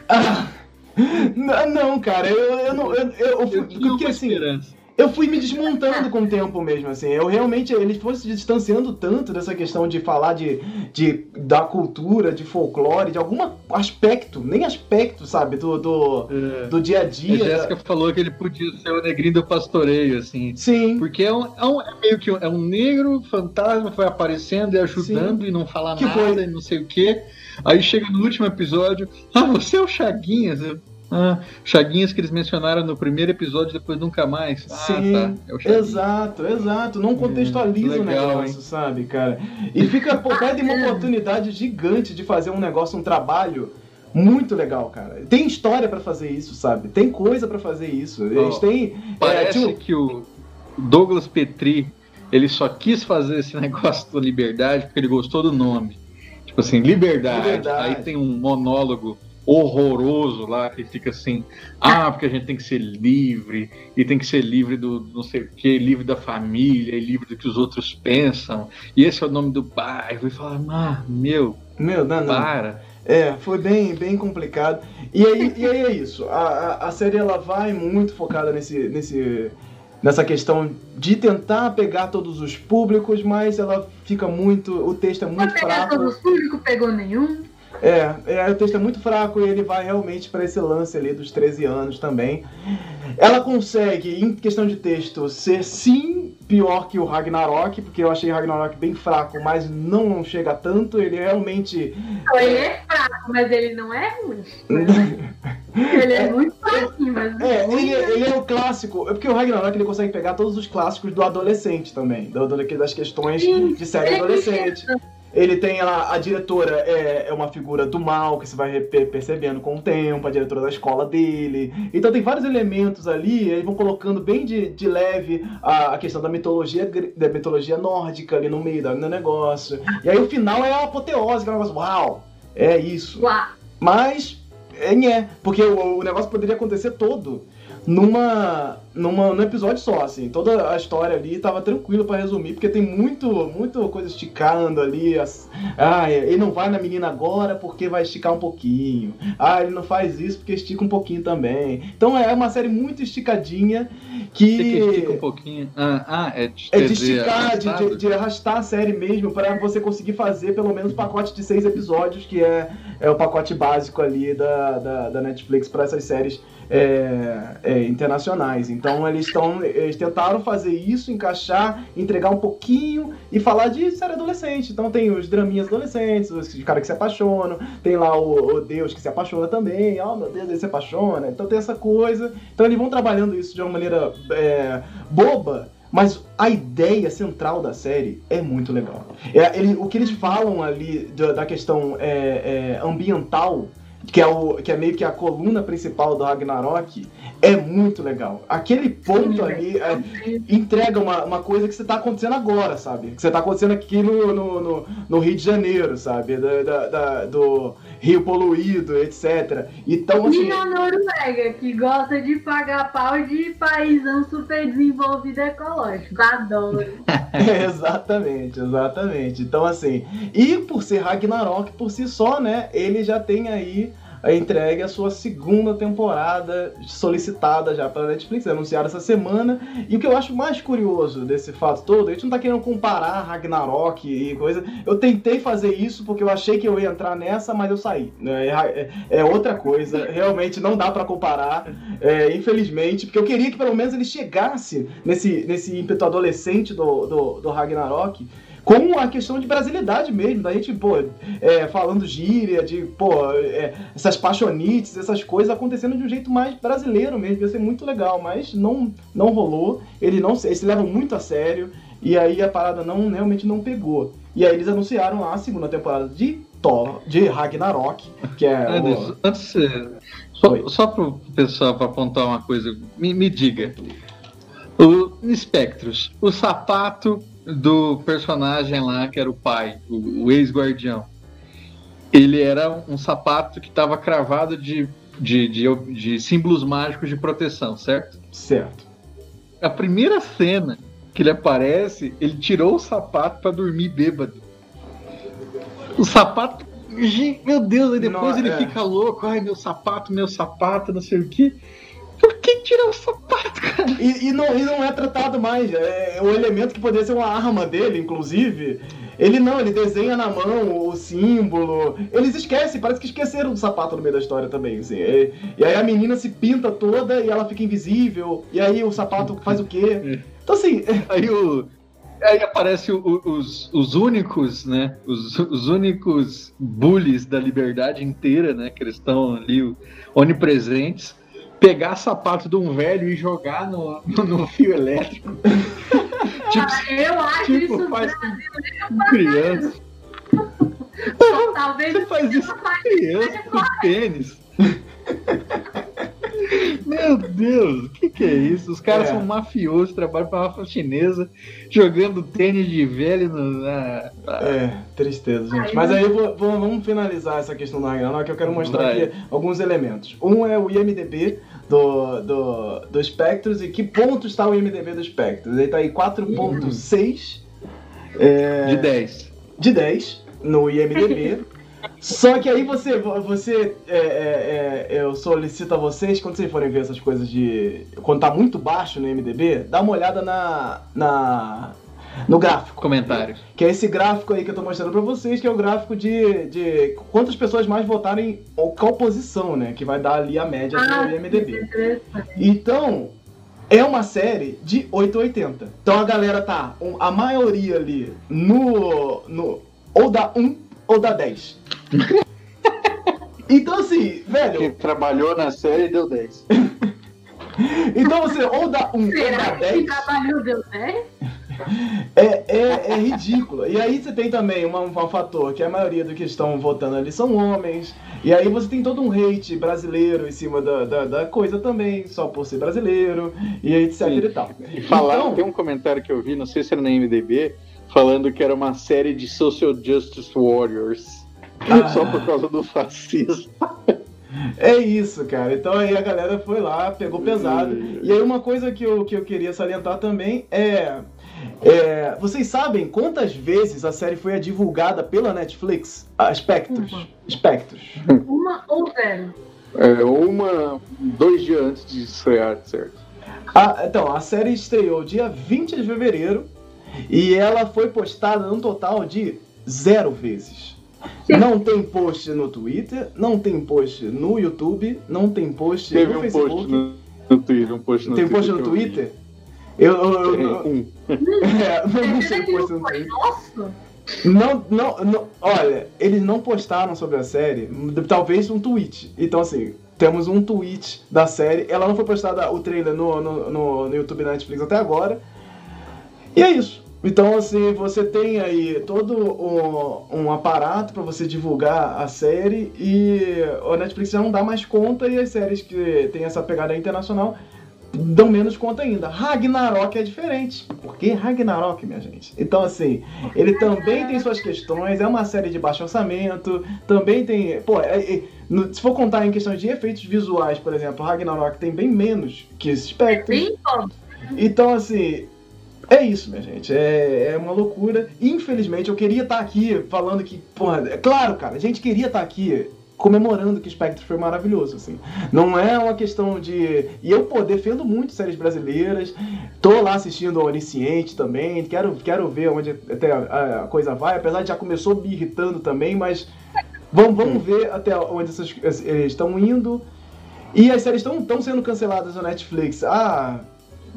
Ah, não, cara, eu, eu não. Eu, eu, eu Eu assim, esperança. Eu fui me desmontando com o tempo mesmo, assim. Eu realmente, ele foi se distanciando tanto dessa questão de falar de, de da cultura, de folclore, de algum aspecto, nem aspecto, sabe, do, do, É. do dia a A dia. Jéssica falou que ele podia ser o negrinho do pastoreio, assim. Sim, Porque é, um, é, um- é meio que um, é um negro fantasma, foi aparecendo e ajudando e não fala Que nada foi- e não sei o quê. Aí chega no último episódio, ah, você é o Chaguinhas? Eu, ah, Chaguinhas que eles mencionaram no primeiro episódio, depois nunca mais. Ah, sim, tá, é o exato, exato. Não contextualiza o legal, negócio, sabe, cara? E fica, pô, perde uma oportunidade gigante de fazer um negócio, um trabalho muito legal, cara. Tem história pra fazer isso, sabe? Tem coisa pra fazer isso. Eles têm. é, Parece tipo, que o Douglas Petri, ele só quis fazer esse negócio da liberdade porque ele gostou do nome. Tipo assim, liberdade. Liberdade. Aí tem um monólogo horroroso lá que fica assim, ah, porque a gente tem que ser livre, e tem que ser livre do não sei o que, livre da família, e livre do que os outros pensam, e esse é o nome do bairro, e fala, ah, meu, Meu, não, não. para. É, foi bem, bem complicado. E aí, e aí é isso. A, a, a série ela vai muito focada nesse, nesse, nessa questão de tentar pegar todos os públicos, mas ela fica muito. O texto é muito pegar fraco. todos os públicos, pegou nenhum. É, é, o texto é muito fraco e ele vai realmente para esse lance ali dos 13 anos também. Ela consegue, em questão de texto, ser sim pior que o Ragnarok, porque eu achei o Ragnarok bem fraco, mas não chega tanto. Ele realmente. Não, ele é fraco, mas ele não é ruim. ele é muito fraquinho, mas. É, ruim, ele, ele é o clássico. É porque o Ragnarok ele consegue pegar todos os clássicos do adolescente também, do, do- das questões Sim, de série é adolescente. Ele tem lá, a diretora é, é uma figura do mal, que você vai percebendo com o tempo, a diretora da escola dele. Então tem vários elementos ali, eles vão colocando bem de, de leve a, a questão da mitologia, da mitologia nórdica ali no meio do negócio. E aí o final é a apoteose, que é um negócio, uau, é isso. Uau. Mas, é, nhé, porque o, o negócio poderia acontecer todo numa, numa, num episódio só, assim. Toda a história ali tava tranquilo pra resumir, porque tem muito, muito coisa esticando ali. as- ah, ele não vai na menina agora porque vai esticar um pouquinho. Ah, ele não faz isso porque estica um pouquinho também. Então é uma série muito esticadinha que... Você que estica um pouquinho. Ah, ah, é de, É de esticar, de, de- de arrastar a série mesmo, pra você conseguir fazer pelo menos um pacote de seis episódios, que é, é o pacote básico ali da, da, da Netflix para essas séries é, é, internacionais. Então eles estão. Eles tentaram fazer isso, encaixar, entregar um pouquinho e falar de série adolescente. Então tem os draminhas adolescentes, os caras que se apaixonam, tem lá o, o Deus que se apaixona também, oh meu Deus, ele se apaixona. Então tem essa coisa. Então eles vão trabalhando isso de uma maneira é, boba. Mas a ideia central da série é muito legal. É, ele- o que eles falam ali da, da questão é, é, ambiental, que é, o, que é meio que a coluna principal do Ragnarok, é muito legal. Aquele ponto ali é, entrega uma, uma coisa que você tá acontecendo agora, sabe? Que você tá acontecendo aqui no, no, no, no Rio de Janeiro, sabe? Da, da- da- do Rio poluído, etc. Então, assim. E a Noruega, que gosta de pagar pau de paísão super desenvolvido ecológico. Adoro. Exatamente, exatamente. Então, assim, e por ser Ragnarok por si só, né, ele já tem aí entregue a sua segunda temporada solicitada já pela Netflix, anunciada essa semana. E o que eu acho mais curioso desse fato todo, a gente não tá querendo comparar Ragnarok e coisa. Eu tentei fazer isso porque eu achei que eu ia entrar nessa, mas eu saí. né? É, é- é outra coisa, realmente não dá pra comparar, é, infelizmente, porque eu queria que pelo menos ele chegasse nesse, nesse ímpeto adolescente do, do, do Ragnarok com a questão de brasilidade mesmo, da gente, pô, é, falando gíria, de, pô, é, essas paixonites, essas coisas acontecendo de um jeito mais brasileiro mesmo, ia ser muito legal, mas não, não rolou, ele não, eles se levam muito a sério, e aí a parada não, realmente não pegou. E aí eles anunciaram a segunda temporada de Thor, de Ragnarok, que é o... Antes, só, Oi. só para o pessoal para apontar uma coisa, me, me diga. O Spectros, o sapato do personagem lá, que era o pai, o, o ex-guardião, ele era um sapato que estava cravado de, de, de, de símbolos mágicos de proteção, certo? Certo. A primeira cena que ele aparece, ele tirou o sapato para dormir bêbado. O sapato. Meu Deus, aí depois Não, ele é. fica louco. Ai, meu sapato, meu sapato, não sei o quê. Por que tirar o sapato, cara? E, e não, e não é tratado mais. É, o elemento que poderia ser uma arma dele, inclusive. Ele não, ele desenha na mão o símbolo. Eles esquecem, parece que esqueceram do sapato no meio da história também. Assim. E, e aí a menina se pinta toda e ela fica invisível. E aí o sapato faz o quê? Então assim, Aí o. Aí aparece o- os, os únicos, né? Os, os únicos bullies da liberdade inteira, né? Que eles estão ali onipresentes. Pegar sapato de um velho e jogar no, no, fio elétrico. tipo, Ah, eu acho tipo isso faz com, com criança. Talvez Você faz isso com criança, com tênis. Meu Deus, o que, que é isso? Os caras É. são mafiosos, trabalham pra máfia chinesa, jogando tênis de velho no. ah, ah. É, tristeza, gente. Aí Mas aí vou- vou- vamos finalizar essa questão do Ragnarok, que eu quero mostrar Vai. aqui alguns elementos. Um é o IMDB do, do, do Spectros, e que ponto está o IMDB do Spectros? Ele tá aí 4.6 é, De 10. de 10 no IMDB. Só que aí você, você é, é, é, eu solicito a vocês, quando vocês forem ver essas coisas de. Quando tá muito baixo no IMDB, dá uma olhada na, na, no gráfico. Comentários. Que é esse gráfico aí que eu tô mostrando pra vocês, que é o gráfico de, de quantas pessoas mais votaram em qual posição, né? Que vai dar ali a média Ah, do IMDB. interessante. Então, é uma série de 880. Então a galera tá, um, a maioria ali, no. no ou da 1 ou da 10. então assim, velho. Quem trabalhou na série deu 10. então você ou dá 1 ou Será dá que 10. trabalhou deu 10? É, é, é ridículo. E aí você tem também uma- um fator que a maioria do que estão votando ali são homens. E aí você tem todo um hate brasileiro em cima da, da, da coisa também, só por ser brasileiro, e etc Sim. e tal. E falaram, Então- tem um comentário que eu vi, não sei se era na MDB, falando que era uma série de Social Justice Warriors. Ah. Só por causa do fascismo. É isso, cara. Então aí a galera foi lá, pegou pesado. E aí uma coisa que eu, que eu queria salientar também é, é, Vocês sabem quantas vezes a série foi divulgada pela Netflix? A Spectros. Uma. Spectros. Uma ou zero? É, uma, dois dias antes de estrear, certo? A- então, a série estreou dia 20 de fevereiro e ela foi postada num total de zero vezes. Sim. Não tem post no Twitter, não tem post no YouTube, não tem post Teve no um Facebook. post no, no Twitter, um post no tem Twitter. post no. Twitter? Eu, eu- eu- eu- é, não, não sei post não foi nosso? Não, não, não, olha, eles não postaram sobre a série, talvez um tweet. Então, assim, temos um tweet da série. Ela não foi postada o trailer no, no, no, no YouTube e na Netflix até agora. E é isso. Então, assim, você tem aí todo um, um aparato para você divulgar a série e a Netflix já não dá mais conta e as séries que tem essa pegada internacional dão menos conta ainda. Ragnarok é diferente. Por que Ragnarok, minha gente? Então, assim, ele também tem suas questões, é uma série de baixo orçamento, também tem. Pô, é- é- no- se for contar em questões de efeitos visuais, por exemplo, Ragnarok tem bem menos que Spectre. Bem bom. Então, assim, é isso, minha gente. É, é uma loucura. Infelizmente, eu queria estar aqui falando que, porra, é claro, cara, a gente queria estar aqui comemorando que Spectre foi maravilhoso, assim. Não é uma questão de... E eu, pô, defendo muito séries brasileiras. Tô lá assistindo o Onisciente também. Quero, quero ver onde até a, a coisa vai. Apesar de já começou me irritando também, mas... Vamos, vamos ver até onde essas, eles estão indo. E as séries estão sendo canceladas na Netflix. Ah,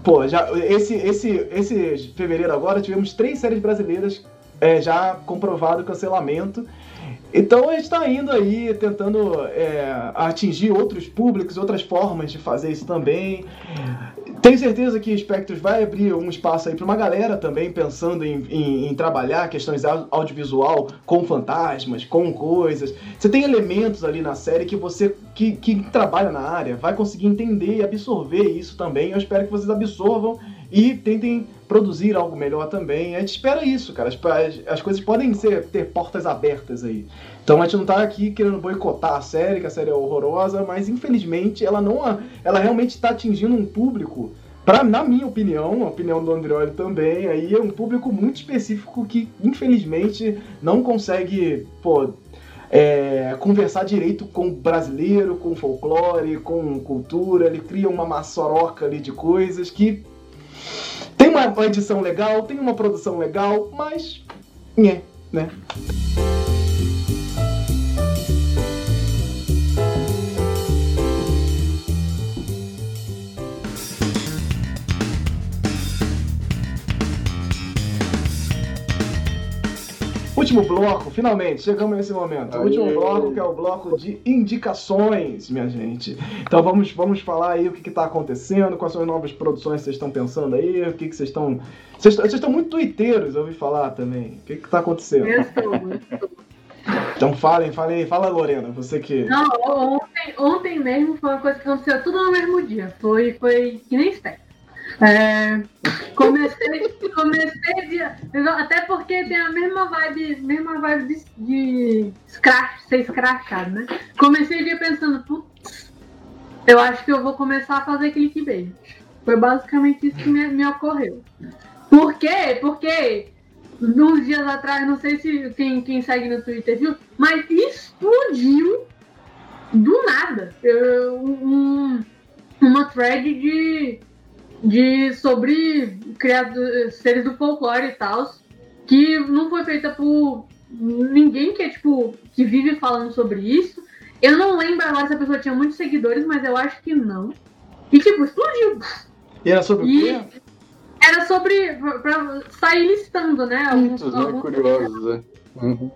pô, já esse, esse, esse fevereiro agora tivemos três séries brasileiras é, já comprovado o cancelamento. Então a gente está indo aí tentando é, atingir outros públicos, outras formas de fazer isso também. Tenho certeza que Spectros vai abrir um espaço aí para uma galera também pensando em, em- em trabalhar questões au- audiovisual com fantasmas, com coisas. Você tem elementos ali na série que você que, que trabalha na área vai conseguir entender e absorver isso também. Eu espero que vocês absorvam e tentem produzir algo melhor também. A gente espera isso, cara. As, as- as coisas podem ser, ter portas abertas aí. Então a gente não tá aqui querendo boicotar a série, que a série é horrorosa, mas infelizmente ela não. Ela realmente está atingindo um público. Pra, na minha opinião, a opinião do Andreoli também, aí é um público muito específico que, infelizmente, não consegue, pô, é, conversar direito com o brasileiro, com folclore, com cultura. Ele cria uma maçoroca ali de coisas que tem uma edição legal, tem uma produção legal, mas. Nhé, né? Último bloco, finalmente, chegamos nesse momento. O Aê. último bloco, que é o bloco de indicações, minha gente. Então vamos, vamos falar aí o que está acontecendo, quais são as novas produções que vocês estão pensando aí, o que, que vocês estão. Vocês, estão muito twitteiros, eu ouvi falar também. O que está acontecendo? Eu estou, eu estou. Então falem, falem aí. Fala, Lorena, você que. Não, ontem, ontem mesmo foi uma coisa que aconteceu tudo no mesmo dia. Foi, foi que nem espera. É, comecei, comecei de, até porque tem a mesma vibe, mesma vibe de, de scratch, ser escrachado, né? Comecei o dia pensando, putz, eu acho que eu vou começar a fazer clickbait. Foi basicamente isso que me, me ocorreu. Por quê? Porque uns dias atrás, não sei se quem, quem segue no Twitter viu, mas explodiu do nada eu- um- uma thread de, de sobre criado, seres do folclore e tal, que não foi feita por ninguém que é tipo que vive falando sobre isso. Eu não lembro agora se a pessoa tinha muitos seguidores, mas eu acho que não. E tipo, explodiu. E era sobre E- o quê? Era sobre. pra, sair listando, né? Alguns, Muitos, né? Curiosos, né? Uhum.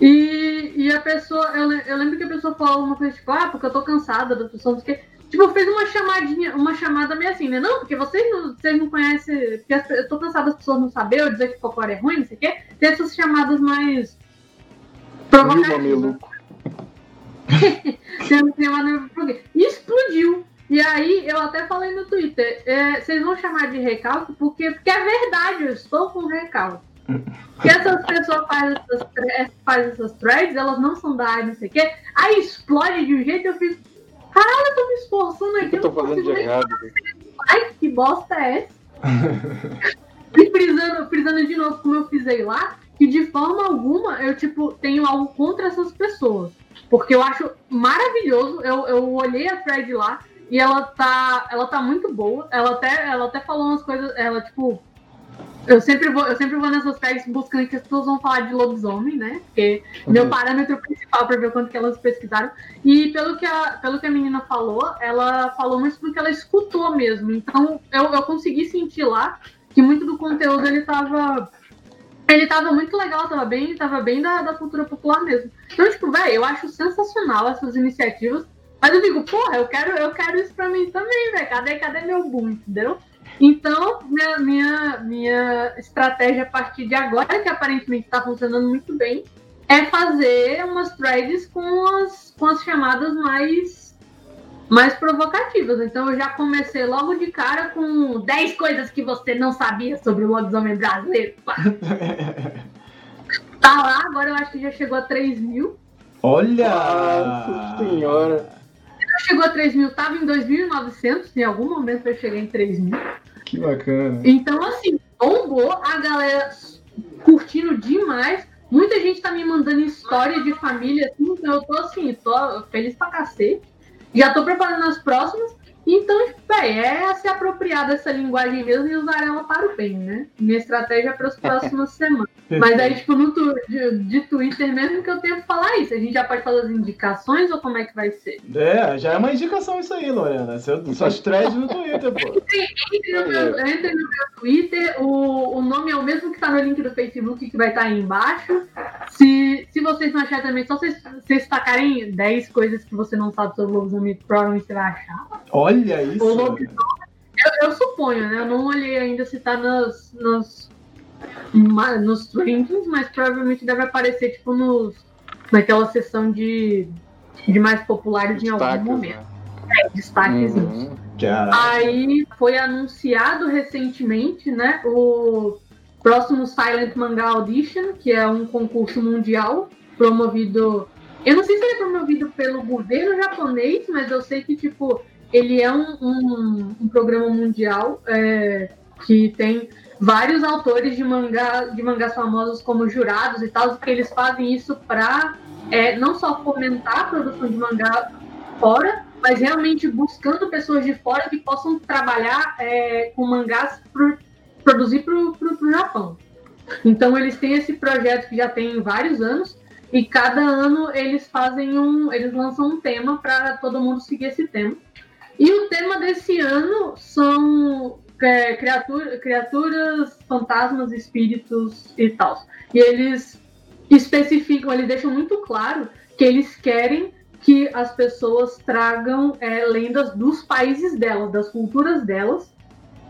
E, e a pessoa, eu, eu lembro que a pessoa falou uma coisa tipo, ah, porque eu tô cansada das pessoas, não sei o quê. Tipo, fez uma chamadinha, uma chamada meio assim, né? Não, porque vocês não, vocês não conhecem. Porque as- eu tô cansada das pessoas não saber ou dizer que folclore é ruim, não sei o quê. Tem essas chamadas mais. Provocativas. E explodiu. E aí eu até falei no Twitter, é, vocês vão chamar de recalque porque, porque é verdade, eu estou com recalque. Porque essas pessoas fazem essas, fazem essas threads, elas não são da área, não sei o quê. Aí explode de um jeito eu fico. Caralho, eu tô me esforçando aqui. eu tô fazendo de errado? Ai, que bosta é essa? e frisando, frisando de novo como eu fizei lá, que de forma alguma eu, tipo, tenho algo contra essas pessoas. Porque eu acho maravilhoso. Eu, eu olhei a thread lá e ela tá, ela tá muito boa. Ela até, ela até falou umas coisas. Ela, tipo. Eu sempre, vou, eu sempre vou nessas threads buscando que as pessoas vão falar de lobisomem, né? Porque meu parâmetro principal para ver quanto que elas pesquisaram. E pelo que, a, pelo que a menina falou, ela falou muito do que ela escutou mesmo. Então eu, eu consegui sentir lá que muito do conteúdo ele tava. Ele tava muito legal, tava bem, tava bem da, da cultura popular mesmo. Então, tipo, velho, eu acho sensacional essas iniciativas. Mas eu digo, porra, eu quero, eu quero isso pra mim também, velho. Cadê, cadê meu boom, entendeu? Então, minha, minha, minha estratégia a partir de agora, que aparentemente está funcionando muito bem, é fazer umas threads com as, com as chamadas mais, mais provocativas. Então, eu já comecei logo de cara com 10 coisas que você não sabia sobre o lobisomem brasileiro. Pá. Tá lá, agora eu acho que já chegou a 3 mil. Olha! Nossa senhora. Chegou a 3 mil, tava em 2.900, em algum momento eu cheguei em 3 mil. Que bacana. Então, assim, bombou, a galera curtindo demais. Muita gente tá me mandando história de família, assim, então eu tô assim, tô feliz pra cacete. Já tô preparando as próximas. Então, véi, é se apropriar dessa linguagem mesmo e usar ela para o bem, né? Minha estratégia para as próximas semanas. Mas aí, tipo, no tu, de, de Twitter mesmo que eu tenho que falar isso. A gente já pode fazer as indicações ou como é que vai ser? É, já é uma indicação isso aí, Lorena. Seu- Suas threads no Twitter, pô. Entre no meu, entre no meu Twitter, o, o nome é o mesmo que tá no link do Facebook, que vai estar aí embaixo. Se, se vocês não acharem também, só vocês, vocês tacarem 10 coisas que você não sabe sobre o lobisomem, provavelmente você vai achar. Olha isso. O lobisomem, eu, eu suponho, né? Eu não olhei ainda se tá nas, nas, ma- nos rankings, mas provavelmente deve aparecer, tipo, nos, naquela seção de, de mais populares em algum Destaques, momento. né? É, destaques. Uhum. Aí foi anunciado recentemente, né, o próximo Silent Manga Audition, que é um concurso mundial promovido. Eu não sei se ele é promovido pelo governo japonês, mas eu sei que, tipo, ele é um, um, um programa mundial é, que tem vários autores de mangá de mangás famosos como jurados e tal, que eles fazem isso para não só fomentar a produção de mangá fora, mas realmente buscando pessoas de fora que possam trabalhar é, com mangás pro, produzir para o Japão. Então eles têm esse projeto que já tem vários anos e cada ano eles fazem um, eles lançam um tema para todo mundo seguir esse tema. E o tema desse ano são é, criatura, criaturas, fantasmas, espíritos e tal. E eles especificam, eles deixam muito claro que eles querem que as pessoas tragam é, lendas dos países delas, das culturas delas,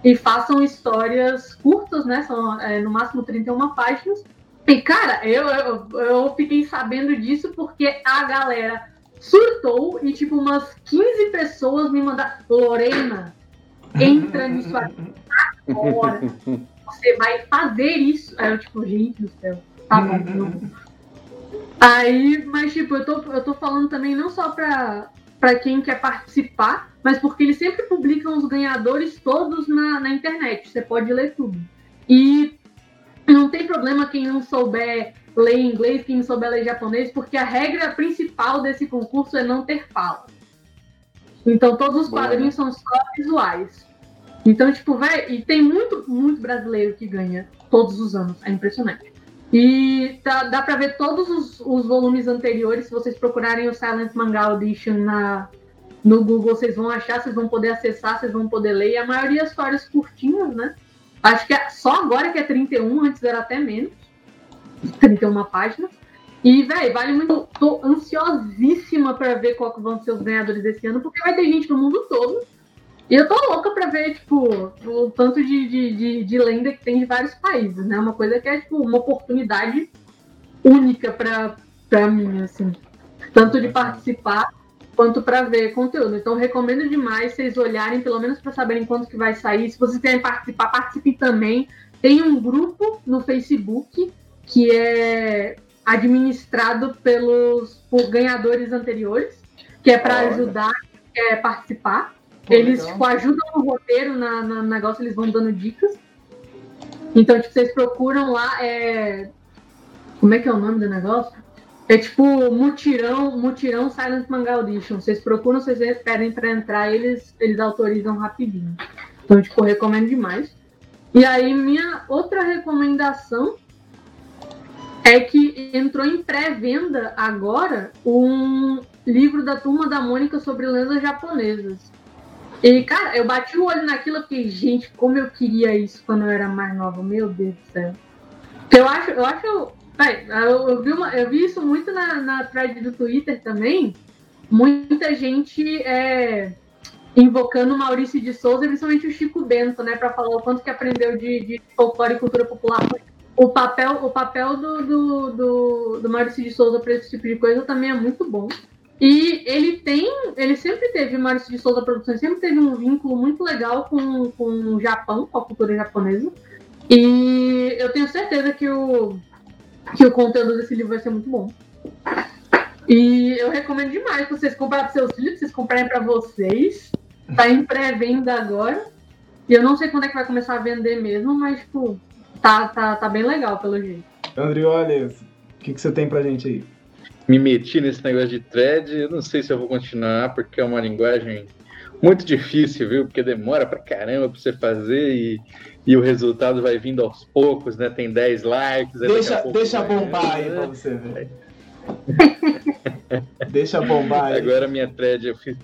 e façam histórias curtas, né? São é, no máximo 31 páginas. E, cara, eu, eu, eu fiquei sabendo disso porque a galera surtou e, tipo, umas 15 pessoas me mandaram. Lorena, entra nisso aqui agora. Você vai fazer isso. Aí eu, tipo, gente do céu. Tá bom, não. Aí, mas tipo, eu tô, eu tô falando também não só pra, pra quem quer participar, mas porque eles sempre publicam os ganhadores todos na, na internet. Você pode ler tudo. E não tem problema quem não souber ler inglês, quem não souber ler japonês, porque a regra principal desse concurso é não ter fala. Então todos os Boa, quadrinhos são só visuais. Então, tipo, velho, e tem muito, muito brasileiro que ganha todos os anos. É impressionante. E tá- dá pra ver todos os, os volumes anteriores, se vocês procurarem o Silent Manga Audition na, no Google vocês vão achar, vocês vão poder acessar, vocês vão poder ler. E a maioria das histórias curtinhas, né? Acho que é só agora que é 31, antes era até menos. 31 páginas. E, velho, vale muito. Tô ansiosíssima para ver qual que vão ser os ganhadores desse ano, porque vai ter gente do mundo todo. E eu tô louca pra ver, tipo, o tanto de, de, de, de lenda que tem de vários países, né? Uma coisa que é, tipo, uma oportunidade única pra, pra mim, assim. Tanto de participar quanto para ver conteúdo. Então, recomendo demais vocês olharem, pelo menos para saberem quanto que vai sair. Se vocês querem participar, participem também. Tem um grupo no Facebook que é administrado pelos por ganhadores anteriores, que é para ajudar quem quer participar. Pô, eles tipo, ajudam no roteiro, na, na, no negócio, eles vão dando dicas. Então, tipo, vocês procuram lá, é... como é que é o nome do negócio? É tipo mutirão, mutirão Silent Manga Audition. Vocês procuram, vocês pedem para entrar, eles eles autorizam rapidinho. Então, tipo, recomendo demais. E aí, minha outra recomendação é que entrou em pré-venda agora um livro da Turma da Mônica sobre lendas japonesas. E, cara, eu bati o olho naquilo e fiquei, gente, como eu queria isso quando eu era mais nova. Meu Deus do céu. Eu acho, eu acho eu, eu, vi uma, eu vi isso muito na, na thread do Twitter também. Muita gente é, invocando o Maurício de Souza, principalmente o Chico Bento, né, para falar o quanto que aprendeu de, de folclore e cultura popular. O papel, o papel do, do, do, do Maurício de Souza para esse tipo de coisa também é muito bom. E ele tem, ele sempre teve, o Maurício de Souza Produções sempre teve um vínculo muito legal com, com o Japão, com a cultura japonesa. E eu tenho certeza que o, que o conteúdo desse livro vai ser muito bom. E eu recomendo demais vocês comprarem para seus filhos, vocês comprarem para vocês. Tá em pré-venda agora. E eu não sei quando é que vai começar a vender mesmo, mas, tipo, tá, tá, tá bem legal pelo jeito. André, olha, o que, que você tem pra gente aí? Me meti nesse negócio de thread, eu não sei se eu vou continuar, porque é uma linguagem muito difícil, viu? Porque demora pra caramba pra você fazer e, e o resultado vai vindo aos poucos, né? Tem 10 likes. Deixa, deixa bombar aí pra você ver. deixa bombar aí. Agora minha thread, eu fiz,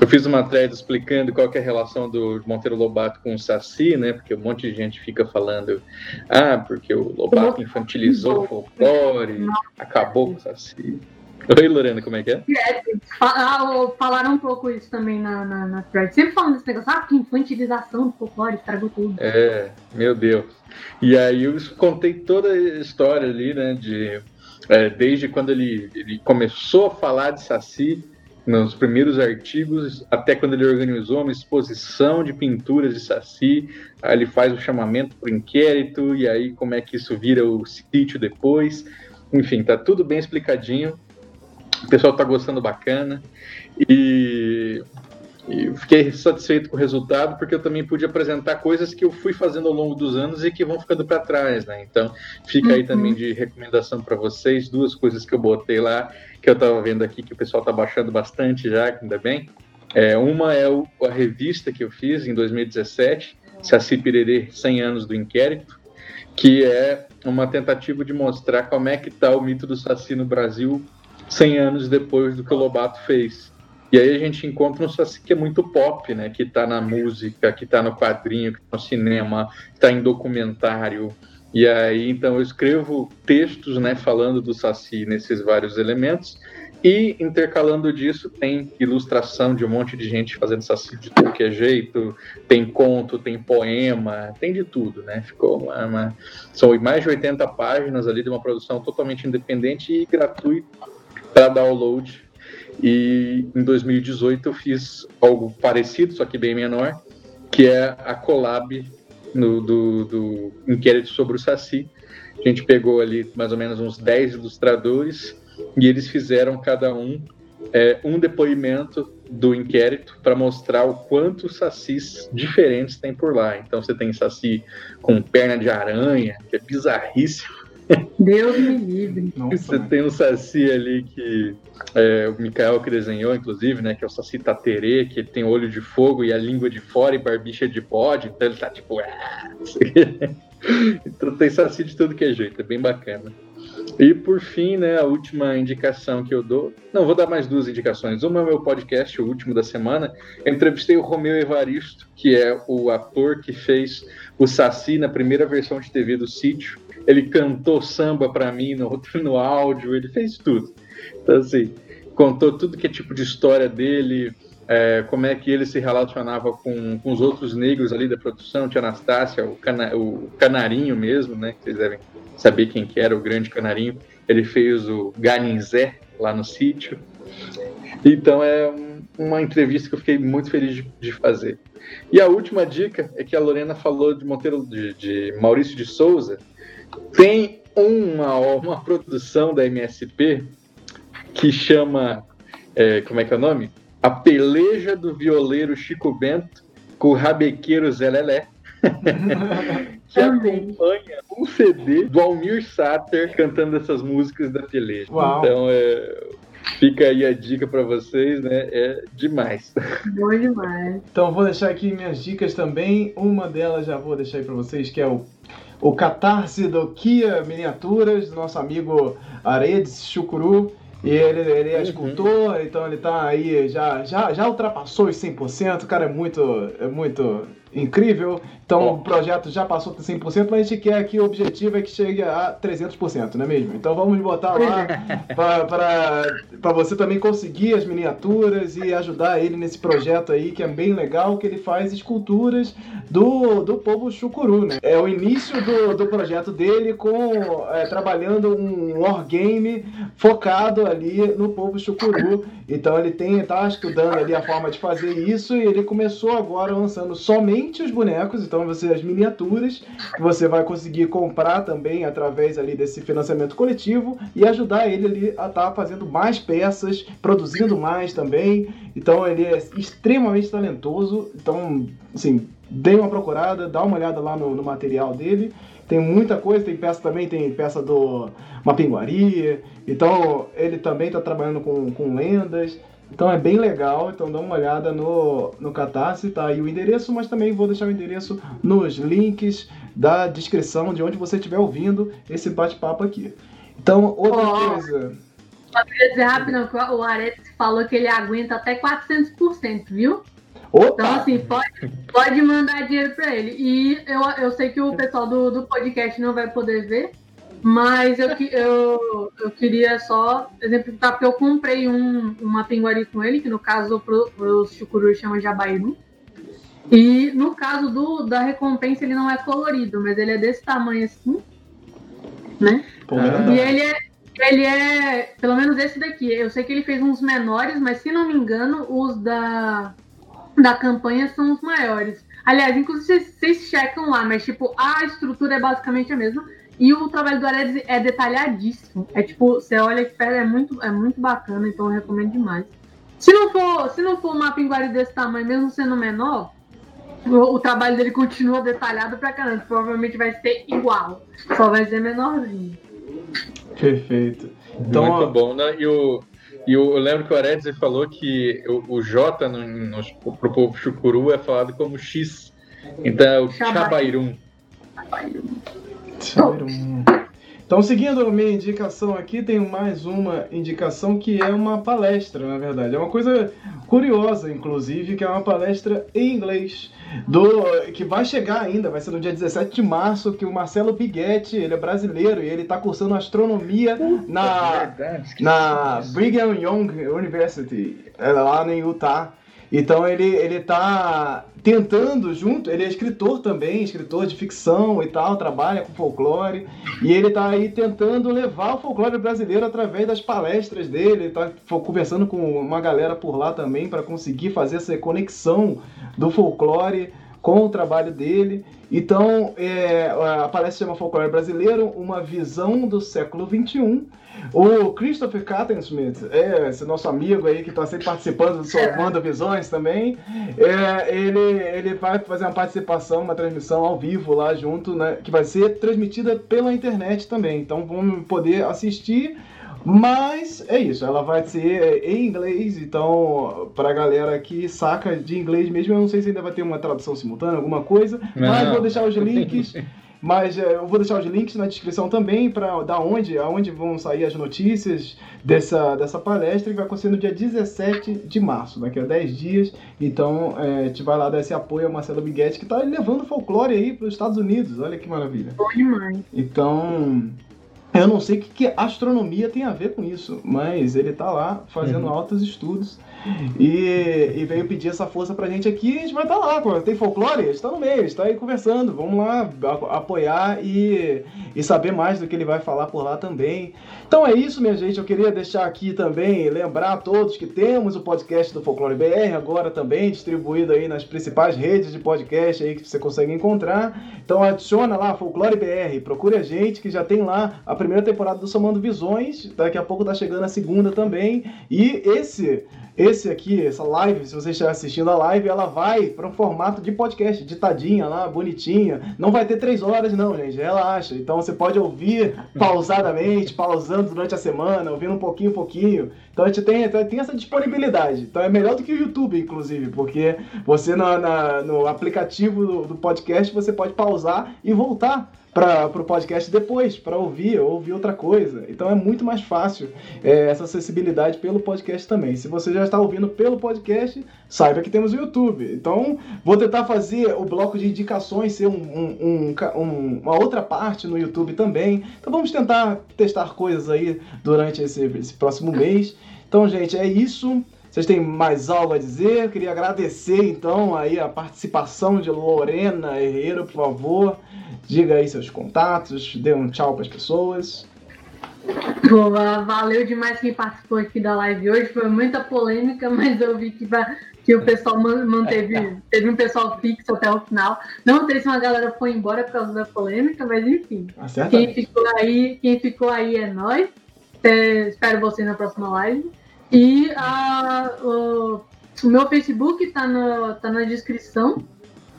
eu fiz uma thread explicando qual é a relação do Monteiro Lobato com o Saci, né? Porque um monte de gente fica falando, ah, porque o Lobato infantilizou o folclore, acabou com o Saci. Oi, Lorena, como é que é? é falaram um pouco isso também na, na, na thread. Sempre falando desse negócio, ah, que infantilização do folclore, estragou tudo. É, meu Deus. E aí eu contei toda a história ali, né, de... É, desde quando ele, ele começou a falar de Saci, nos primeiros artigos, até quando ele organizou uma exposição de pinturas de Saci, aí ele faz o chamamento para o inquérito, e aí como é que isso vira o sítio depois. Enfim, tá tudo bem explicadinho. O pessoal está gostando bacana. E, e fiquei satisfeito com o resultado, porque eu também pude apresentar coisas que eu fui fazendo ao longo dos anos e que vão ficando para trás, né? Então, fica aí uhum. também de recomendação para vocês, duas coisas que eu botei lá, que eu estava vendo aqui, que o pessoal está baixando bastante já, ainda bem. É, uma é o, a revista que eu fiz em 2017, Saci Pirerê, 100 anos do inquérito, que é uma tentativa de mostrar como é que está o mito do Saci no Brasil 100 anos depois do que o Lobato fez. E aí a gente encontra um Saci que é muito pop, né? Que está na música, que está no quadrinho, que tá no cinema, que tá em documentário. E aí, então, eu escrevo textos, né, falando do Saci nesses vários elementos. E intercalando disso, tem ilustração de um monte de gente fazendo Saci de tudo que jeito. Tem conto, tem poema, tem de tudo, né? Ficou uma, uma... São mais de 80 páginas ali de uma produção totalmente independente e gratuita para download. E em 2018 eu fiz algo parecido, só que bem menor, que é a collab no, do, do inquérito sobre o Saci. A gente pegou ali mais ou menos uns 10 ilustradores e eles fizeram cada um é, um depoimento do inquérito para mostrar o quanto sacis diferentes tem por lá. Então você tem saci com perna de aranha, que é bizarríssimo. Deus me livre. Nossa, Você tem um Saci ali que é, o Mikael que desenhou, inclusive, né? Que é o Saci Taterê, que tem olho de fogo e a língua de fora e barbicha de bode, então ele tá tipo. Ah, então tem Saci de tudo que é jeito, é bem bacana. E por fim, né, a última indicação que eu dou. Não, vou dar mais duas indicações. Uma é o meu podcast, o último da semana. Eu entrevistei o Romeu Evaristo, que é o ator que fez o Saci na primeira versão de TV do Sítio. Ele cantou samba para mim no, no áudio, ele fez tudo. Então, assim, contou tudo que é tipo de história dele, é, como é que ele se relacionava com, com os outros negros ali da produção, tinha Anastácia, o, cana, o Canarinho mesmo, né? Vocês devem saber quem que era o grande Canarinho. Ele fez o Ganinzé lá no sítio. Então é um, uma entrevista que eu fiquei muito feliz de, de, fazer. E a última dica é que a Lorena falou de Monteiro de, de Maurício de Souza. Tem uma, uma produção da MSP que chama. É, como é que é o nome? A Peleja do Violeiro Chico Bento com o Rabequeiro Zé Lelé. que acompanha um CD do Almir Sater cantando essas músicas da peleja. Uau. Então, é, fica aí a dica para vocês, né? É demais. Bom demais. Então, vou deixar aqui minhas dicas também. Uma delas já vou deixar aí para vocês, que é o o Catarse do Kia Miniaturas, do nosso amigo Aredes Chucuru. E ele, ele é uhum. escultor, então ele tá aí, já, já, já ultrapassou os 100%, o cara é muito, é muito incrível. Então o projeto já passou de 100%, mas a gente quer que o objetivo é que chegue a 300%, não é mesmo? Então vamos botar lá para você também conseguir as miniaturas e ajudar ele nesse projeto aí, que é bem legal, que ele faz esculturas do, do povo chucuru, né? É o início do, do projeto dele com é, trabalhando um wargame focado ali no povo chucuru. Então ele tem, tá estudando ali a forma de fazer isso e ele começou agora lançando somente os bonecos, então você as miniaturas que você vai conseguir comprar também através ali desse financiamento coletivo e ajudar ele ali a estar tá fazendo mais peças, produzindo mais também. Então ele é extremamente talentoso. Então, assim, dê uma procurada, dá uma olhada lá no, no material dele. Tem muita coisa, tem peça também, tem peça do Mapinguari. Então ele também está trabalhando com, com lendas. Então é bem legal, então dá uma olhada no, no Catarse, tá aí o endereço, mas também vou deixar o endereço nos links da descrição de onde você estiver ouvindo esse bate-papo aqui. Então, outra oh, coisa. Só queria dizer rápido que o Aretes falou que ele aguenta até 400%, viu? Opa! Então, assim, pode, pode mandar dinheiro para ele. E eu, eu sei que o pessoal do, do podcast não vai poder ver, mas eu, eu, eu queria só exemplificar, porque eu comprei um, uma pinguari com ele, que no caso para os chucurus chama jabairu. E no caso do, da recompensa, ele não é colorido, mas ele é desse tamanho assim, né? Pô, e ele é, ele é, pelo menos esse daqui. Eu sei que ele fez uns menores, mas se não me engano, os da, da campanha são os maiores. Aliás, inclusive vocês, vocês checam lá, mas tipo, a estrutura é basicamente a mesma. E o trabalho do Aredes é detalhadíssimo. É tipo, você olha que pera, é muito, é muito bacana, então eu recomendo demais. Se não for, se não for uma pinguari desse tamanho, mesmo sendo menor, o, o, trabalho dele continua detalhado pra caramba. Provavelmente vai ser igual, só vai ser menorzinho. Perfeito. Então, muito bom, né? E o, e eu, eu lembro que o Aredes falou que o, o J no, no, pro povo chucuru é falado como X. Então é o Chabairum. Chabairum. Então, seguindo a minha indicação aqui, tenho mais uma indicação que é uma palestra, na verdade. É uma coisa curiosa, inclusive, que é uma palestra em inglês, do que vai chegar ainda, vai ser no dia 17 de março, que o Marcelo Biguetti, ele é brasileiro e ele está cursando astronomia na, é na Brigham Young University, é lá em Utah. Então ele, ele tá tentando junto, ele é escritor também, escritor de ficção e tal, trabalha com folclore, e ele tá aí tentando levar o folclore brasileiro através das palestras dele, tá conversando com uma galera por lá também para conseguir fazer essa conexão do folclore com o trabalho dele. Então, é, a palestra chama Folclore Brasileiro, uma visão do século XXI, o Christopher Cattensmith, é, esse nosso amigo aí que está sempre participando do Somando Visões também, é, ele, ele vai fazer uma participação, uma transmissão ao vivo lá junto, né, que vai ser transmitida pela internet também. Então vamos poder assistir mas é isso, ela vai ser em inglês, então pra galera que saca de inglês mesmo, eu não sei se ainda vai ter uma tradução simultânea, alguma coisa, mas vou deixar os links Mas é, eu vou deixar os links na descrição também para da onde, aonde vão sair as notícias dessa, dessa palestra que vai acontecer no dia 17 de março, daqui a 10 dias. Então, é, a gente vai lá dar esse apoio ao Marcelo Biguetti, que está levando folclore aí para os Estados Unidos. Olha que maravilha. Então, eu não sei o que, que astronomia tem a ver com isso, mas ele tá lá fazendo Uhum. altos estudos e, e veio pedir essa força pra gente aqui. A gente vai estar lá, pô. Tem folclore? A gente tá no meio, a gente tá aí conversando. Vamos lá apoiar e, e saber mais do que ele vai falar por lá também. Então é isso, minha gente. Eu queria deixar aqui também, lembrar a todos que temos o podcast do Folclore BR agora também distribuído aí nas principais redes de podcast aí que você consegue encontrar. Então adiciona lá Folclore BR, procure a gente que já tem lá a primeira temporada do Somando Visões. Daqui a pouco tá chegando a segunda também. E esse esse aqui, essa live, se você estiver assistindo a live, ela vai para um formato de podcast, ditadinha lá, bonitinha. Não vai ter três horas, não, gente. Relaxa. Então você pode ouvir pausadamente, pausando durante a semana, ouvindo um pouquinho, pouquinho. Então a gente tem, tem essa disponibilidade. Então é melhor do que o YouTube, inclusive, porque você na- na- no aplicativo do, do podcast você pode pausar e voltar para o podcast depois, para ouvir ou ouvir outra coisa. Então é muito mais fácil é, essa acessibilidade pelo podcast também. Se você já está ouvindo pelo podcast, saiba que temos o YouTube. Então vou tentar fazer o bloco de indicações ser um- um- um- uma outra parte no YouTube também. Então vamos tentar testar coisas aí durante esse, esse próximo mês. Então, gente, é isso. Vocês têm mais algo a dizer? Queria agradecer então aí a participação de Lorena Herrera, por favor. Diga aí seus contatos, dê um tchau para as pessoas. Pô, valeu demais quem participou aqui da live hoje. Foi muita polêmica, mas eu vi que, que o pessoal man- manteve. Teve um pessoal fixo até o final. Não sei se uma galera foi embora por causa da polêmica, mas enfim. Acerta? Quem ficou aí, quem ficou aí é nós. Espero vocês na próxima live. E a, o, o meu Facebook tá, no, tá na descrição.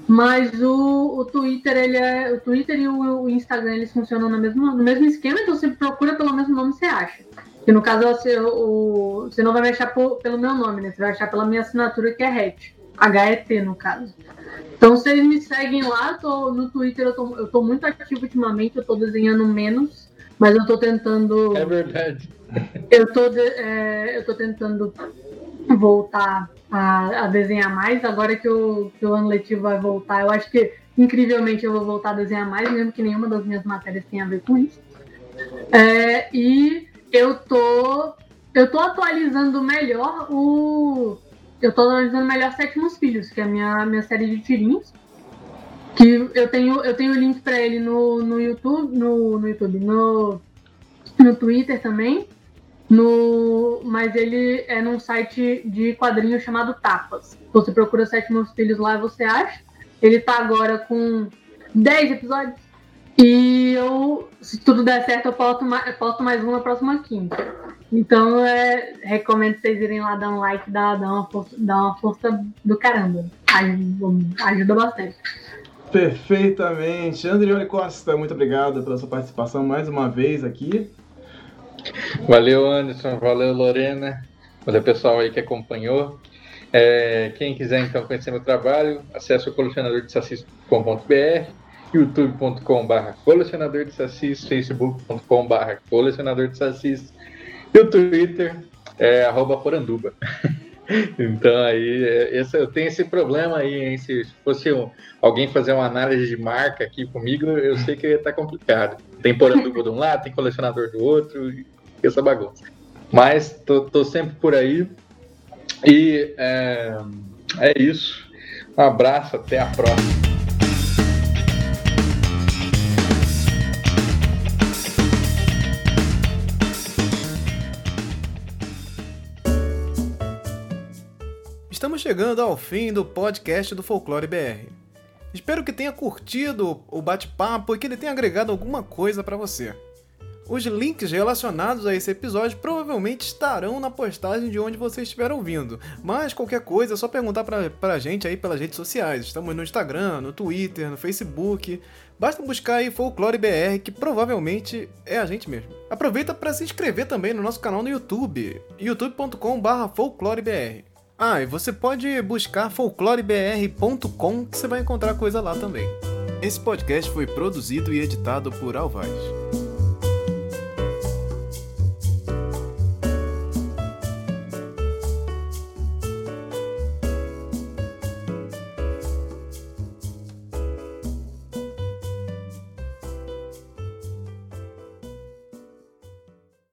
Mas o, o Twitter, ele é. O Twitter e o, o Instagram eles funcionam no mesmo, no mesmo esquema, então você procura pelo mesmo nome você acha. Que no caso você, o, você não vai me achar por- pelo meu nome, né? Você vai achar pela minha assinatura que é HET. H-E-T, no caso. Então vocês me seguem lá, tô, no Twitter eu tô, eu tô muito ativo ultimamente, eu tô desenhando menos, mas eu tô tentando. É verdade. Eu tô, de- é, eu tô tentando voltar a, a desenhar mais. Agora que o, que o ano letivo vai voltar, eu acho que incrivelmente eu vou voltar a desenhar mais, mesmo que nenhuma das minhas matérias tenha a ver com isso. É, e eu tô, eu tô atualizando melhor o. Eu tô atualizando melhor Sétimos Filhos, que é a minha, minha série de tirinhos. Que eu tenho, eu tenho link pra ele no, no YouTube, no, no YouTube, no, no Twitter também. No, mas ele é num site de quadrinhos chamado Tapas. Você procura Sétimos Filhos lá, você acha. Ele tá agora com 10 episódios. E eu, se tudo der certo, eu posto mais, eu posto mais um na próxima quinta. Então, é, recomendo vocês irem lá dar um like, dar, dar, uma, força, dar uma força do caramba. Ajuda, ajuda bastante. Perfeitamente. Andrione Costa, muito obrigado pela sua participação mais uma vez aqui. Valeu, Anderson. Valeu, Lorena. Valeu, pessoal aí que acompanhou. É, quem quiser então conhecer meu trabalho, acesse o colecionadordesacis.com.br, youtube.com.br colecionador de sacis, facebook.com.br colecionador de sacis e o Twitter é arroba poranduba. Então aí, é, esse, eu tenho esse problema aí, hein? Se fosse um- alguém fazer uma análise de marca aqui comigo, eu sei que ia estar complicado. Tem poranduba de um lado, tem colecionador do outro, essa bagunça. Mas tô, tô sempre por aí. E é, é isso. Um abraço, até a próxima. Chegando ao fim do podcast do Folclore BR. Espero que tenha curtido o bate-papo e que ele tenha agregado alguma coisa para você. Os links relacionados a esse episódio provavelmente estarão na postagem de onde você estiver ouvindo, mas qualquer coisa é só perguntar pra, pra gente aí pelas redes sociais. Estamos no Instagram, no Twitter, no Facebook. Basta buscar aí Folclore BR, que provavelmente é a gente mesmo. Aproveita para se inscrever também no nosso canal no YouTube, youtube.com.br folclorebr. Ah, e você pode buscar folclorebr.com que você vai encontrar coisa lá também. Esse podcast foi produzido e editado por Alvaz.